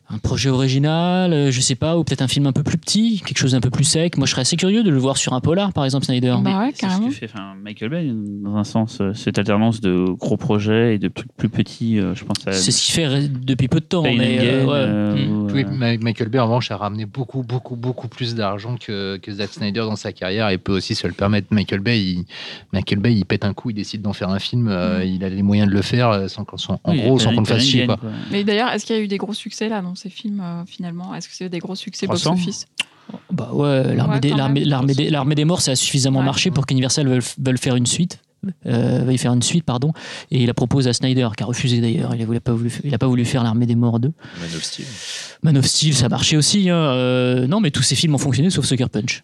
S4: Un projet original, euh, je sais pas, ou peut-être un film un peu plus petit, quelque chose d'un peu plus sec. Moi, je serais assez curieux de le voir sur un polar, par exemple, Snyder.
S1: Bah ouais,
S2: C'est ce
S1: carrément.
S2: que fait enfin, Michael Bay, dans un sens, euh, cette alternance de gros projets et de trucs plus petits, euh, je pense à
S4: C'est ce qu'il fait depuis peu de temps.
S2: Pain
S4: mais, euh, ouais.
S2: euh,
S4: Mm.
S2: ou,
S3: Oui,
S2: euh,
S3: Michael Bay, en revanche, a ramené beaucoup, beaucoup, beaucoup plus d'argent que, que Zack Snyder dans sa carrière et peut aussi se le permettre. Michael Bay, il, Michael Bay, il pète un coup, il décide d'en faire un film, euh,
S1: Mm.
S3: il a les moyens de le faire sans, qu'on- sans- en
S2: oui,
S3: gros, sans qu'on le fasse chier. Quoi.
S2: quoi.
S1: Mais d'ailleurs, est-ce qu'il y a eu des gros succès là ces films euh, finalement? Est-ce que c'est des gros succès
S2: 300?
S1: box-office?
S4: Bah ouais, l'armée
S1: Ouais,
S4: des, des, morts, ça a suffisamment
S1: Ouais.
S4: marché pour qu'Universal veuille, veuille faire une suite. Euh, veuille faire une suite, pardon. Et il la propose à Snyder, qui a refusé d'ailleurs. Il n'a pas, voulu- il a pas voulu faire l'armée des morts 2.
S5: Man of Steel.
S4: Man of Steel, ça marchait aussi. hein. Euh, non, mais tous ces films ont fonctionné sauf Sucker Punch.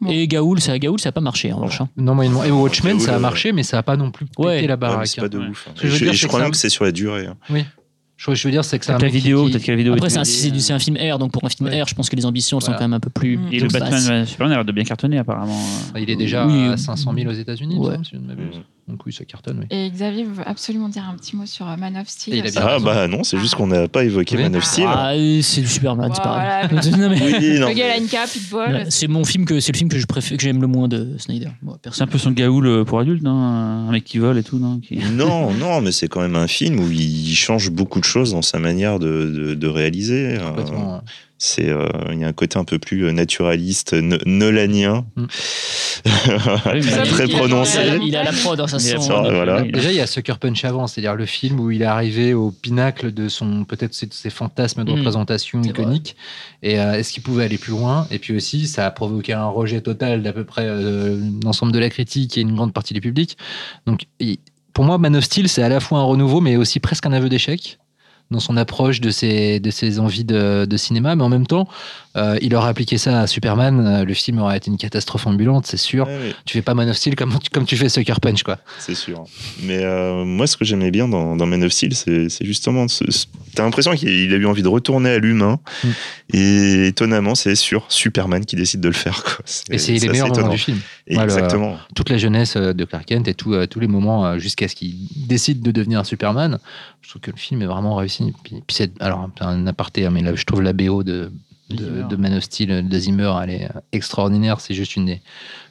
S1: Bon.
S4: Et Gaoul, ça, Gaoul, ça n'a pas marché en revanche. hein.
S3: Non, moyennement. Et Watchmen,
S5: Gaoul,
S3: ça a
S5: euh,
S3: marché, mais ça a pas non plus pété
S4: Ouais.
S3: la
S5: Ouais,
S3: baraque.
S5: c'est pas de ouf. hein.
S3: Ce que je veux
S5: je, crois
S3: que
S5: même que c'est sur la durée. hein.
S3: Je, je veux dire, c'est que c'est
S2: la vidéo,
S3: qui-
S2: peut-être que la vidéo.
S4: Après,
S2: est-
S4: c'est un, c'est film R, donc pour un film
S3: Ouais.
S4: R, je pense que les ambitions sont quand même un peu plus.
S1: Mm.
S2: Et le. Batman Superman a l'air de bien cartonner apparemment.
S3: Il est déjà
S4: Oui.
S3: à 500 000 aux États-Unis,
S4: Ouais.
S3: si je ne m'abuse. Donc oui, ça cartonne, oui.
S1: Et Xavier veut absolument dire un petit mot sur euh, Man of Steel.
S5: Ah
S3: raison.
S5: bah non, c'est juste qu'on n'a pas évoqué
S3: Oui.
S5: Man of Steel.
S4: Ah, c'est du Superman, c'est
S1: Voilà.
S4: pareil. Non, mais-
S5: Oui, non,
S1: Le gars, il a
S5: mais-
S1: une cape, il te vole.
S4: Ouais, C'est mon film que c'est le film que je préfère que j'aime le moins de Snyder. Moi,
S2: C'est un peu son gaoul euh, pour adultes, non Un mec qui vole et tout, non Qui-
S5: non, non, mais c'est quand même un film où il change beaucoup de choses dans sa manière de, de, de réaliser. Euh,
S3: Complètement.
S5: C'est, euh, il y a un côté un peu plus euh, naturaliste, no- nolanien,
S3: Mm.
S5: très
S1: il a-
S5: prononcé.
S4: Il a, il a la prod dans sa son.
S5: voilà.
S3: Déjà, il y a Sucker Punch avant, c'est-à-dire le film où il est arrivé au pinacle de son peut-être ses, ses fantasmes de
S4: Mm.
S3: représentation iconique. Et euh, est-ce qu'il pouvait aller plus loin? Et puis aussi, ça a provoqué un rejet total d'à peu près euh, l'ensemble de la critique et une grande partie du public. Donc, il- pour moi, Man of Steel, c'est à la fois un renouveau, mais aussi presque un aveu d'échec dans son approche de ses, envies de cinéma, mais en même temps, euh, il aurait appliqué ça à Superman, euh, le film aurait été une catastrophe ambulante, c'est sûr.
S5: Ouais, ouais,
S3: Tu fais pas Man of Steel comme, tu- comme tu fais Sucker Punch, quoi.
S5: c'est sûr. Mais euh, moi, ce que j'aimais bien dans, dans Man of Steel, c'est justement. T'as l'impression qu'il il a eu envie de retourner à l'humain.
S3: Mm.
S5: Et étonnamment, c'est sur Superman qui décide de le faire. Quoi.
S3: Et c'est les meilleurs moments du film. Voilà.
S5: Exactement.
S3: toute la jeunesse de Clark Kent et tout, tous les moments jusqu'à ce qu'il décide de devenir un Superman. Je trouve que le film est vraiment réussi. Puis, puis c'est alors un aparté, hein, mais là, je trouve la BO de, de, de Man of Steel de Zimmer, elle est euh, extraordinaire. C'est juste une des,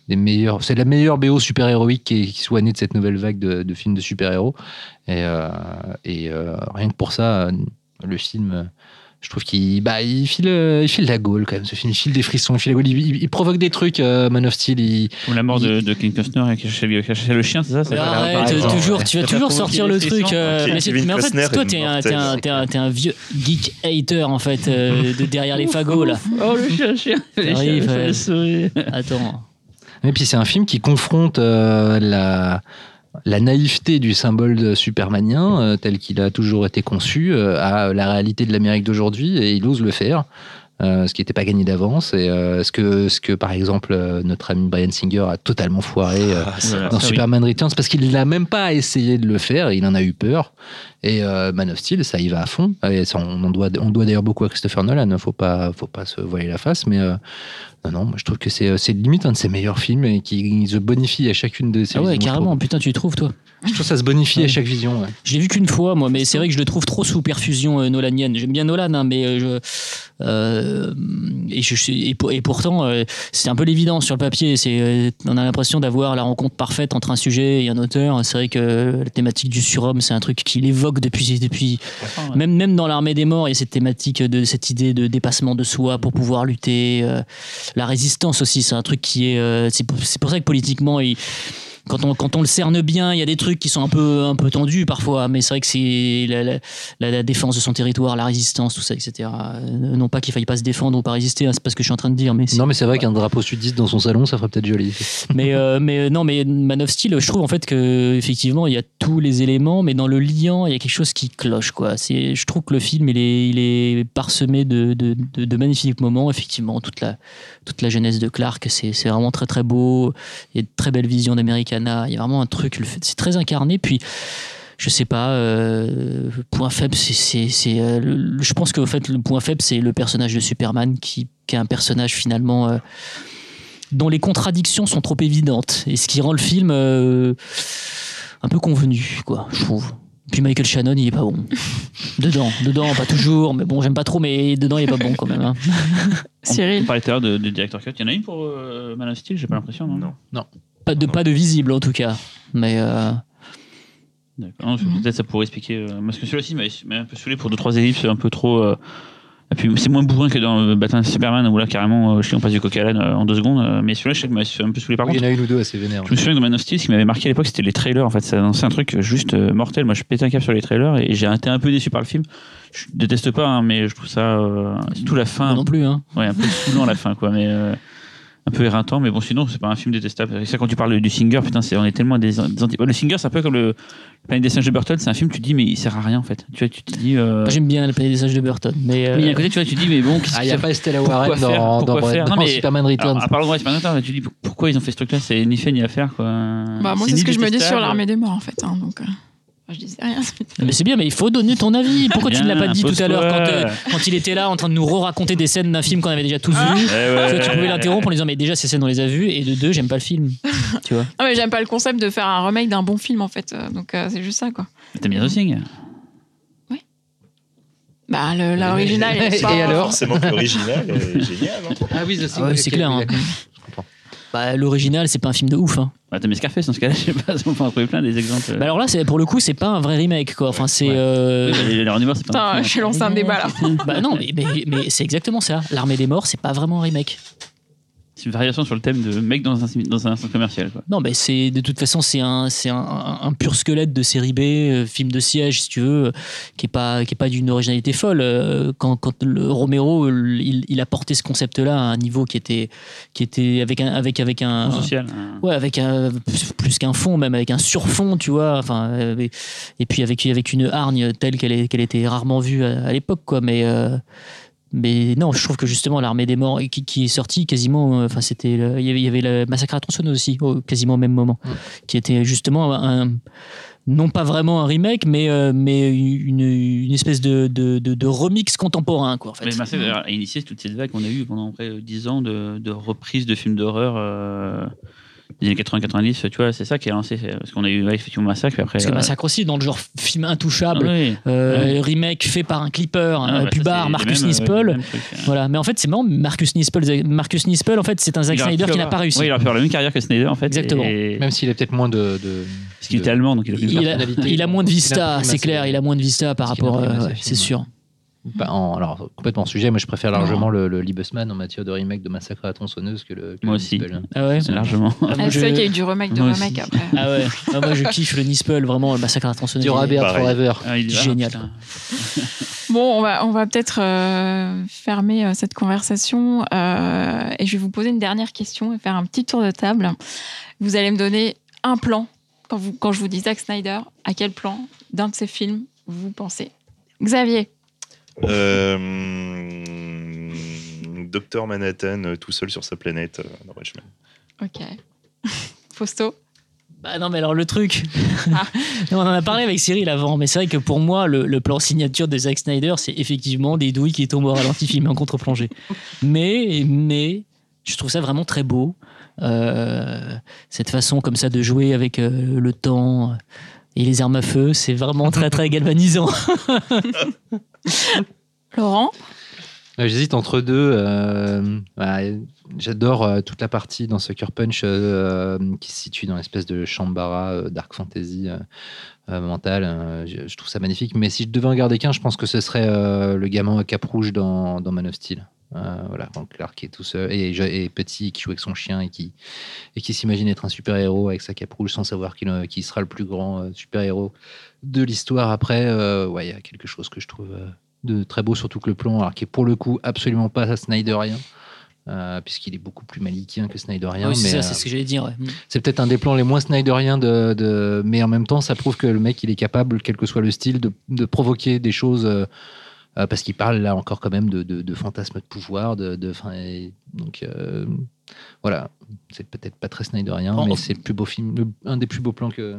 S3: des meilleures. C'est la meilleure BO super héroïque qui, qui soit née de cette nouvelle vague de, de films de super héros. Et, euh, et euh, rien que pour ça, euh, le film. Je trouve qu'il bah, il file, euh, il file la gaule quand même, ce film. Il file des frissons, il file la gaule. Il, il- il provoque des trucs, euh, Man of Steel. Il,
S2: Ou la mort de, de King Costner cherchait le chien, c'est ça
S4: toujours,
S3: ouais.
S4: tu vas toujours sortir le truc. euh, mais, en fait, toi, t'es un, t'es un-
S5: mortel.
S4: t'es un- t'es un vieux geek hater, en fait, euh, de derrière les fagots, là.
S2: Oh, le chien, le chien. Les
S4: arrive,
S2: le.
S4: Attends.
S3: Et puis c'est un film qui confronte la, la naïveté du symbole supermanien euh, tel qu'il a toujours été conçu euh, à la réalité de l'Amérique d'aujourd'hui et il ose le faire. euh, ce qui n'était pas gagné d'avance et euh, ce que ce que par exemple euh, notre ami Brian Singer a totalement foiré euh,
S5: Ah,
S2: Voilà,
S3: dans
S2: ça, oui.
S3: Superman Returns parce qu'il n'a même pas essayé de le faire, il en a eu peur. Et euh, Man of Steel, ça y va à fond. Et ça, on, doit, on doit d'ailleurs beaucoup à Christopher Nolan, faut pas, faut pas se voiler la face, mais euh, non, non, moi je trouve que c'est, c'est limite un de ses meilleurs films et qui se bonifie à chacune de ses
S4: Ah ouais,
S3: visions,
S4: carrément, putain, tu y trouves, toi.
S3: Je trouve que ça se bonifie
S4: Ouais.
S3: à chaque vision. ouais.
S4: Je l'ai vu qu'une fois, moi, mais c'est vrai que je le trouve trop sous perfusion euh, nolanienne. J'aime bien Nolan, hein, mais euh, je, euh, et, je, et, pour- et pourtant, euh, c'est un peu l'évidence sur le papier. C'est, euh, on a l'impression d'avoir la rencontre parfaite entre un sujet et un auteur. C'est vrai que la thématique du surhomme, c'est un truc qu'il évoque depuis, depuis même, même dans l'armée des morts, il y a cette thématique de cette idée de dépassement de soi pour pouvoir lutter. La résistance aussi, c'est un truc qui est. euh, c'est pour ça que politiquement, il- quand on, quand on le cerne bien, il y a des trucs qui sont un peu, un peu tendus parfois, mais c'est vrai que c'est la, la- la- la défense de son territoire, la résistance, tout ça, etc. Euh, Non pas qu'il faille pas se défendre ou pas résister, hein, c'est pas ce que je suis en train de dire, mais
S3: Non, mais c'est vrai qu'un drapeau sudiste dans son salon, ça ferait peut-être joli.
S4: mais, euh, mais euh, non, mais Man of Steel, je trouve en fait que effectivement il y a tous les éléments, mais dans le liant, il y a quelque chose qui cloche. Quoi. C'est, je trouve que le film il est, il est parsemé de, de, de- de magnifiques moments. Effectivement, toute la, toute la jeunesse de Clark, c'est, c'est vraiment très très beau. Il y a de très belles visions Il y a vraiment un truc, le fait- c'est très incarné. Puis je sais pas, euh, le point faible, c'est, euh, je pense qu'en fait le point faible c'est le personnage de Superman qui, qui est un personnage finalement. euh, dont les contradictions sont trop évidentes et ce qui rend le film euh, un peu convenu quoi je trouve puis Michael Shannon il est pas bon dedans dedans pas toujours mais bon j'aime pas trop mais dedans il est pas bon quand même hein.
S2: On
S1: Cyril.
S2: parlait tout à l'heure de, de Director Cut. Il y en a une pour euh, Man of Steel, j'ai pas l'impression, non
S5: Non.
S4: Pas de pas de visible en tout cas mais euh,
S2: D'accord.
S1: Mhm.
S2: Peut-être ça pourrait expliquer. euh, parce que celui-ci m'a un peu saoulé pour deux trois ellipses un peu trop. euh, et puis c'est moins bourrin que dans euh, Batman Superman où là carrément euh, je sais, on passe du coq à l'âne euh, en deux secondes. euh, mais celui-là je sais que m'a un peu saoulé par
S3: il y
S2: contre.
S3: en a une ou deux assez vénères.
S2: Je me souviens que dans Man of Steel, ce qui m'avait marqué à l'époque, c'était les trailers. En fait, ça annonçait un truc juste euh, mortel. Moi, je pétais un cap sur les trailers et j'ai été un peu déçu par le film. Je déteste pas, hein, mais je trouve ça euh, surtout la fin,
S4: moi non plus hein.
S2: ouais, un peu saoulant la fin, quoi. Mais euh, un peu éreintant. Mais bon, sinon, c'est pas un film détestable. Et ça, quand tu parles du Singer, putain, c'est on est tellement des, des anti- Le Singer, c'est un peu comme le, le Planète des singes de Burton. C'est un film, tu te dis, mais il sert à rien en fait. Tu vois, tu te dis. euh,
S4: j'aime bien la planète des sages de Burton mais, euh,
S2: mais il y a un côté, tu vois, tu te dis, mais bon, qu'est-ce
S3: Ah, il
S2: que
S3: n'y a pas Stella Warren
S2: faire
S3: dans, dans,
S2: Pourquoi faire
S3: dans
S2: Non, mais-
S3: Superman Returns.
S2: Alors, à part le droit Superman, tu dis pourquoi ils ont fait ce truc-là, c'est ni fait ni à faire quoi.
S1: Bah, moi, c'est ce que je me dis sur l'armée des morts, en fait. hein, donc, euh, je disais rien.
S4: mais c'est bien mais il faut donner ton avis pourquoi tu ne l'as pas dit tout à l'heure quand, euh, quand il était là en train de nous re-raconter des scènes d'un film qu'on avait déjà tous
S1: Ah.
S4: vu
S2: Eh ouais,
S4: Tu
S2: ouais,
S4: pouvais l'interrompre en lui disant mais déjà ces scènes on les a vues et de deux j'aime pas le film tu vois
S1: Ah, mais j'aime pas le concept de faire un remake d'un bon film, en fait. euh, donc, euh, c'est juste ça, quoi.
S2: T'aimes bien The Thing?
S1: Bah, le- l'original,
S3: Et
S1: pas-
S3: alors?
S5: Forcément que l'original est génial. hein.
S3: Ah oui, The
S4: Ah ouais, c'est clair, hein. Bah, l'original c'est pas un film de ouf hein.
S2: Bah, t'as mis Scarface dans ce cas-là, je sais pas, on peut en trouver plein des exemples.
S4: Bah alors là, c'est pour le coup, c'est pas un vrai remake, quoi. Enfin, c'est.
S3: Ouais.
S4: euh,
S1: Putain, j'ai lancé un débat là.
S4: bah non, mais, mais, mais c'est exactement ça. L'armée des morts, c'est pas vraiment un remake.
S2: C'est une variation sur le thème de mec dans un, dans un centre commercial. Quoi.
S4: Non, mais c'est de toute façon c'est un c'est un, un- un pur squelette de série B, euh, film de siège si tu veux, euh, qui est pas qui est pas d'une originalité folle. Euh, Quand, quand le Romero il, il a porté ce concept-là à un niveau qui était qui était avec un avec avec un
S2: social. hein.
S4: ouais avec un plus- qu'un fond même avec un surfond tu vois enfin et, et puis avec avec une hargne telle qu'elle qu'elle était rarement vue à, à l'époque quoi mais mais non, je trouve que justement l'armée des morts qui, qui est sortie quasiment, euh, enfin c'était, il y avait, le massacre à tronçonneuse aussi, au, quasiment au même moment,
S3: Mm.
S4: qui était justement un, non pas vraiment un remake, mais euh, mais une, une espèce de, de, de, de remix contemporain quoi. En fait.
S2: Mais Marseille a initié toute cette vague qu'on a eue pendant près de 10 ans de, de reprises de films d'horreur euh, des années 80-90. Tu vois, c'est ça qui a lancé. Parce qu'on a eu ouais, effectivement Massacre. Après,
S4: Parce que
S2: euh,
S4: Massacre aussi, dans le genre film intouchable,
S2: ah oui.
S4: euh, remake fait par un clipper,
S2: Ah,
S4: un
S2: bah,
S4: pubard,
S2: les
S4: Marcus
S2: euh,
S4: Nispel.
S2: les euh.
S4: Voilà, mais en fait c'est marrant, Marcus Nispel, Marcus Nispel en fait c'est un Zack Snyder qui n'a pas réussi.
S2: Oui, il aurait pu avoir la même carrière que Snyder en fait.
S4: Exactement.
S2: et-
S3: Même s'il a peut-être moins de. de
S2: Parce qu'il
S3: de-
S2: était allemand, donc il a plus de
S4: il, a, il a moins de vista, c'est clair, il a moins de vista par rapport, c'est sûr.
S3: Pas en- alors, complètement sujet, moi je préfère largement le, le Liebesman en matière de remake de Massacre à la tronçonneuse que le. que
S2: Moi
S3: le
S2: aussi.
S3: Nispel.
S4: Ah ouais.
S2: C'est largement.
S4: Ah,
S1: Ah,
S4: je-
S1: C'est vrai qu'il y a eu du remake de
S2: Moi
S1: remake
S2: aussi.
S1: après.
S4: Ah ouais. Ah, moi je kiffe le Nispel, vraiment le massacre à la tronçonneuse.
S3: Du Robert
S5: Pareil.
S3: Forever.
S2: Ah, il est là,
S4: Génial.
S2: putain.
S1: Bon, on va, on va peut-être euh, fermer euh, cette conversation euh, et je vais vous poser une dernière question et faire un petit tour de table. Vous allez me donner un plan. Quand, vous, quand je vous dis Zack Snyder, à quel plan d'un de ses films vous pensez? Xavier
S5: Docteur Manhattan euh, tout seul sur sa planète euh, dans Watchmen.
S1: Ok. Fausto
S4: Bah non mais alors le truc,
S1: Ah.
S4: on en a parlé avec Cyril avant, mais c'est vrai que pour moi le, le plan signature de Zack Snyder c'est effectivement des douilles qui tombent au ralenti filmées en contre-plongée. Mais mais je trouve ça vraiment très beau. Euh, cette façon comme ça de jouer avec euh, le temps et les armes à feu, c'est vraiment très très galvanisant.
S1: Laurent
S3: Euh, J'hésite entre deux. euh, ouais, J'adore euh, toute la partie dans Sucker Punch euh, qui se situe dans l'espèce de Shambhala euh, dark fantasy euh, euh, euh, je, je trouve ça magnifique. Mais si je devais en garder qu'un, je pense que ce serait euh, le gamin à cap rouge dans, dans Man of Steel. Euh, voilà, quand Clark est tout seul et, petit qui joue avec son chien et qui, et qui s'imagine être un super héros avec sa cape rouge sans savoir qu'il euh, qu'il sera le plus grand super héros de l'histoire. Après, euh, ouais, il y a quelque chose que je trouve euh, de très beau, surtout que le plan, alors qui est pour le coup absolument pas Snyderien, euh, puisqu'il est beaucoup plus malikien que Snyderien.
S4: Oui, c'est
S3: mais
S4: ça,
S3: euh,
S4: c'est ce que j'allais dire. ouais.
S3: c'est peut-être un des plans les moins Snyderiens de, de- mais en même temps, ça prouve que le mec, il est capable, quel que soit le style, de, de provoquer des choses. Euh, parce qu'il parle là encore quand même de, de, de fantasmes de pouvoir, de, de fin, et donc euh, voilà, c'est peut-être pas très Snyderien,
S4: En-
S3: mais c'est le plus beau film, le- un des plus beaux plans que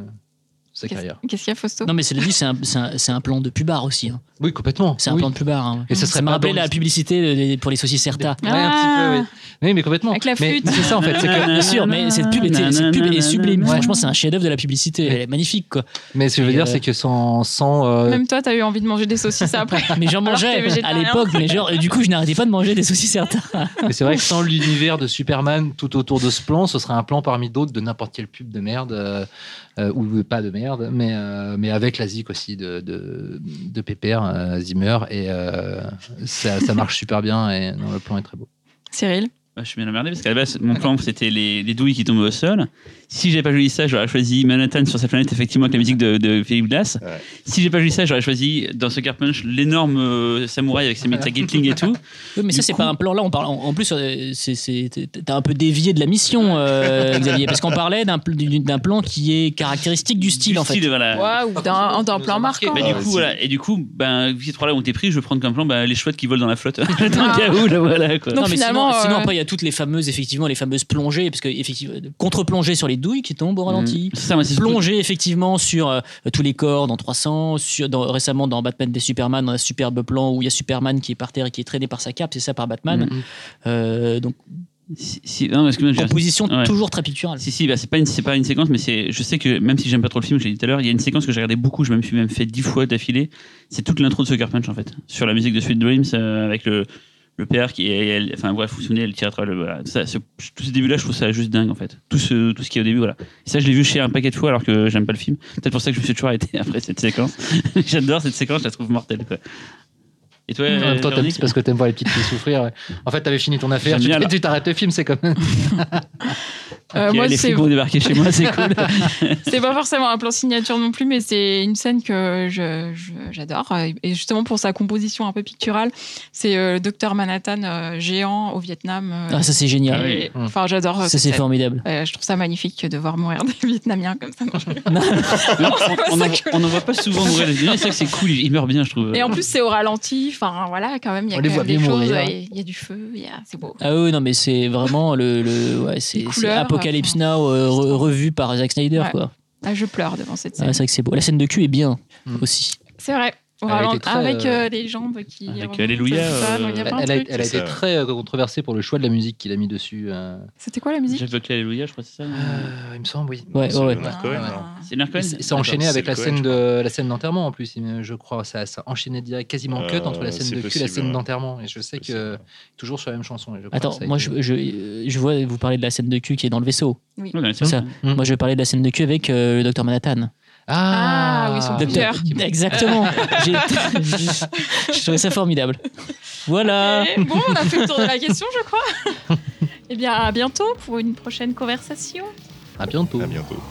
S3: sa
S1: Qu'est-ce
S3: carrière.
S1: qu'est-ce qu'il y a, Fausto?
S4: Non mais c'est dit, c'est un, c'est un- c'est un plan de pubard aussi. hein.
S3: Oui, complètement.
S4: C'est un
S3: oui.
S4: plan de pubard. hein.
S3: Et ce serait
S4: ça m'a
S3: pas
S4: rappelé
S3: dans
S4: la publicité de- pour les saucisses Certa.
S3: Ouais, un petit peu, oui. Oui, mais complètement.
S1: Avec la
S3: Mais
S1: flûte.
S3: c'est ça en fait, c'est que
S4: Bien sûr, mais cette pub, était, cette pub est sublime. Franchement, c'est un chef-d'œuvre de la publicité. Elle est magnifique, quoi.
S3: Mais ce que je veux
S4: Et,
S3: dire,
S4: euh,
S3: c'est que sans, sans euh,
S1: Même toi, t'as eu envie de manger des saucisses après.
S4: Mais j'en
S1: Alors que t'es
S4: mangeais à
S1: végétarien.
S4: l'époque, mais genre, et du coup, je n'arrêtais pas de manger des saucisses Certa.
S3: Mais c'est vrai que sans l'univers de Superman tout autour de ce plan, ce serait un plan parmi d'autres de n'importe quelle pub de merde, euh, euh, ou pas de mais, euh, mais avec la zik aussi de, de, de Pépère, euh, Zimmer, et euh, ça, ça marche super bien, et le plan est très beau.
S1: Cyril?
S2: Bah, je suis bien emmerdé parce qu'à la base, mon plan c'était les, les douilles qui tombent au sol. Si j'ai pas choisi ça, j'aurais choisi Manhattan sur sa planète, effectivement, avec la musique de, de Philip Glass.
S5: Ouais.
S2: Si j'ai pas choisi ça, j'aurais choisi dans Sucker Punch l'énorme euh, samouraï avec ses sa Gatling et tout.
S4: Oui, mais ça, c'est
S2: coup-
S4: pas un plan. Là, on parle. En, en plus, euh, c'est- c'est- t'as un peu dévié de la mission, euh, Xavier, parce qu'on parlait d'un plan qui est caractéristique du style,
S2: Du
S4: en fait.
S2: style, voilà.
S1: Ouais, ou d'un d'un plan marquant.
S2: Bah,
S5: Ah,
S2: du coup, voilà. Et du coup, ben, vu que ces trois-là ont été pris, je vais prendre comme plan bah, les chouettes qui volent dans la flotte. dans le cas où, là, voilà. Quoi.
S1: Donc,
S4: non, mais
S1: finalement,
S4: sinon, sinon,
S1: euh,
S4: après, il toutes les fameuses, effectivement, les fameuses plongées, parce que, effectivement, contre-plongée sur les douilles qui tombent au ralenti.
S2: Mm. C'est ça,
S4: Plongée, effectivement, sur euh, tous les corps dans 300. Sur, dans- récemment, dans Batman des Superman, a un superbe plan où il y a Superman qui est par terre et qui est traîné par sa cape, c'est ça par Batman.
S2: Mm.
S4: Euh, donc,
S2: Si, si- non, parce que j'ai-
S4: composition
S2: Ouais.
S4: toujours très picturale.
S2: Si, si, bah, c'est pas, une- c'est pas une séquence, mais c'est, je sais que même si j'aime pas trop le film, je l'ai dit tout à l'heure, il y a une séquence que j'ai regardé beaucoup, je me suis même fait dix fois d'affilée. C'est toute l'intro de Sucker Punch en fait, sur la musique de Sweet Dreams, euh, avec le, le père qui est, enfin bref, vous souvenez, elle tire à travers le, voilà. Tout ce début-là, je trouve ça juste dingue en fait. Tout ce, tout ce qui est au début, voilà. Et ça, je l'ai vu chez un paquet de fois alors que j'aime pas le film. Peut-être pour ça que je me suis toujours arrêté après cette séquence. J'adore cette séquence, je la trouve mortelle quoi. Et toi,
S3: En même temps, t'aimes- c'est parce que t'aimes voir les petites filles souffrir. En fait, t'avais fini ton affaire, tu t'arrêtes le film, c'est comme.
S1: Euh, moi,
S2: les
S1: c'est-
S2: flics vont débarquer chez moi, c'est cool.
S1: C'est pas forcément un plan signature non plus, mais c'est une scène que je- je- j'adore. Et justement, pour sa composition un peu picturale, c'est euh, le docteur Manhattan euh, géant au Vietnam. euh,
S4: Ah, ça c'est génial.
S2: Ah
S1: et-. Enfin, j'adore.
S4: Ça c'est formidable.
S1: Euh, je trouve ça magnifique de voir mourir des Vietnamiens comme ça. Non,
S2: on, on,
S1: ça
S2: en-
S1: que-
S2: on en voit pas souvent mourir les C'est vrai que c'est cool, il meurt bien, je trouve.
S1: Et en plus, c'est au ralenti. Enfin, voilà, quand même, il y a
S3: On les
S1: quand
S3: voit
S1: même des
S3: bien
S1: choses. Il y a du feu, a- c'est beau.
S4: Ah oui, non, mais c'est vraiment le, le ouais, c'est Apocalypse
S1: enfin,
S4: Now euh, re- revu par Zack Snyder
S1: Ouais.
S4: quoi.
S1: Ah, je pleure devant cette
S4: Ah,
S1: scène.
S4: c'est vrai que c'est beau. La scène de cul est bien
S3: Mm.
S4: aussi.
S1: c'est vrai.
S3: Très,
S1: avec
S3: euh,
S1: euh, les jambes qui.
S2: avec
S1: remontent,
S2: Alléluia,
S1: ça,
S2: euh,
S3: Elle a, elle été
S5: ça.
S3: très euh, controversée pour le choix de la musique qu'il a mis dessus. euh.
S1: C'était quoi la musique?
S2: Jacques Buckley, Alléluia, je crois que c'est ça.
S3: Euh, il me semble, oui.
S4: Ouais,
S5: C'est
S4: ouais, ouais.
S1: Ah.
S2: C'est
S3: enchaîné avec la
S5: Cohen,
S3: scène de la scène d'enterrement en plus, je crois. Ça, ça enchaînait direct, quasiment cut
S5: Euh,
S3: entre la scène de cul et la scène d'enterrement. Et je sais que toujours sur la même chanson.
S4: Attends, moi je, vois vous parler de la scène de cul qui est dans le vaisseau.
S2: Ouais, c'est
S4: ça. Moi je vais parler de la scène de cul avec euh, le docteur Manhattan.
S1: Ah, ah, oui, ils sont plusieurs.
S4: Exactement. je trouvais ça formidable. Voilà.
S1: Bon, on a fait le tour de la question, je crois. Eh bien, à bientôt pour une prochaine conversation.
S3: À bientôt.
S5: À bientôt.